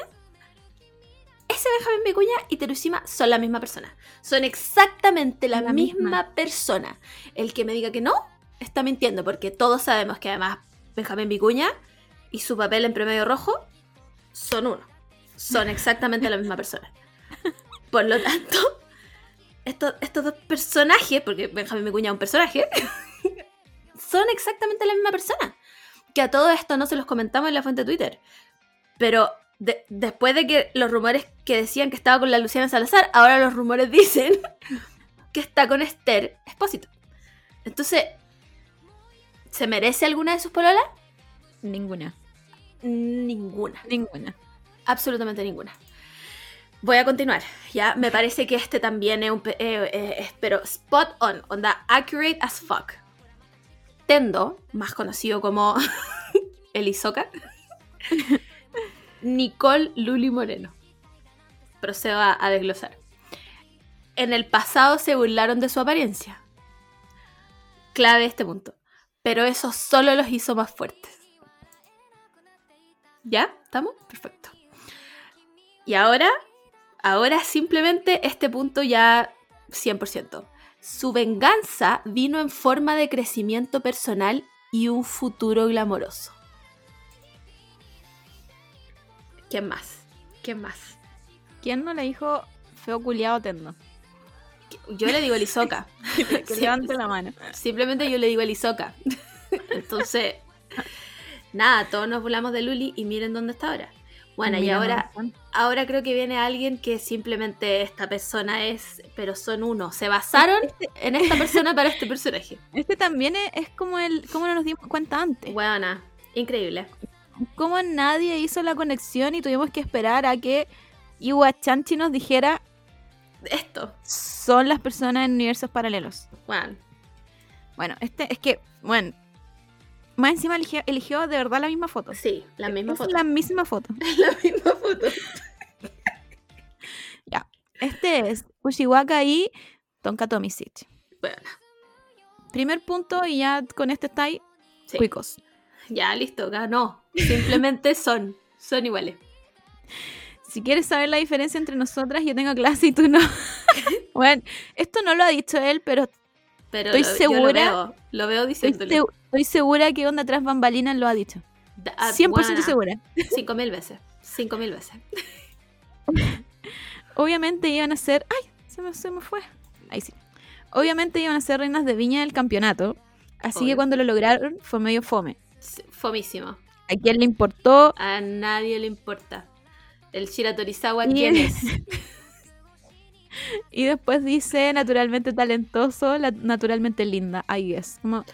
ese Benjamín Vicuña y Terushima son la misma persona. Son exactamente la, La misma. misma. persona. El que me diga que no, está mintiendo, porque todos sabemos que además Benjamín Vicuña y su papel en Promedio Rojo son uno. Son exactamente la misma persona. Por lo tanto, estos, estos dos personajes, porque Benjamín Vicuña es un personaje, son exactamente la misma persona. Que a todo esto no se los comentamos en la fuente de Twitter. Pero de- después de que los rumores que decían que estaba con la Luciana Salazar, ahora los rumores dicen que está con Esther Espósito. Entonces, ¿se merece alguna de sus pololas? Ninguna. Ninguna. Ninguna. Absolutamente ninguna. Voy a continuar. Ya me parece que este también es un. eh, eh, pero spot on, onda accurate as fuck. Tendo, más conocido como el Isoka. Nicole Luli Moreno. Procedo a, a desglosar. En el pasado se burlaron de su apariencia. Clave este punto. Pero eso solo los hizo más fuertes. ¿Ya? ¿Estamos? Perfecto. Y ahora, ahora simplemente este punto ya 100%. Su venganza vino en forma de crecimiento personal y un futuro glamoroso. ¿Quién más? ¿Quién más? ¿Quién no le dijo feo culiado tendo? Yo le digo el Isoka. Que levante la mano. Simplemente yo le digo el Isoka. Entonces, nada, todos nos burlamos de Luli y miren dónde está ahora. Bueno, y ahora, ahora creo que viene alguien que simplemente esta persona es, pero son uno. Se basaron en esta persona para este personaje. Este también es, es como el como no nos dimos cuenta antes. Buena, increíble. Como nadie hizo la conexión y tuvimos que esperar a que Iwa Chanchi nos dijera Esto, son las personas en universos paralelos. bueno, Bueno, este es que, bueno, más encima eligió, eligió de verdad la misma foto. sí, la misma Es foto. la misma foto. La misma foto. Este es Ushiwaka y Tonka Tomisic. Bueno, Primer punto y ya con este está ahí, sí. cuicos. Ya, listo, ganó. Simplemente son, son iguales. Si quieres saber la diferencia entre nosotras, yo tengo clase y tú no. bueno, esto no lo ha dicho él, pero Pero Estoy lo, segura- Lo veo, lo veo estoy, segu- estoy segura que Onda Tras Bambalinas lo ha dicho. Da- ah, 100% buena. segura. Cinco mil veces. Cinco mil veces. Obviamente iban a ser. ¡Ay! Se me, se me fue. Ahí sí. Obviamente iban a ser reinas de viña del campeonato. Así Obvio. que cuando lo lograron fue medio fome. Fomísimo. ¿A quién le importó? A nadie le importa. El Shira Torizawa, Y- ¿quién es? Y después dice naturalmente talentoso, la- naturalmente linda. Ahí es. Como,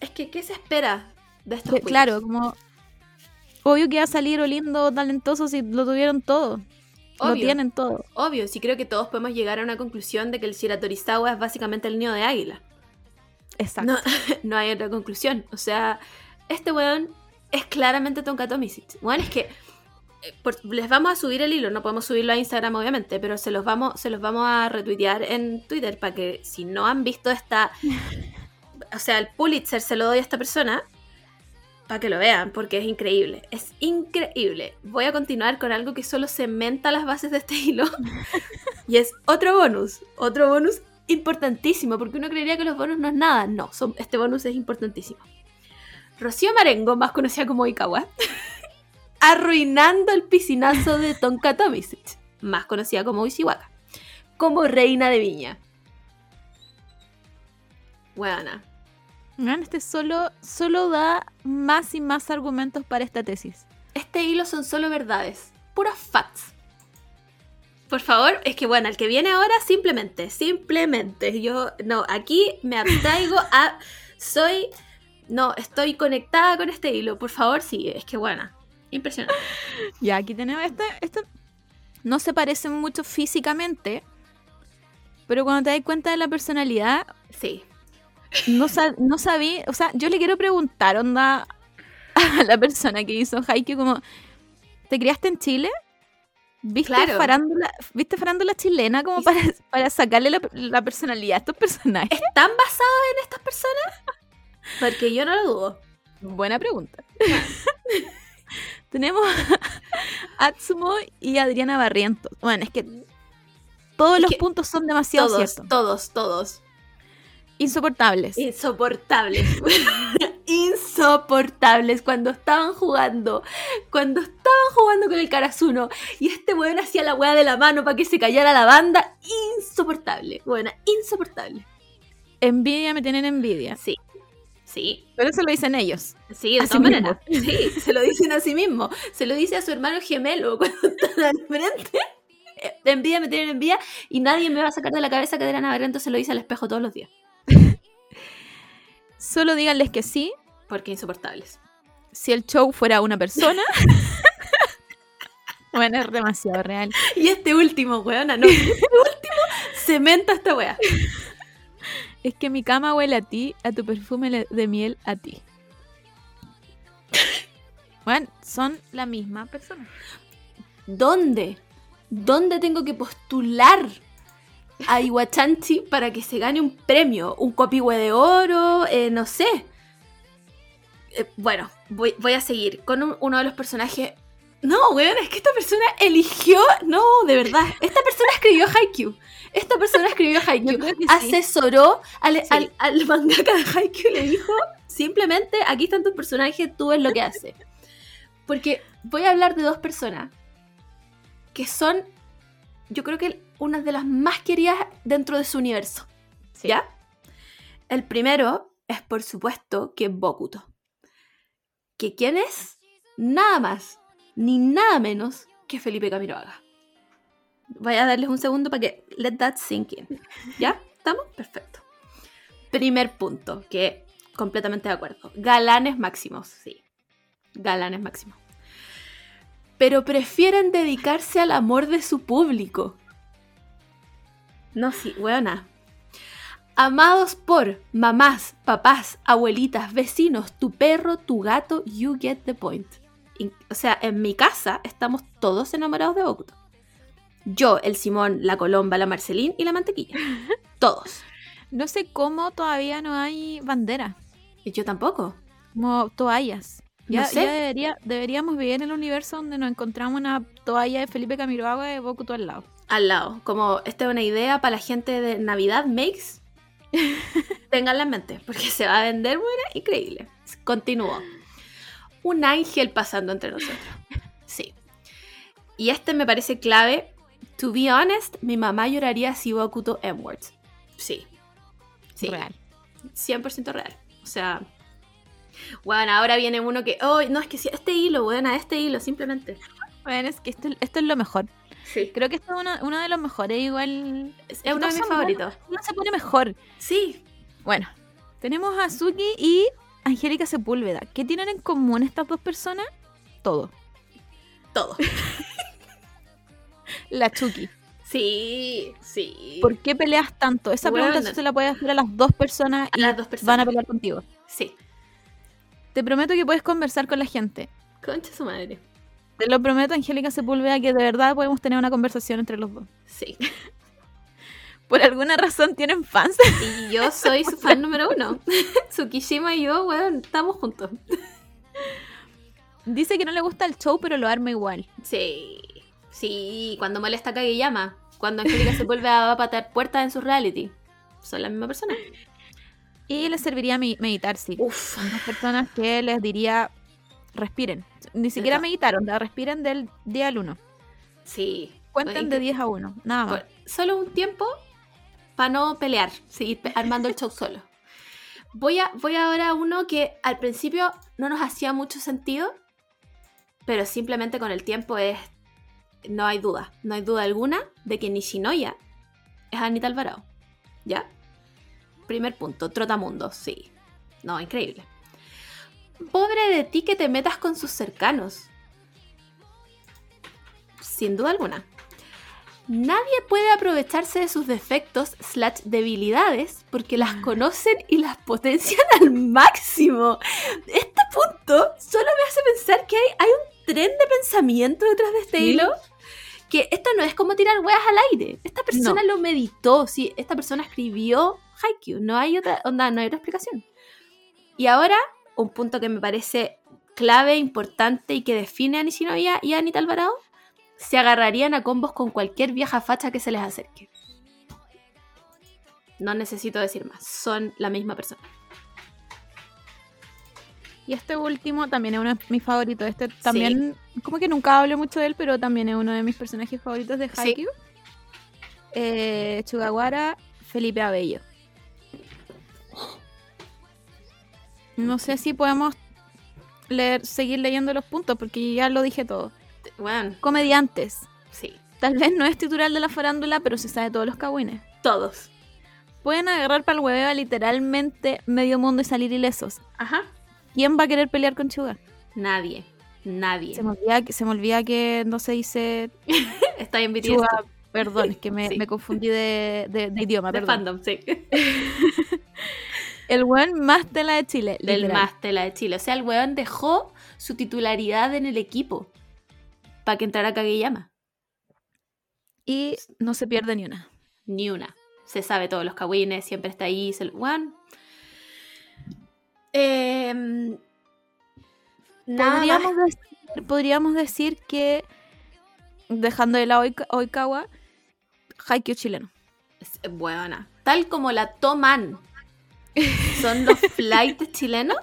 Es que, ¿qué se espera de estos que- claro, como. Obvio que iba a salir o lindo o talentoso si lo tuvieron todo. Lo Obvio. tienen todo. Obvio, sí creo que todos podemos llegar a una conclusión de que el Shira Torizawa es básicamente el nido de águila. Exacto. No, no hay otra conclusión. O sea, este weón es claramente Tonka Tomisic. Weón, es que eh, por- les vamos a subir el hilo, no podemos subirlo a Instagram obviamente, pero se los vamos, se los vamos a retuitear en Twitter para que si no han visto esta, o sea, el Pulitzer se lo doy a esta persona para que lo vean, porque es increíble, es increíble. Voy a continuar con algo que solo cementa las bases de este hilo y es otro bonus, otro bonus importantísimo, porque uno creería que los bonus no es nada. No, son, este bonus es importantísimo. Rocío Marengo, más conocida como Ikawa, arruinando el piscinazo de Tonka Tomisic, más conocida como Ishiwaka, como reina de viña. Buena. Este solo, solo da más y más argumentos para esta tesis. Este hilo son solo verdades, puros facts. Por favor, es que bueno, el que viene ahora simplemente, simplemente, yo no, aquí me abstraigo a, soy, no, estoy conectada con este hilo, por favor, sigue, es que buena, impresionante. Ya, aquí tenemos este. Este no se parecen mucho físicamente, pero cuando te das cuenta de la personalidad, Sí, no, sab- no sabí. O sea, yo le quiero preguntar, onda, a la persona que hizo Haikyuu, como, ¿te criaste en Chile? ¿Viste, Claro. farándula, ¿viste farándula chilena como para, para sacarle la, la personalidad a estos personajes? ¿están basados en estas personas? Porque yo no lo dudo. Buena pregunta. Tenemos a Atsumo y Adriana Barrientos. Bueno, es que todos Es los que puntos son demasiado Todos, ciertos. todos, todos. Insoportables. Insoportables. Insoportables cuando estaban jugando. Cuando estaban jugando con el Karasuno y este weón hacía la weá de la mano para que se callara la banda. Insoportable. Buena, insoportable. Envidia me tienen envidia. Sí. Sí, Pero eso lo dicen ellos. sí, de todas maneras. Sí, se lo dicen a sí mismo. Se lo dice a su hermano gemelo cuando están al frente. Envidia me tienen envidia y nadie me va a sacar de la cabeza que Adriana Barrientos se lo dice al espejo todos los días. Solo díganles que sí Porque insoportables. si el show fuera una persona. bueno, es demasiado real. Y este último, weona, no. Este último cementa esta wea. Es que mi cama huele a ti, a tu perfume de miel a ti. Bueno, son la misma persona. ¿Dónde? ¿Dónde tengo que postular a Iwachanchi para que se gane un premio? ¿Un copihue de oro? Eh, no sé. Eh, bueno, voy, voy a seguir con un- uno de los personajes. No, weón, es que esta persona eligió. No, de verdad. Esta persona escribió Haikyuu. Esta persona escribió Haikyuu. sí. Asesoró al, Sí. al, al mangaka de Haikyuu y le dijo: simplemente aquí están tus personajes, tú ves lo que hace. Porque voy a hablar de dos personas que son, yo creo que una de las más queridas dentro de su universo. Sí. ¿Ya? El primero es, por supuesto, que Bokuto. ¿Que quién es? Nada más, ni nada menos que Felipe Camiroaga. Voy a darles un segundo para que let that sink in. ¿Ya? ¿Estamos? Perfecto. Primer punto, que completamente de acuerdo. Galanes máximos, sí. Galanes máximos. Pero prefieren dedicarse al amor de su público. No, sí, weona. Amados por mamás, papás, abuelitas, vecinos, tu perro, tu gato, you get the point. In- o sea, en mi casa estamos todos enamorados de Bokuto. Yo, el Simón, la Colomba, la Marcelín y la Mantequilla. Todos. No sé cómo todavía no hay bandera, Y yo tampoco. como toallas. Ya, No sé. ya debería, deberíamos vivir en el universo donde nos encontramos una toalla de Felipe Camiroaga de Bokuto al lado. Al lado. Como esta es una idea para la gente de Navidad Makes. Ténganla en mente, porque se va a vender buena, increíble. Continúo. Un ángel pasando entre nosotros. Sí. Y este me parece clave. To be honest, mi mamá lloraría si Bokuto M-Words. Sí. Sí. Real. 100% real. O sea, bueno, ahora viene uno que, oh, no, es que si este hilo, bueno, este hilo, simplemente. Bueno, es que esto, esto es lo mejor. Sí. Creo que esto es uno, uno de los mejores, igual. Es uno de mis favoritos. No se pone mejor. Sí. Bueno, tenemos a Suki y Angélica Sepúlveda. ¿Qué tienen en común estas dos personas? Todo. Todo. La Chucky. Sí, sí. ¿Por qué peleas tanto? Esa Bueno. pregunta tú se la puedes hacer a las dos personas A y las dos personas. van a pelear contigo. Sí. Te prometo que puedes conversar con la gente. Concha su madre. Te lo prometo, Angélica Sepúlveda, que de verdad podemos tener una conversación entre los dos. Sí. Por alguna razón tienen fans. Y yo soy su fan número uno. Tsukishima y yo, weón, estamos juntos. Dice que no le gusta el show, pero lo arma igual. Sí. Sí, cuando molesta a Kageyama. Cuando Angélica se vuelve a patar puertas en su reality. Son la misma persona. Y les serviría me- meditar, sí. Uf. Son dos personas que les diría, respiren. Ni siquiera meditaron, la respiren del día al uno. Sí. Cuenten de 10 a 1, nada más. Por- solo un tiempo para no pelear, seguir armando el show solo. Voy, a, voy ahora a uno que al principio no nos hacía mucho sentido, pero simplemente con el tiempo es. No hay duda, no hay duda alguna de que Nishinoya es Anita Alvarado. ¿Ya? Primer punto, Trotamundo, sí. No, increíble. Pobre de ti que te metas con sus cercanos. Sin duda alguna. Nadie puede aprovecharse de sus defectos slash debilidades porque las conocen y las potencian al máximo. Este punto solo me hace pensar que hay, hay un tren de pensamiento detrás de este Sí. hilo. Que esto no es como tirar weas al aire. Esta persona lo meditó. Sí, esta persona escribió Haikyuu. No hay otra, onda, no hay otra explicación. Y ahora, un punto que me parece clave, importante y que define a Nishinoya y a Anita Alvarado, se agarrarían a combos con cualquier vieja facha que se les acerque. No necesito decir más, son la misma persona. Y este último también es uno de mis favoritos. Este también, como que nunca hablo mucho de él, pero también es uno de mis personajes favoritos de Haikyuu. Eh, Chugawara, Felipe Abello. No sé si podemos leer, seguir leyendo los puntos, porque ya lo dije todo. Bueno, Comediantes. sí, Tal vez no es titular de la farándula, pero se sabe todos los cagüines. todos. Pueden agarrar para el hueveo a literalmente medio mundo y salir ilesos. Ajá. ¿Quién va a querer pelear con Chuga? Nadie, nadie. Se me olvida, que- se me olvida que no se dice Está en BTS. Perdón, es que me, Sí. me confundí de, de- de idioma. De perdón. fandom, sí. El buen más tela de Chile. Del más tela de Chile. O sea, el weón dejó su titularidad en el equipo para que entrara Kageyama. Y no se pierde ni una. Ni una. Se sabe todos los kawines, siempre está ahí. Se... Weón. Em, Podríamos decir, podríamos decir que, dejando de lado Oika- Oikawa, Haikyuu chileno. Es- Buena. Tal como la toman son los flights chilenos,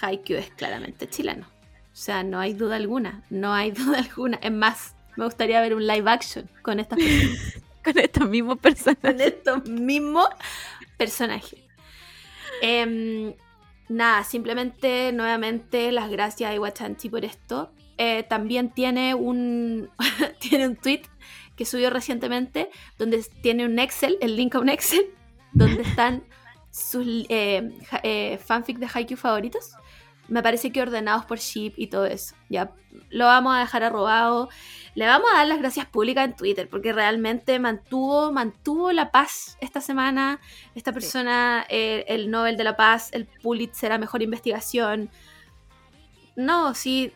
Haikyuu es claramente chileno. O sea, no hay duda alguna. No hay duda alguna. Es más, me gustaría ver un live action con estas personas. Con estos mismos personajes. con estos mismos personajes. Em, nada, simplemente nuevamente las gracias a Iwachanchi por esto. Eh, también tiene un, tiene un tweet que subió recientemente donde tiene un Excel, el link a un Excel, donde están sus eh, eh, fanfic de Haikyuu favoritos. Me parece que ordenados por ship y todo eso. Ya lo vamos a dejar arrobado. Le vamos a dar las gracias públicas en Twitter porque realmente mantuvo, mantuvo la paz esta semana. Esta persona, eh, el Nobel de la Paz, el Pulitzer a Mejor Investigación. No, sí,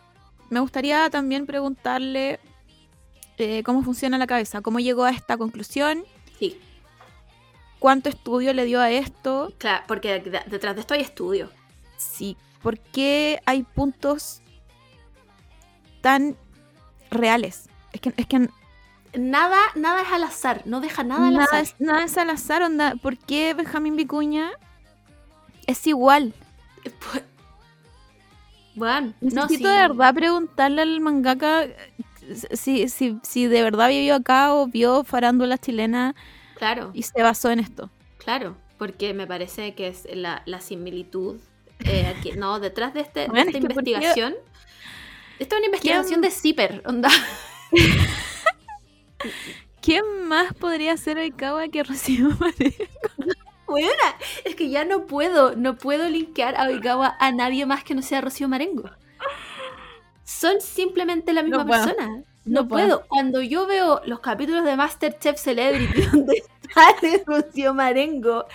Me gustaría también preguntarle eh, cómo funciona la cabeza, cómo llegó a esta conclusión, sí, cuánto estudio le dio a esto, claro, porque de- detrás de esto hay estudio. sí, por qué hay puntos tan reales. Es que, es que Nada, nada es al azar, no deja nada al nada, azar. es, nada es al azar, onda. ¿Por qué Benjamín Vicuña es igual? Pues, Bueno, no, Necesito sí. de verdad preguntarle al mangaka eh, si, si, si de verdad vivió acá o vio farándula chilena Claro, y se basó en esto. claro, porque me parece que es la, la similitud. eh, aquí- no, detrás de, este, de Bueno, esta investigación. Esta es una investigación de Zipper, onda. ¿Quién más podría ser Oikawa que Rocío Marengo? Buena, es que ya no puedo, no puedo linkear a Oikawa a nadie más que no sea Rocío Marengo. Son simplemente la misma No persona. No, No puedo. puedo. Cuando yo veo los capítulos de Masterchef Celebrity donde sale Rocío Marengo,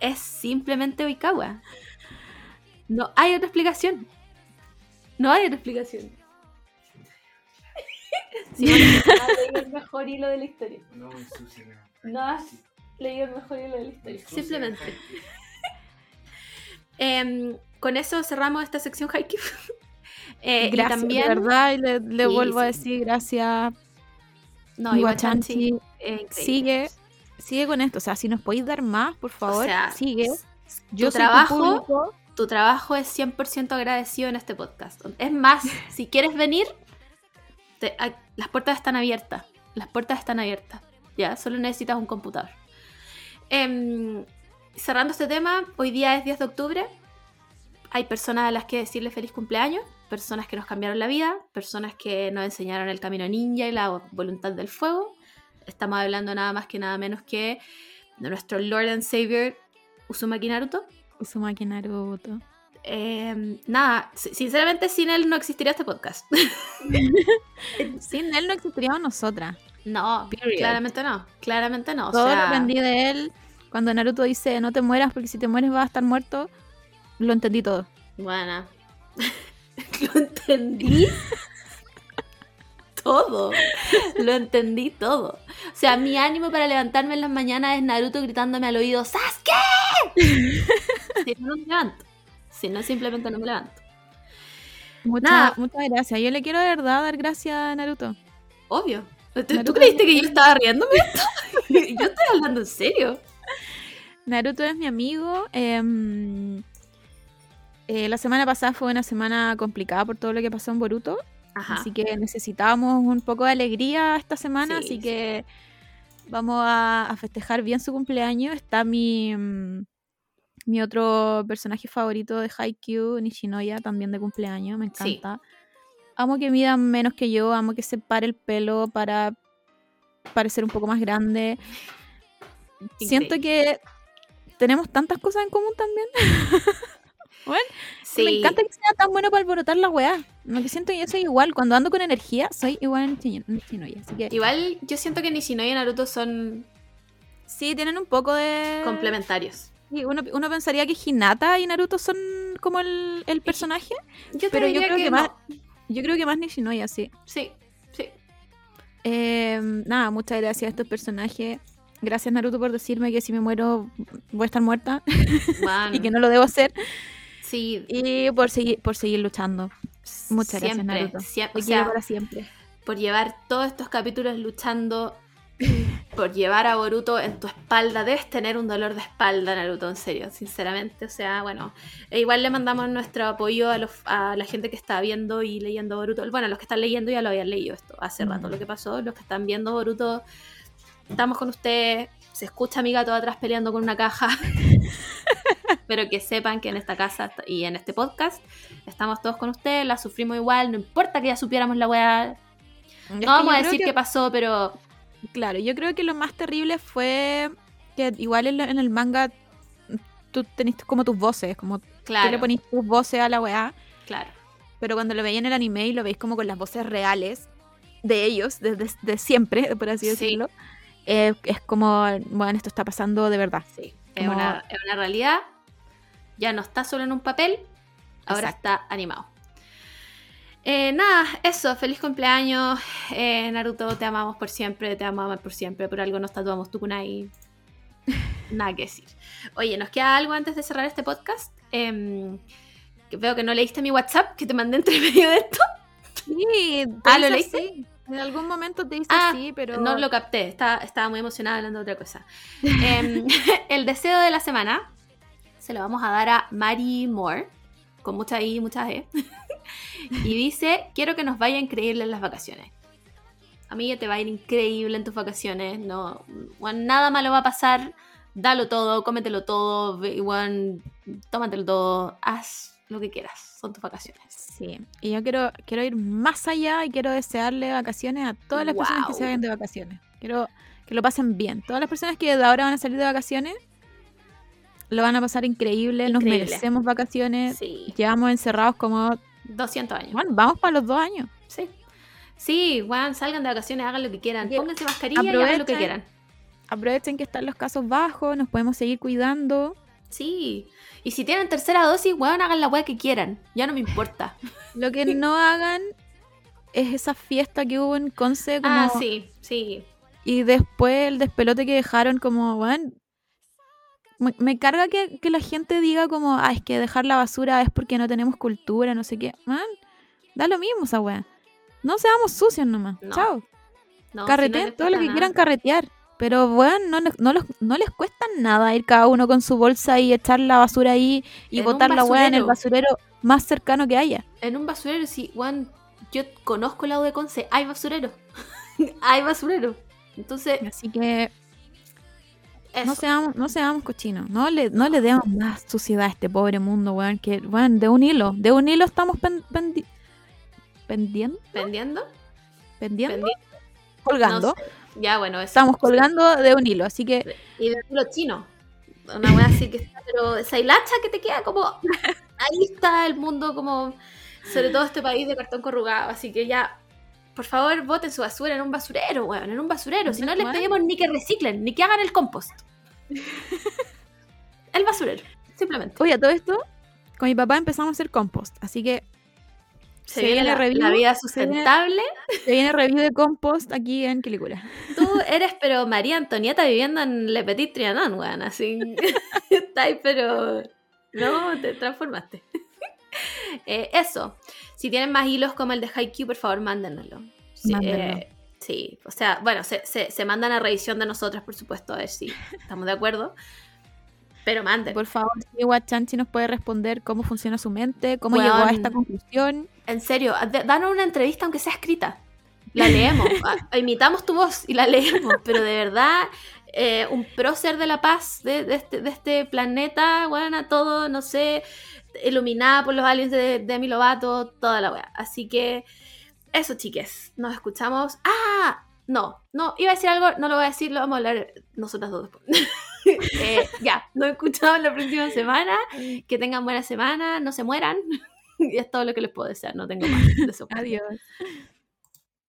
es simplemente Oikawa. No hay otra explicación. No hay otra explicación. Sí, bueno, no has leído el mejor hilo de la historia. No. No has leído el mejor hilo de la historia. Simplemente. Em, con eso cerramos esta sección Haikyuu. Eh, y gracias, también. de verdad, y le, le Sí, vuelvo a decir gracias. No, Iwachanchi. Iwachanchi, eh, sigue, sigue con esto. O sea, si nos podéis dar más, por favor, O sea, sigue. Yo tu tu trabajo- público. Tu trabajo es 100% agradecido en este podcast. Es más, si quieres venir, te- a- las puertas están abiertas. Las puertas están abiertas. Ya, solo necesitas un computador. Em, cerrando este tema, hoy día es 10 de octubre. Hay personas a las que decirle feliz cumpleaños, personas que nos cambiaron la vida, personas que nos enseñaron el camino ninja y la voluntad del fuego. Estamos hablando nada más que nada menos que de nuestro Lord and Savior Uzumaki Naruto. Uzumaki Naruto. Eh, nada, si- sinceramente sin él no existiría este podcast. Sin él no existiríamos nosotras. no, Period. claramente no, claramente no. O Todo sea, lo aprendí de él. Cuando Naruto dice no te mueras porque si te mueres vas a estar muerto, lo entendí todo. Bueno, lo entendí todo. Lo entendí todo. O sea, mi ánimo para levantarme en las mañanas es Naruto gritándome al oído, ¡Sasuke! si no, no me levanto. Si no, simplemente no me levanto. Muchas, Nada. muchas gracias. Yo le quiero de verdad dar gracias a Naruto. Obvio. ¿Tú, tú Naruto creíste que yo estaba riéndome esto? yo estoy hablando en serio. Naruto es mi amigo. em, eh, la semana pasada fue una semana complicada por todo lo que pasó en Boruto. Ajá. Así que necesitábamos un poco de alegría esta semana. Sí, así sí. que vamos a, a festejar bien su cumpleaños. Está mi, mm, mi otro personaje favorito de Haikyuu, Nishinoya, también de cumpleaños. Me Sí. encanta. Amo que mida menos que yo. Amo que se pare el pelo para parecer un poco más grande. Siento que tenemos tantas cosas en común también. Sí. Me encanta que sea tan bueno para alborotar la weá. No que siento que yo soy igual. Cuando ando con energía, soy igual Nishino- Nishinoya. Así que Igual yo siento que Nishinoya y Naruto son sí, tienen un poco de. complementarios. Sí, uno, uno pensaría que Hinata y Naruto son como el, el personaje. Yo Pero yo creo que más- Yo creo que más Nishinoya, sí. Sí, sí. Eh, nada, muchas gracias a estos personajes. Gracias Naruto por decirme que si me muero voy a estar muerta y que no lo debo hacer. Sí. Y por seguir, por seguir luchando. Muchas gracias, siempre, Naruto. siem- Te o quiero sea, para siempre. por llevar todos estos capítulos luchando, por llevar a Boruto en tu espalda. Debes tener un dolor de espalda, Naruto, en serio, sinceramente. O sea, bueno, e igual le mandamos nuestro apoyo a, los, a la gente que está viendo y leyendo Boruto. Bueno, los que están leyendo ya lo habían leído esto hace rato lo que pasó. Los que están viendo Boruto, estamos con ustedes. Se escucha a mi gato atrás peleando con una caja. Pero que sepan que en esta casa y en este podcast estamos todos con ustedes, la sufrimos igual, no importa que ya supiéramos la weá, no vamos a decir qué pasó, pero Claro, yo creo que lo más terrible fue que igual en, el manga tú tenés como tus voces, como tú claro, le ponís tus voces a la weá, claro. pero cuando lo veis en el anime y lo veis como con las voces reales de ellos, desde de siempre, por así Sí. decirlo, eh, es como, bueno, esto está pasando de verdad. Sí, es una, es una realidad. Ya no está solo en un papel, ahora Exacto. está animado. Eh, nada, eso, feliz cumpleaños. Eh, Naruto, te amamos por siempre, te amamos por siempre. Por algo nos tatuamos tu kunai. Nada que decir. Oye, ¿nos queda algo antes de cerrar este podcast? Em, que veo que no leíste mi WhatsApp que te mandé entre medio de esto. Sí, Ah, ¿lo leíste? así. En algún momento te dice Ah, así, pero... No lo capté, estaba, estaba muy emocionada hablando de otra cosa. Em, el deseo de la semana se lo vamos a dar a Mary Moore, con mucha I y mucha E. y dice, quiero que nos vaya increíble en las vacaciones. A mí ya te va a ir increíble en tus vacaciones, no, bueno, nada malo va a pasar, dalo todo, cómetelo todo, igual, tómatelo todo, haz lo que quieras, son tus vacaciones. Sí, y yo quiero, quiero ir más allá y quiero desearle vacaciones a todas las personas que se vayan de vacaciones. Quiero que lo pasen bien. Todas las personas que de ahora van a salir de vacaciones lo van a pasar increíble. Nos merecemos vacaciones. Sí, Llevamos encerrados como. 200 años. Bueno, vamos para los dos años. Sí. Sí, weón, salgan de vacaciones, hagan lo que quieran. Pónganse mascarilla y hagan lo que quieran. Aprovechen que están los casos bajos, nos podemos seguir cuidando. Sí. Y si tienen tercera dosis, weón, hagan la weá que quieran. Ya no me importa. Lo que no hagan es esa fiesta que hubo en Conce como, Ah, sí, sí. y después el despelote que dejaron como, bueno, me, me carga que, que la gente diga como, ah, es que dejar la basura es porque no tenemos cultura, no sé qué. Man, da lo mismo esa weá. No seamos sucios nomás. No, Chao. No, Carreteen si no todo lo que nada. quieran carretear. Pero, bueno, no, les- no, los- no les cuesta nada ir cada uno con su bolsa y echar la basura ahí y En botar la weá en el basurero. basurero más cercano que haya. En un basurero, sí, weón, yo conozco el lado de Conce, hay basurero. hay basurero. Entonces, Así que eso. no seamos, no seamos cochinos. No le, no le demos más suciedad a este pobre mundo, weón. Que, weón, de un hilo. De un hilo estamos pen- pendi- pendiendo. ¿Pendiendo? Pendiendo. Pendiendo. Colgando. No sé. Ya, bueno, eso. Estamos colgando de un hilo. Así que Y de lo chino. Una weá así que está, pero esa hilacha que te queda como. Ahí está el mundo, como. Sobre todo este país de cartón corrugado. Así que ya. Por favor, boten su basura en un basurero, weón. En un basurero. Si no les pedimos ni que reciclen, ni que hagan el compost. el basurero. Simplemente. Oye, todo esto, con mi papá empezamos a hacer compost. Así que Se, se viene viene la, review, la vida se viene- sustentable. se viene review de compost aquí en Quilicura. Tú eres, pero María Antonieta viviendo en Le Petit Trianon, weón. Así. Está ahí, pero. No, te transformaste. Eh, eso. Si tienen más hilos como el de Haikyuu, por favor, mándenoslo. Sí, eh, sí, o sea, bueno, se, se, se mandan a revisión de nosotras, por supuesto, a ver si estamos de acuerdo. Pero manden. Por favor, si Guachanchi nos puede responder cómo funciona su mente, cómo Weón. llegó a esta conclusión. En serio, danos una entrevista aunque sea escrita. La leemos. a- imitamos tu voz y la leemos. Pero de verdad, eh, un prócer de la paz de, de este, de este planeta, bueno, todo, no sé, iluminada por los aliens de Demi Lovato, toda la wea. Así que, eso, chiques. Nos escuchamos. ¡Ah! No, no, iba a decir algo, no lo voy a decir, lo vamos a hablar nosotras dos. Eh, ya, nos escuchamos la próxima semana. Que tengan buena semana, no se mueran. Y es todo lo que les puedo desear, no tengo más. de. Adiós.